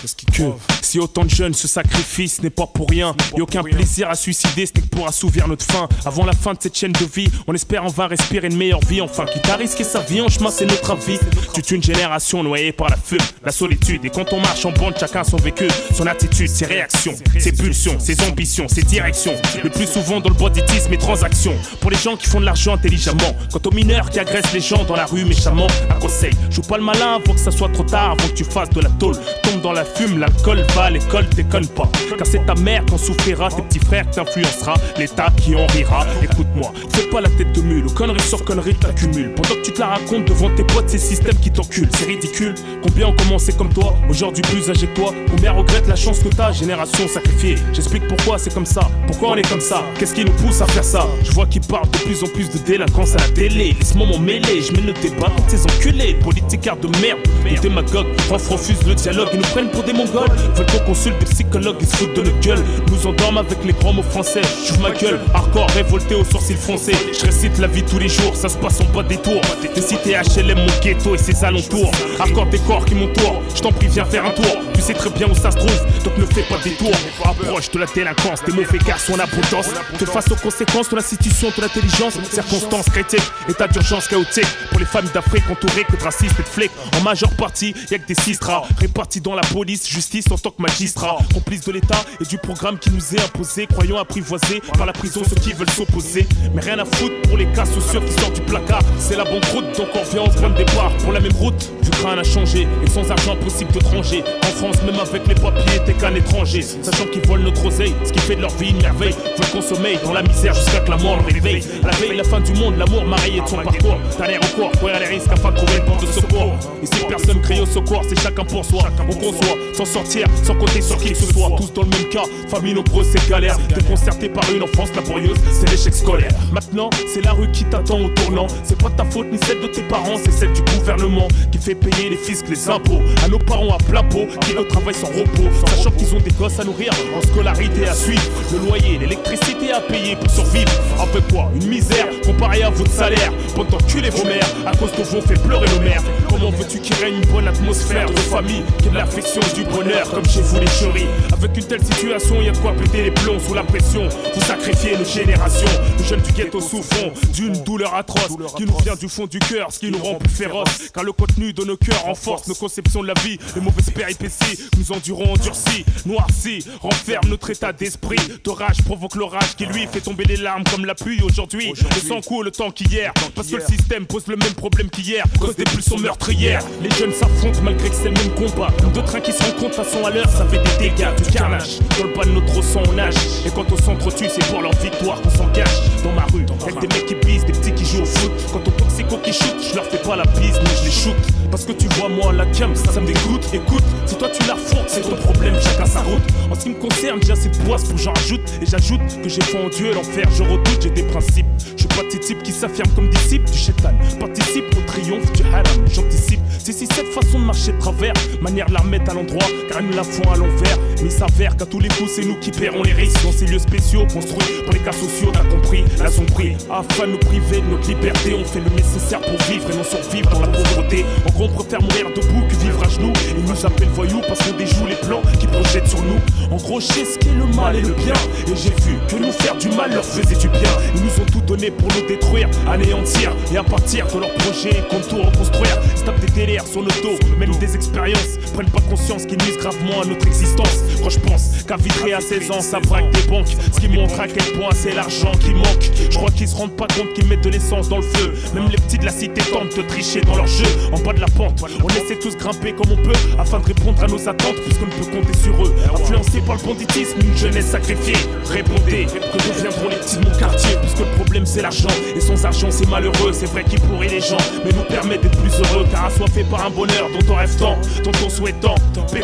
que si autant de jeunes se sacrifient, ce n'est pas pour rien. a aucun plaisir à suicider, ce n'est que pour assouvir notre faim. Avant la fin de cette chaîne de vie, on espère on va respirer une meilleure vie. Enfin, quitte à risquer sa vie, en chemin, c'est notre avis. Toute une génération noyée par la fume, la solitude. Et quand on marche en bande, chacun son vécu, son attitude, ses réactions, ses pulsions, ses ambitions, ses directions. Le plus souvent dans le banditisme et transactions. Pour les gens qui font de l'argent intelligemment. Quant aux mineurs qui agressent les gens dans la rue méchamment, un conseil, joue pas le malin avant que ça soit trop tard, avant que tu fasses de la tôle. Tombe dans la fume, l'alcool va, l'école déconne pas. Car c'est ta mère qui en souffrira, tes petits frères t'influencera, l'État qui en rira. Écoute-moi, fais pas la tête de mule, conneries sur conneries t'accumules. Pendant que tu te la racontes devant tes potes, ces systèmes qui t'enculent, c'est ridicule. Combien ont commencé comme toi, aujourd'hui plus âgé que toi? Combien regrettent la chance que t'as, génération sacrifiée? J'explique pourquoi c'est comme ça, pourquoi on est comme ça, qu'est-ce qui nous pousse à faire ça? Je vois qu'ils parlent de plus en plus de délinquance à la télé, laisse-moi m'en mêler, je mets le débat contre ces enculés, politicards de merde, les démagogues, refusent le dialogue, ils nous prennent pour des mongols Veulent qu'on consulte des psychologues, ils se foutent de notre gueule. Nous endorment avec les grands mots français. J'ouvre ma gueule, hardcore, révolté aux sourcils foncés. Je récite la vie tous les jours, ça se passe en bas des tours. Des cités HLM, mon ghetto et ses alentours. Hardcore des corps qui m'entourent, je t'en prie, viens faire un tour. Tu sais très bien où ça se trouve, donc ne fais pas des tours. Approche de la délinquance, des mauvais garçons en abondance. Te face aux conséquences de l'institution, de l'intelligence, circonstances critiques, état d'urgence chaotique. Pour les femmes d'Afrique entourées que de racistes et de flics. En majeure partie, y'a que des sistras répartis dans la police, justice en tant que magistrat, complice de l'État et du programme qui nous est imposé, croyant apprivoisés par la prison ceux qui veulent s'opposer. Mais rien à foutre pour les cas sociaux qui sortent du placard. C'est la bonne route, donc on revient au point de départ. Pour la même route, du crâne a changé et sans argent possible de tranger. En France, même avec les papiers, t'es qu'un étranger. Sachant qu'ils volent notre oseille, ce qui fait de leur vie une merveille. Veulent consommer dans la misère jusqu'à que la mort le réveille. À la veille, la fin du monde, l'amour marié de son parcours. T'as l'air au corps, courir les risques afin de trouver une porte de secours. Ici, personne crie au secours, c'est chacun pour soi. On conçoit, sans sortir, sans compter sur qui que ce soit. Tous dans le même cas, famille nombreuse, c'est galère. Déconcerté par une enfance laborieuse, c'est l'échec scolaire. Maintenant, c'est la rue qui t'attend au tournant. C'est pas ta faute ni celle de tes parents, c'est celle du gouvernement qui fait payer les fiscs, les impôts. À nos parents à plein pot, qui le travail sans repos. Sachant qu'ils ont des gosses à nourrir, en scolarité à suivre. Le loyer, l'électricité à payer pour survivre. Un peu quoi Une misère comparée à votre salaire. Pendant les vos mères, à cause de vous, fait pleurer nos mères. Comment veux-tu qu'il règne une bonne atmosphère de famille Qui de l'affection, du bonheur, comme chez vous les chéris Avec une telle situation, y a de quoi péter les plombs sous la pression? Vous sacrifiez nos générations. Les jeunes du ghetto souffront d'une douleur atroce qui nous vient du fond du cœur, ce qui nous rend plus féroces. Car le contenu de nos cœurs renforce nos conceptions de la vie. Les mauvaises péripéties nous endurons endurcis, noircis, renferme notre état d'esprit. De rage provoque l'orage qui lui fait tomber les larmes comme la pluie aujourd'hui. Le sang coule le temps qu'hier. Parce que le système pose le même problème qu'hier. Cause des pulsions meurtrières. Les jeunes s'affrontent malgré que c'est le même combat. Trains qui se rencontrent façon à l'heure, ça fait des dégâts, du carnage. Dans le bas de notre sang, on nage. Et quand on s'entretue, c'est pour leur victoire qu'on s'engage. Dans ma rue, avec des mecs qui bisent, des petits qui jouent au foot. Quand on qui shoot, je leur fais pas la bise, mais je les shoot. Parce que tu vois, moi, la cam, ça, ça me dégoûte. Écoute, si toi tu la fourques, c'est ton problème, chacun sa route. En ce qui me concerne, j'ai assez de poisse pour j'en rajoute. Et j'ajoute que j'ai foi en Dieu, l'enfer, je redoute, j'ai des principes. Je suis pas de type qui s'affirme comme disciple du chétan. Participe au triomphe du haram, j'anticipe. C'est si cette façon de marcher de travers, manière de la remettre à l'endroit, car nous la font à l'envers. Mais il s'avère qu'à tous les coups, c'est nous qui paierons les risques. Dans ces lieux spéciaux construits pour les cas sociaux, t'as compris, la son prix. Afin de nous priver de notre liberté, on fait le nécessaire pour vivre et non survivre dans la pauvreté. En gros, on préfère mourir debout que vivre à genoux. Ils nous appellent voyous parce qu'on déjoue les plans qui projettent sur nous. En gros, je sais ce qu'est le mal et le bien. Et j'ai vu que nous faire du mal leur faisait du bien. Ils nous ont tout donné pour nous détruire, anéantir. Et à partir de leurs projets, qu'on tout reconstruire. Ils des délires sur nos dos, même des expériences. Prennent pas conscience qu'ils nuisent gravement à notre existence. Quand je pense qu'à Vitré à 16 ans, ça braque des banques. Ce qui montre à quel point c'est l'argent qui manque. Je crois qu'ils se rendent pas compte qu'ils mettent de l'essence dans le feu. Les petits de la cité tentent de tricher dans leur jeu. En bas de la pente, on essaie tous grimper comme on peut afin de répondre à nos attentes, puisqu'on ne peut compter sur eux. Influencés par le banditisme, une jeunesse sacrifiée. Répondez que deviendront les petits de mon quartier, puisque le problème c'est l'argent. Et sans argent c'est malheureux, c'est vrai qu'il pourrit les gens, mais nous permet d'être plus heureux, car assoiffé par un bonheur dont on rêve tant, dont on souhaite tant.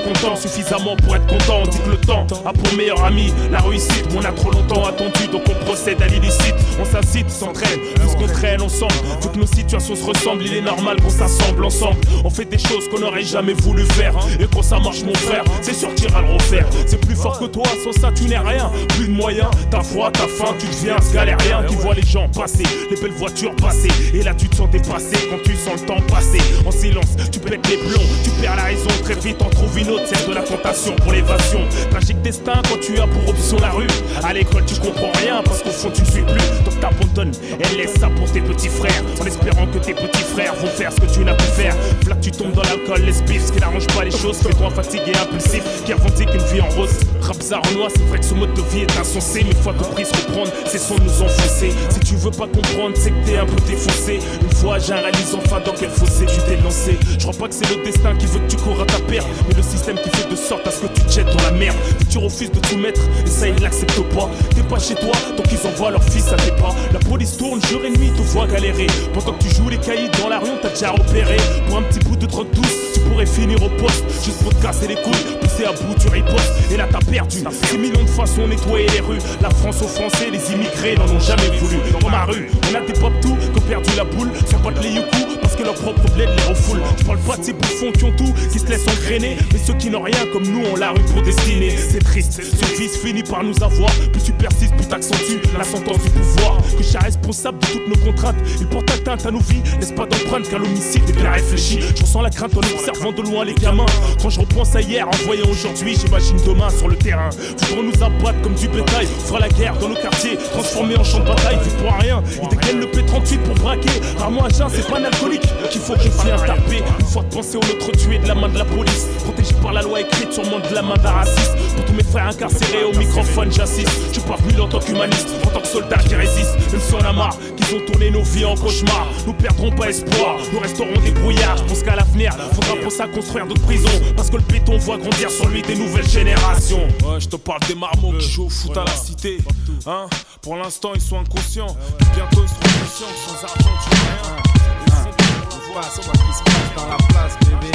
Content suffisamment pour être content, on dit que le temps a pour meilleur ami la réussite. On a trop longtemps attendu, donc on procède à l'illicite. On s'incite, s'entraîne, puisqu'on traîne ensemble. Nos situations se ressemblent, il est normal qu'on s'assemble ensemble. On fait des choses qu'on n'aurait jamais voulu faire. Et quand ça marche, mon frère, c'est sûr qu'il ira le refaire. C'est plus fort que toi, sans ça tu n'es rien. Plus de moyens, ta foi, ta faim, tu deviens ce galérien qui voit les gens passer, les belles voitures passer. Et là tu te sens dépassé quand tu sens le temps passer. En silence, tu pètes les plombs, tu perds la raison. Très vite, on trouve une autre, celle de la tentation pour l'évasion. Tragique destin quand tu as pour option la rue. À l'école, tu comprends rien parce qu'au fond, tu ne suis plus. Donc t'abandonnes et laisse ça pour tes petits frères. En espérant que tes petits frères vont faire ce que tu n'as pu faire. Là, tu tombes dans l'alcool, les spiffs, ce qui n'arrange pas les choses. Fais-toi fatigué, impulsif, qui revendique une vie en rose. Rap noir, c'est vrai que ce mode de vie est insensé. Mais fois que prise reprendre, c'est sans nous enfoncer. Si tu veux pas comprendre, c'est que t'es un peu défoncé. Une fois, j'ai réalise enfin dans quel fossé tu t'es lancé. Je crois pas que c'est le destin qui veut que tu cours à ta perte, mais le système qui fait de sorte à ce que tu te jettes dans la merde. Que tu refuses de tout mettre, et ça, ils l'acceptent pas. T'es pas chez toi, donc ils envoient leur fils à tes pas. La police tourne jour et nuit, te voit galérer. Pendant que tu joues les caïds dans la rue, on t'a déjà repéré. Pour un petit bout de drogue douce, tu pourrais finir au poste. Juste pour te casser les couilles, pousser à bout, tu ripostes. Et là, t'as perdu. 6 millions de façons nettoyer les rues. La France aux Français, les immigrés n'en ont jamais voulu. Dans ma rue, on a des pop tout qui ont perdu la boule. Sans pas les youcous, parce que leur propre bled les refoule. Je parle pas de ces bouffons qui ont tout, qui se laissent engrainer. Mais ceux qui n'ont rien comme nous ont la rue pour destiner. C'est triste, ce vice finit par nous avoir. Plus tu persistes, plus t'accentues la sentence du pouvoir. Que je suis responsable de toutes nos contraintes. Il porte à nos vies, laisse pas d'empreinte car l'homicide est bien réfléchi. Je ressens la crainte en observant de loin les gamins. Quand je repense à hier, en voyant aujourd'hui, j'imagine demain sur le terrain. Voudront nous abattre comme du bétail. Fera la guerre dans nos quartiers, transformés en champ de bataille. Fait pour rien, ils dégainent le P38 pour braquer. Rarement un jeun, c'est pas un alcoolique qu'il faut confier un tapé. Une fois de penser au autre tué de la main de la police. Protégé par la loi écrite, sûrement de la main d'un raciste. Pour tous mes frères incarcérés au microphone, j'assiste. Je suis pas venu en tant qu'humaniste, en tant que soldat qui résiste. Même si on a marre qu'ils ont nos vies en cauchemar. Nous perdrons pas espoir, nous resterons des brouillards. Je pense qu'à l'avenir, faudra pour ça construire d'autres prisons. Parce que le béton voit grandir sur lui des nouvelles générations. Ouais, je te parle des marmots qui jouent au foot à la cité. Hein? Pour l'instant, ils sont inconscients. Bientôt, ils seront conscients que sans argent, tu n'as rien. On voit ce qui se passe dans la place, bébé.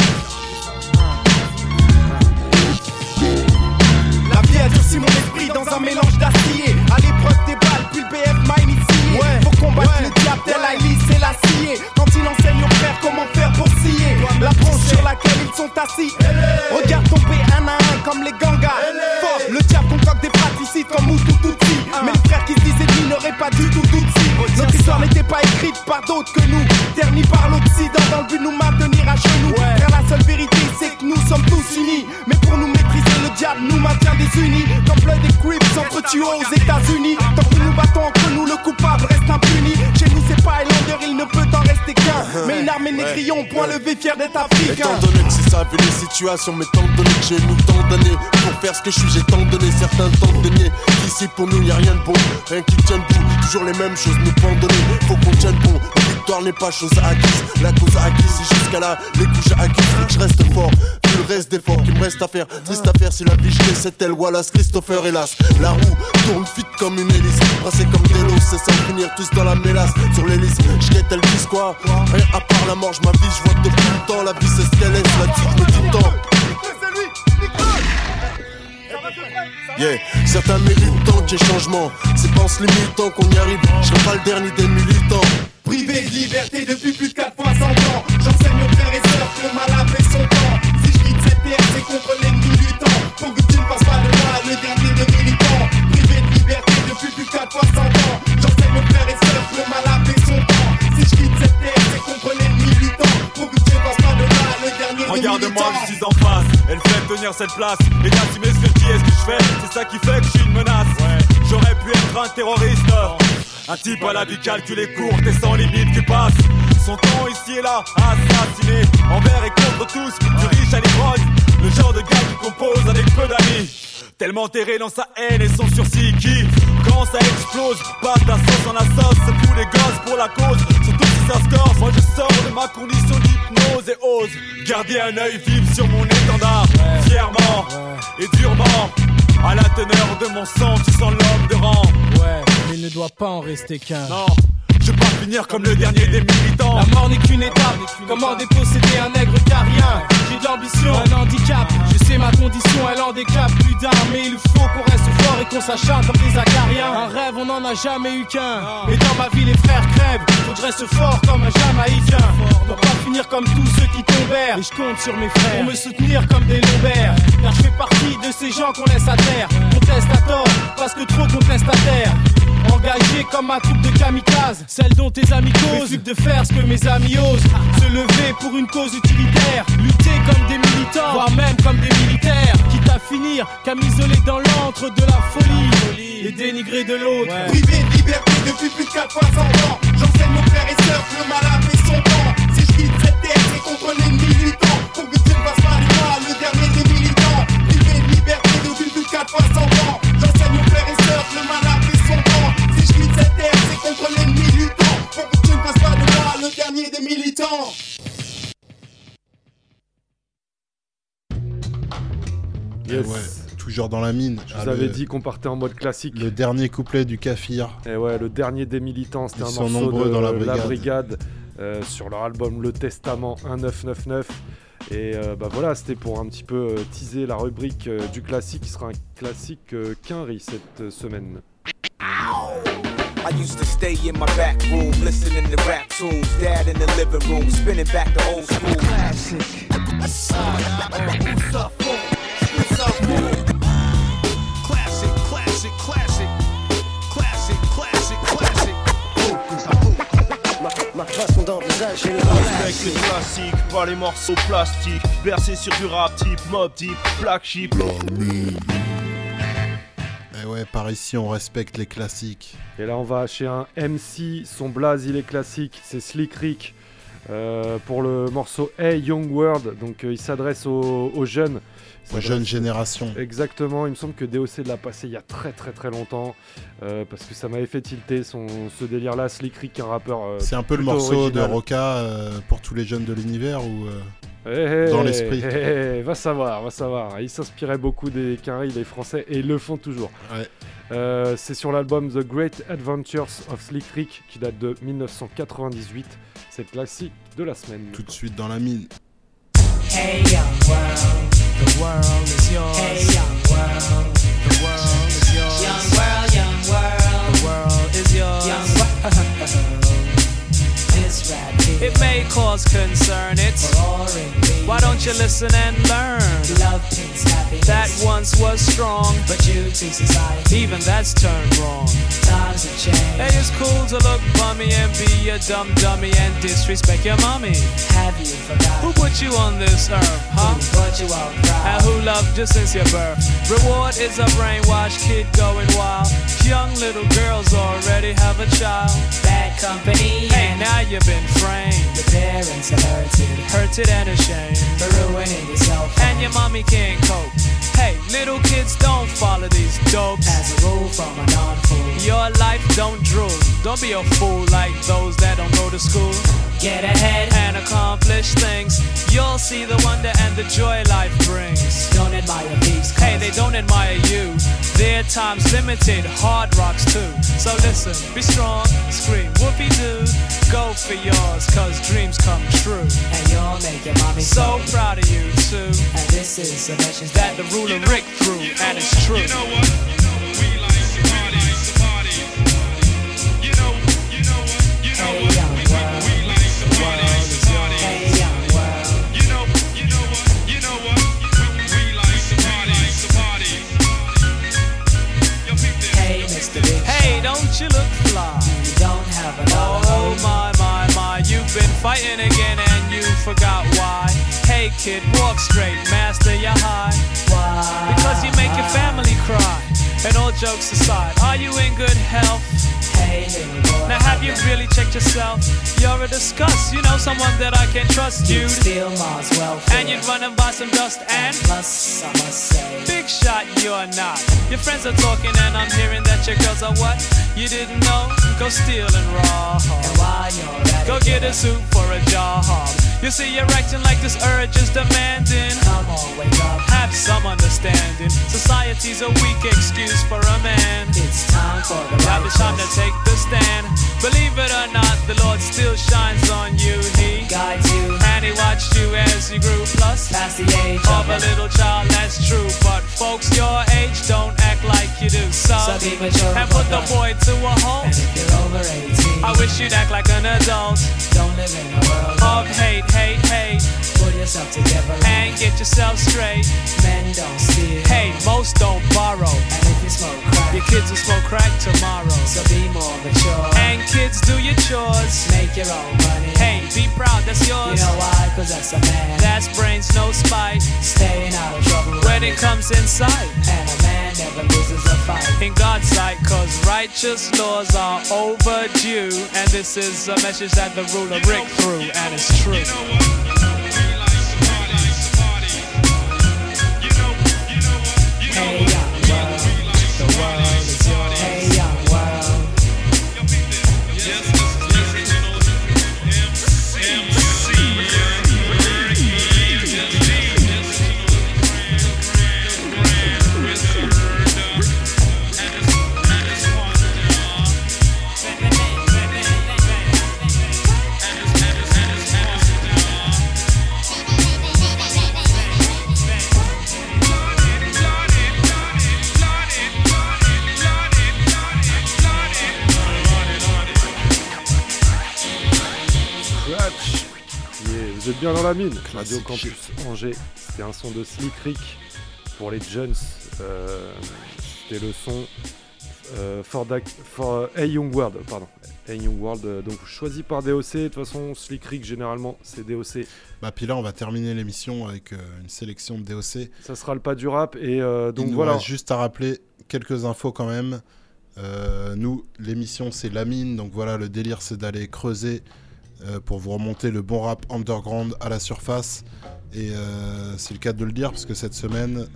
La vie a durci mon esprit dans un mélange d'acier. À l'épreuve des balles, puis le BF m'a initié. Pour combattre le diable tel Alice et la scier. Quand il enseigne aux frères comment faire pour scier. La bronze sont assis. Regarde tomber un à un comme les gangas. Fort, le diable concocte des fratricides comme Moutou Tutsi. Mais les frères qui se disaient ennemis n'auraient pas du tout Tutsi. Notre histoire n'était pas écrite par d'autres que nous. Ternis par l'Occident dans le but de nous maintenir à genoux. Car la seule vérité, c'est que nous sommes tous unis. Mais pour nous maîtriser, le diable nous maintient désunis. Comme plein des Crips entre tueurs aux États-Unis. Tant que nous battons entre nous, le coupable il ne peut en rester qu'un. Mais une armée négrion, point levé, fier d'être africain. Étant donné que c'est ça, vu les situations, mais tant donné que j'ai nous tant d'années pour faire ce que je suis, j'ai tant donné, certains tant de nier. Ici pour nous, y a rien de bon, rien qui tient debout, toujours les mêmes choses nous pendonner. Faut qu'on tienne bon, la victoire n'est pas chose acquise, la cause acquise, c'est jusqu'à là, les couches acquises, faut que je reste fort. Vu le reste d'efforts qu'il me reste à faire, triste à faire si la vie je c'est elle, Wallace, Christopher, hélas. La roue tourne vite comme une hélice, brassée comme des lots, c'est sans finir tous dans la mélasse. Sur l'hélice, je elle disent quoi Rien à part la mort, je ma vie, je vois depuis le temps, la vie c'est ce qu'elle est, je me dis tant. Yeah, certains méritent tant qu'il changement. C'est pas en se limitant qu'on y arrive. Je pas le dernier des militants. Privé de liberté depuis plus de 4 fois 100 ans. J'enseigne aux frères et sœurs que le mal son temps. Si je quitte cette terre, c'est contre l'ennemi du temps. Pour que tu ne fasses pas de moi le dernier de militants. Regarde-moi, je suis en face. Elle fait tenir cette place. Et d'assumer ce que je dis et ce que je fais. C'est ça qui fait que je suis une menace. J'aurais pu être un terroriste. Un type à la vie calculée courte et sans limite qui passe. Son temps ici et là, assassiné. Envers et contre tous, du riche à l'ivrogne. Le genre de gars qui compose avec peu d'amis. Tellement enterré dans sa haine et son sursis qui, quand ça explose, passe la sauce en la sauce. C'est tous les gosses pour la cause, surtout Moi je sors de ma condition d'hypnose et ose garder un œil vif sur mon étendard. Fièrement et durement, à la teneur de mon sang, tu sens l'homme de rang. Ouais, mais il ne doit pas en rester qu'un. Non, veux pas finir comme le dernier des militants. La mort n'est qu'une étape. Comment déposséder un nègre carien J'ai de l'ambition, un handicap. Je sais ma condition, elle en décape plus d'un. Mais il faut qu'on reste fort et qu'on s'acharne comme des acariens. Un rêve, on n'en a jamais eu qu'un. Et dans ma vie, les frères crèvent. Faut que je reste fort comme un jamaïcain. Pour pas finir comme tous ceux qui tombèrent. Et je compte sur mes frères pour me soutenir comme des lombaires. Car je fais partie de ces gens qu'on laisse à terre. Conteste à tort, parce que trop conteste à terre. Engagé comme ma troupe de kamikazes, celle dont tes amis causent. De faire ce que mes amis osent. Se lever pour une cause utilitaire. Lutter comme des militants, voire même comme des militaires. Quitte à finir qu'à m'isoler dans l'antre de la folie. Et dénigrer de l'autre. Privé de liberté depuis plus de 4 fois 100 ans. J'enseigne aux frères et sœurs que le mal a fait son temps. Si je quitte cette terre, c'est contre l'ennemi militant. Pour que tu ne le dernier des militants. Privé de liberté depuis plus de 4 fois 100 ans. J'enseigne aux frères et son temps. Si je quitte cette terre, c'est contre l'ennemi militant. Pour que tu ne fasses pas de moi le dernier des militants. Yes. Ouais, toujours dans la mine. Je Ah, vous avais le- dit qu'on partait en mode classique. Le dernier couplet du Kafir. Et ouais, le dernier des militants, c'était un sont morceau nombreux de dans la La brigade. Euh, sur leur album Le Testament 1999. Et euh, bah voilà, c'était pour un petit peu euh, teaser la rubrique euh, du classique qui sera un classique euh, quinri cette euh, semaine. I used to stay in my back room, listening to rap tunes. Dad in the living room, spinning back the old school. Classic. Classic, classic, classic. Classic, classic, classic. Ma façon d'envisager Respecte les classiques, pas les morceaux plastiques. Bercé sur du rap type, mob type, black sheep. Eh ouais, par ici, on respecte les classiques. Et là, on va chez un MC. Son blaze, il est classique. C'est Slick Rick euh, pour le morceau Hey Young World. Donc, euh, il s'adresse aux, aux jeunes. Aux jeunes générations. Exactement. Il me semble que DOC l'a passé il y a très très très longtemps. euh, parce que ça m'avait fait tilter son, ce délire-là. Slick Rick, un rappeur. C'est un peu le morceau original. de Roca pour tous les jeunes de l'univers ou euh, Eh, eh, dans l'esprit. eh, eh, va savoir, va savoir. Ils s'inspiraient beaucoup des Quinry, les Français, et ils le font toujours. Euh, c'est sur l'album The Great Adventures of Slick Rick qui date de 1998. C'est le classique de la semaine. Tout de suite dans la mine. Hey young world, the world is yours. Hey young world, the world is yours. Young world, young world, the world is yours. Young world, this rap here. It may cause concern, it's boring. Why don't you listen and learn? Love happiness. That once was strong, but you to society. even that's turned wrong. Times have changed. Hey, it's cool to look bummy and be a dumb dummy and disrespect your mommy. Have you forgotten? Put you on this earth, huh? Who brought you out proud? And who loved you since your birth? Reward is a brainwashed kid going wild. Young little girls already have a child. Bad company. Hey, now you've been framed. Your parents are hurted. Hurted and ashamed. For ruining yourself. And your mommy can't cope. Hey, little kids don't follow these dopes. As a rule from a non-fool. Your life don't drool. Don't be a fool like those that don't go to school. Get ahead and accomplish things. You'll see the wonder and the joy life brings. Don't admire these. Hey, they don't admire you. Their time's limited, hard rocks too. So listen, be strong, scream whoopee doo. Go for yours, cause dreams come true. And you'll make your mommy so proud of you too. And this is a message that the ruler Rick threw, and it's true. You know what? We like to party. You know, you know what? You know hey, what? Kid, walk straight, master your high. Why? Because you make your family cry. And all jokes aside, are you in good health? Hey, boy. Now have you really checked yourself? You're a disgust, you know someone that I can trust You'd you. steal Mars welfare. And you'd run and buy some dust and Plus, I must say. Big shot, you're not. Your friends are talking and I'm hearing that your girls are what? You didn't know? Go steal and rob. And while you're at Go it, get a suit for a job. You see, you're acting like this urge is demanding. Come on, wake up. Have some understanding. Society's a weak excuse for a man. It's time for the Now it's time to take the stand. Believe it or not, the Lord still shines on you. He Guides you and watched you as you grew. Plus, past the age of a little child, that's true. But folks your age don't act like you do. So, So be mature and put the boy to a halt. And if you're over 18, I wish you'd act like an adult. don't live in a world Of hate, hate, hate, Pull yourself together and get yourself straight. Men don't steal. Hey, most don't borrow. And if you smoke crack, Your kids will smoke crack tomorrow. so be more mature. And kids, do your chores. Make your own money. Hey, be proud, that's You yours. know why? Cause that's a man. That's brains, no spite. Staying out of trouble. When it comes in sight. And a man never loses a fight. In God's sight, cause righteous laws are overdue. And this is a message that the ruler Rick threw, and it's true. You know what? Êtes bien dans la mine. Radio Campus Angers. C'était un son de Slick Rick pour les Jones. Euh, C'était le son euh, for, Da- for Hey Young World. Pardon. Hey Young World. euh, donc choisi par DOC. De toute façon, Slick Rick généralement c'est DOC. Bah, puis là, on va terminer l'émission avec euh, une sélection de DOC. Ça sera le pas du rap. Et euh, donc Il nous voilà. reste juste à rappeler quelques infos quand même. Euh, nous, l'émission, c'est la mine. Donc voilà, le délire, c'est d'aller creuser euh, pour vous remonter le bon rap underground à la surface. Et euh, c'est le cas de le dire, parce que cette semaine,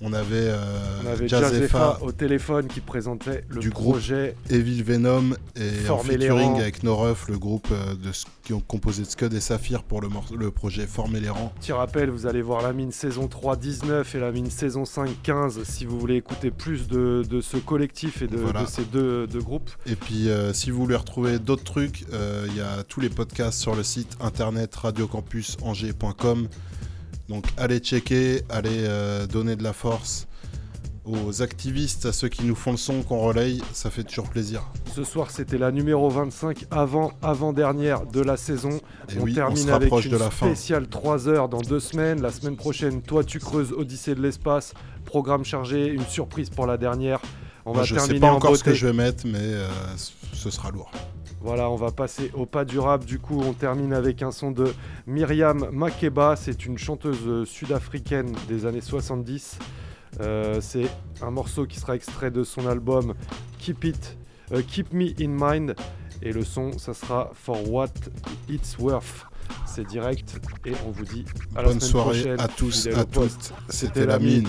on avait, euh, On avait Jazz Jazzefa Effa au téléphone qui présentait le du groupe projet. Evil Venom et en featuring avec No Ruff, le groupe euh, de, qui ont composé de Scud et Saphir pour le, projet Former les rangs. Petit rappel, vous allez voir la mine saison 3 19 et la mine saison 5 15 si vous voulez écouter plus de, de ce collectif et de, Voilà. de ces deux, deux groupes. Et puis, euh, si vous voulez retrouver d'autres trucs, euh, il y a tous les podcasts sur le site internet radiocampusangers.com. Donc, allez checker, allez euh, donner de la force aux activistes, à ceux qui nous font le son, qu'on relaye, ça fait toujours plaisir. Ce soir, c'était la numéro 25, avant, avant-dernière de la saison. Et on oui, on termine se avec une de la fin. spéciale 3 heures dans deux semaines. La semaine prochaine, Toi tu creuses Odyssée de l'espace, programme chargé, une surprise pour la dernière. On Moi, va je terminer sais pas en encore ce que je vais mettre, mais euh, ce sera lourd. Voilà, on va passer au pas durable. Du coup, on termine avec un son de Myriam Makeba. C'est une chanteuse euh, sud-africaine des années 70. Euh, c'est un morceau qui sera extrait de son album Keep It, euh, Keep Me in Mind. Et le son, ça sera For What It's Worth. C'est direct et on vous dit à la Bonne semaine soirée prochaine. à tous, à toutes. C'était la mine.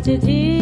What it is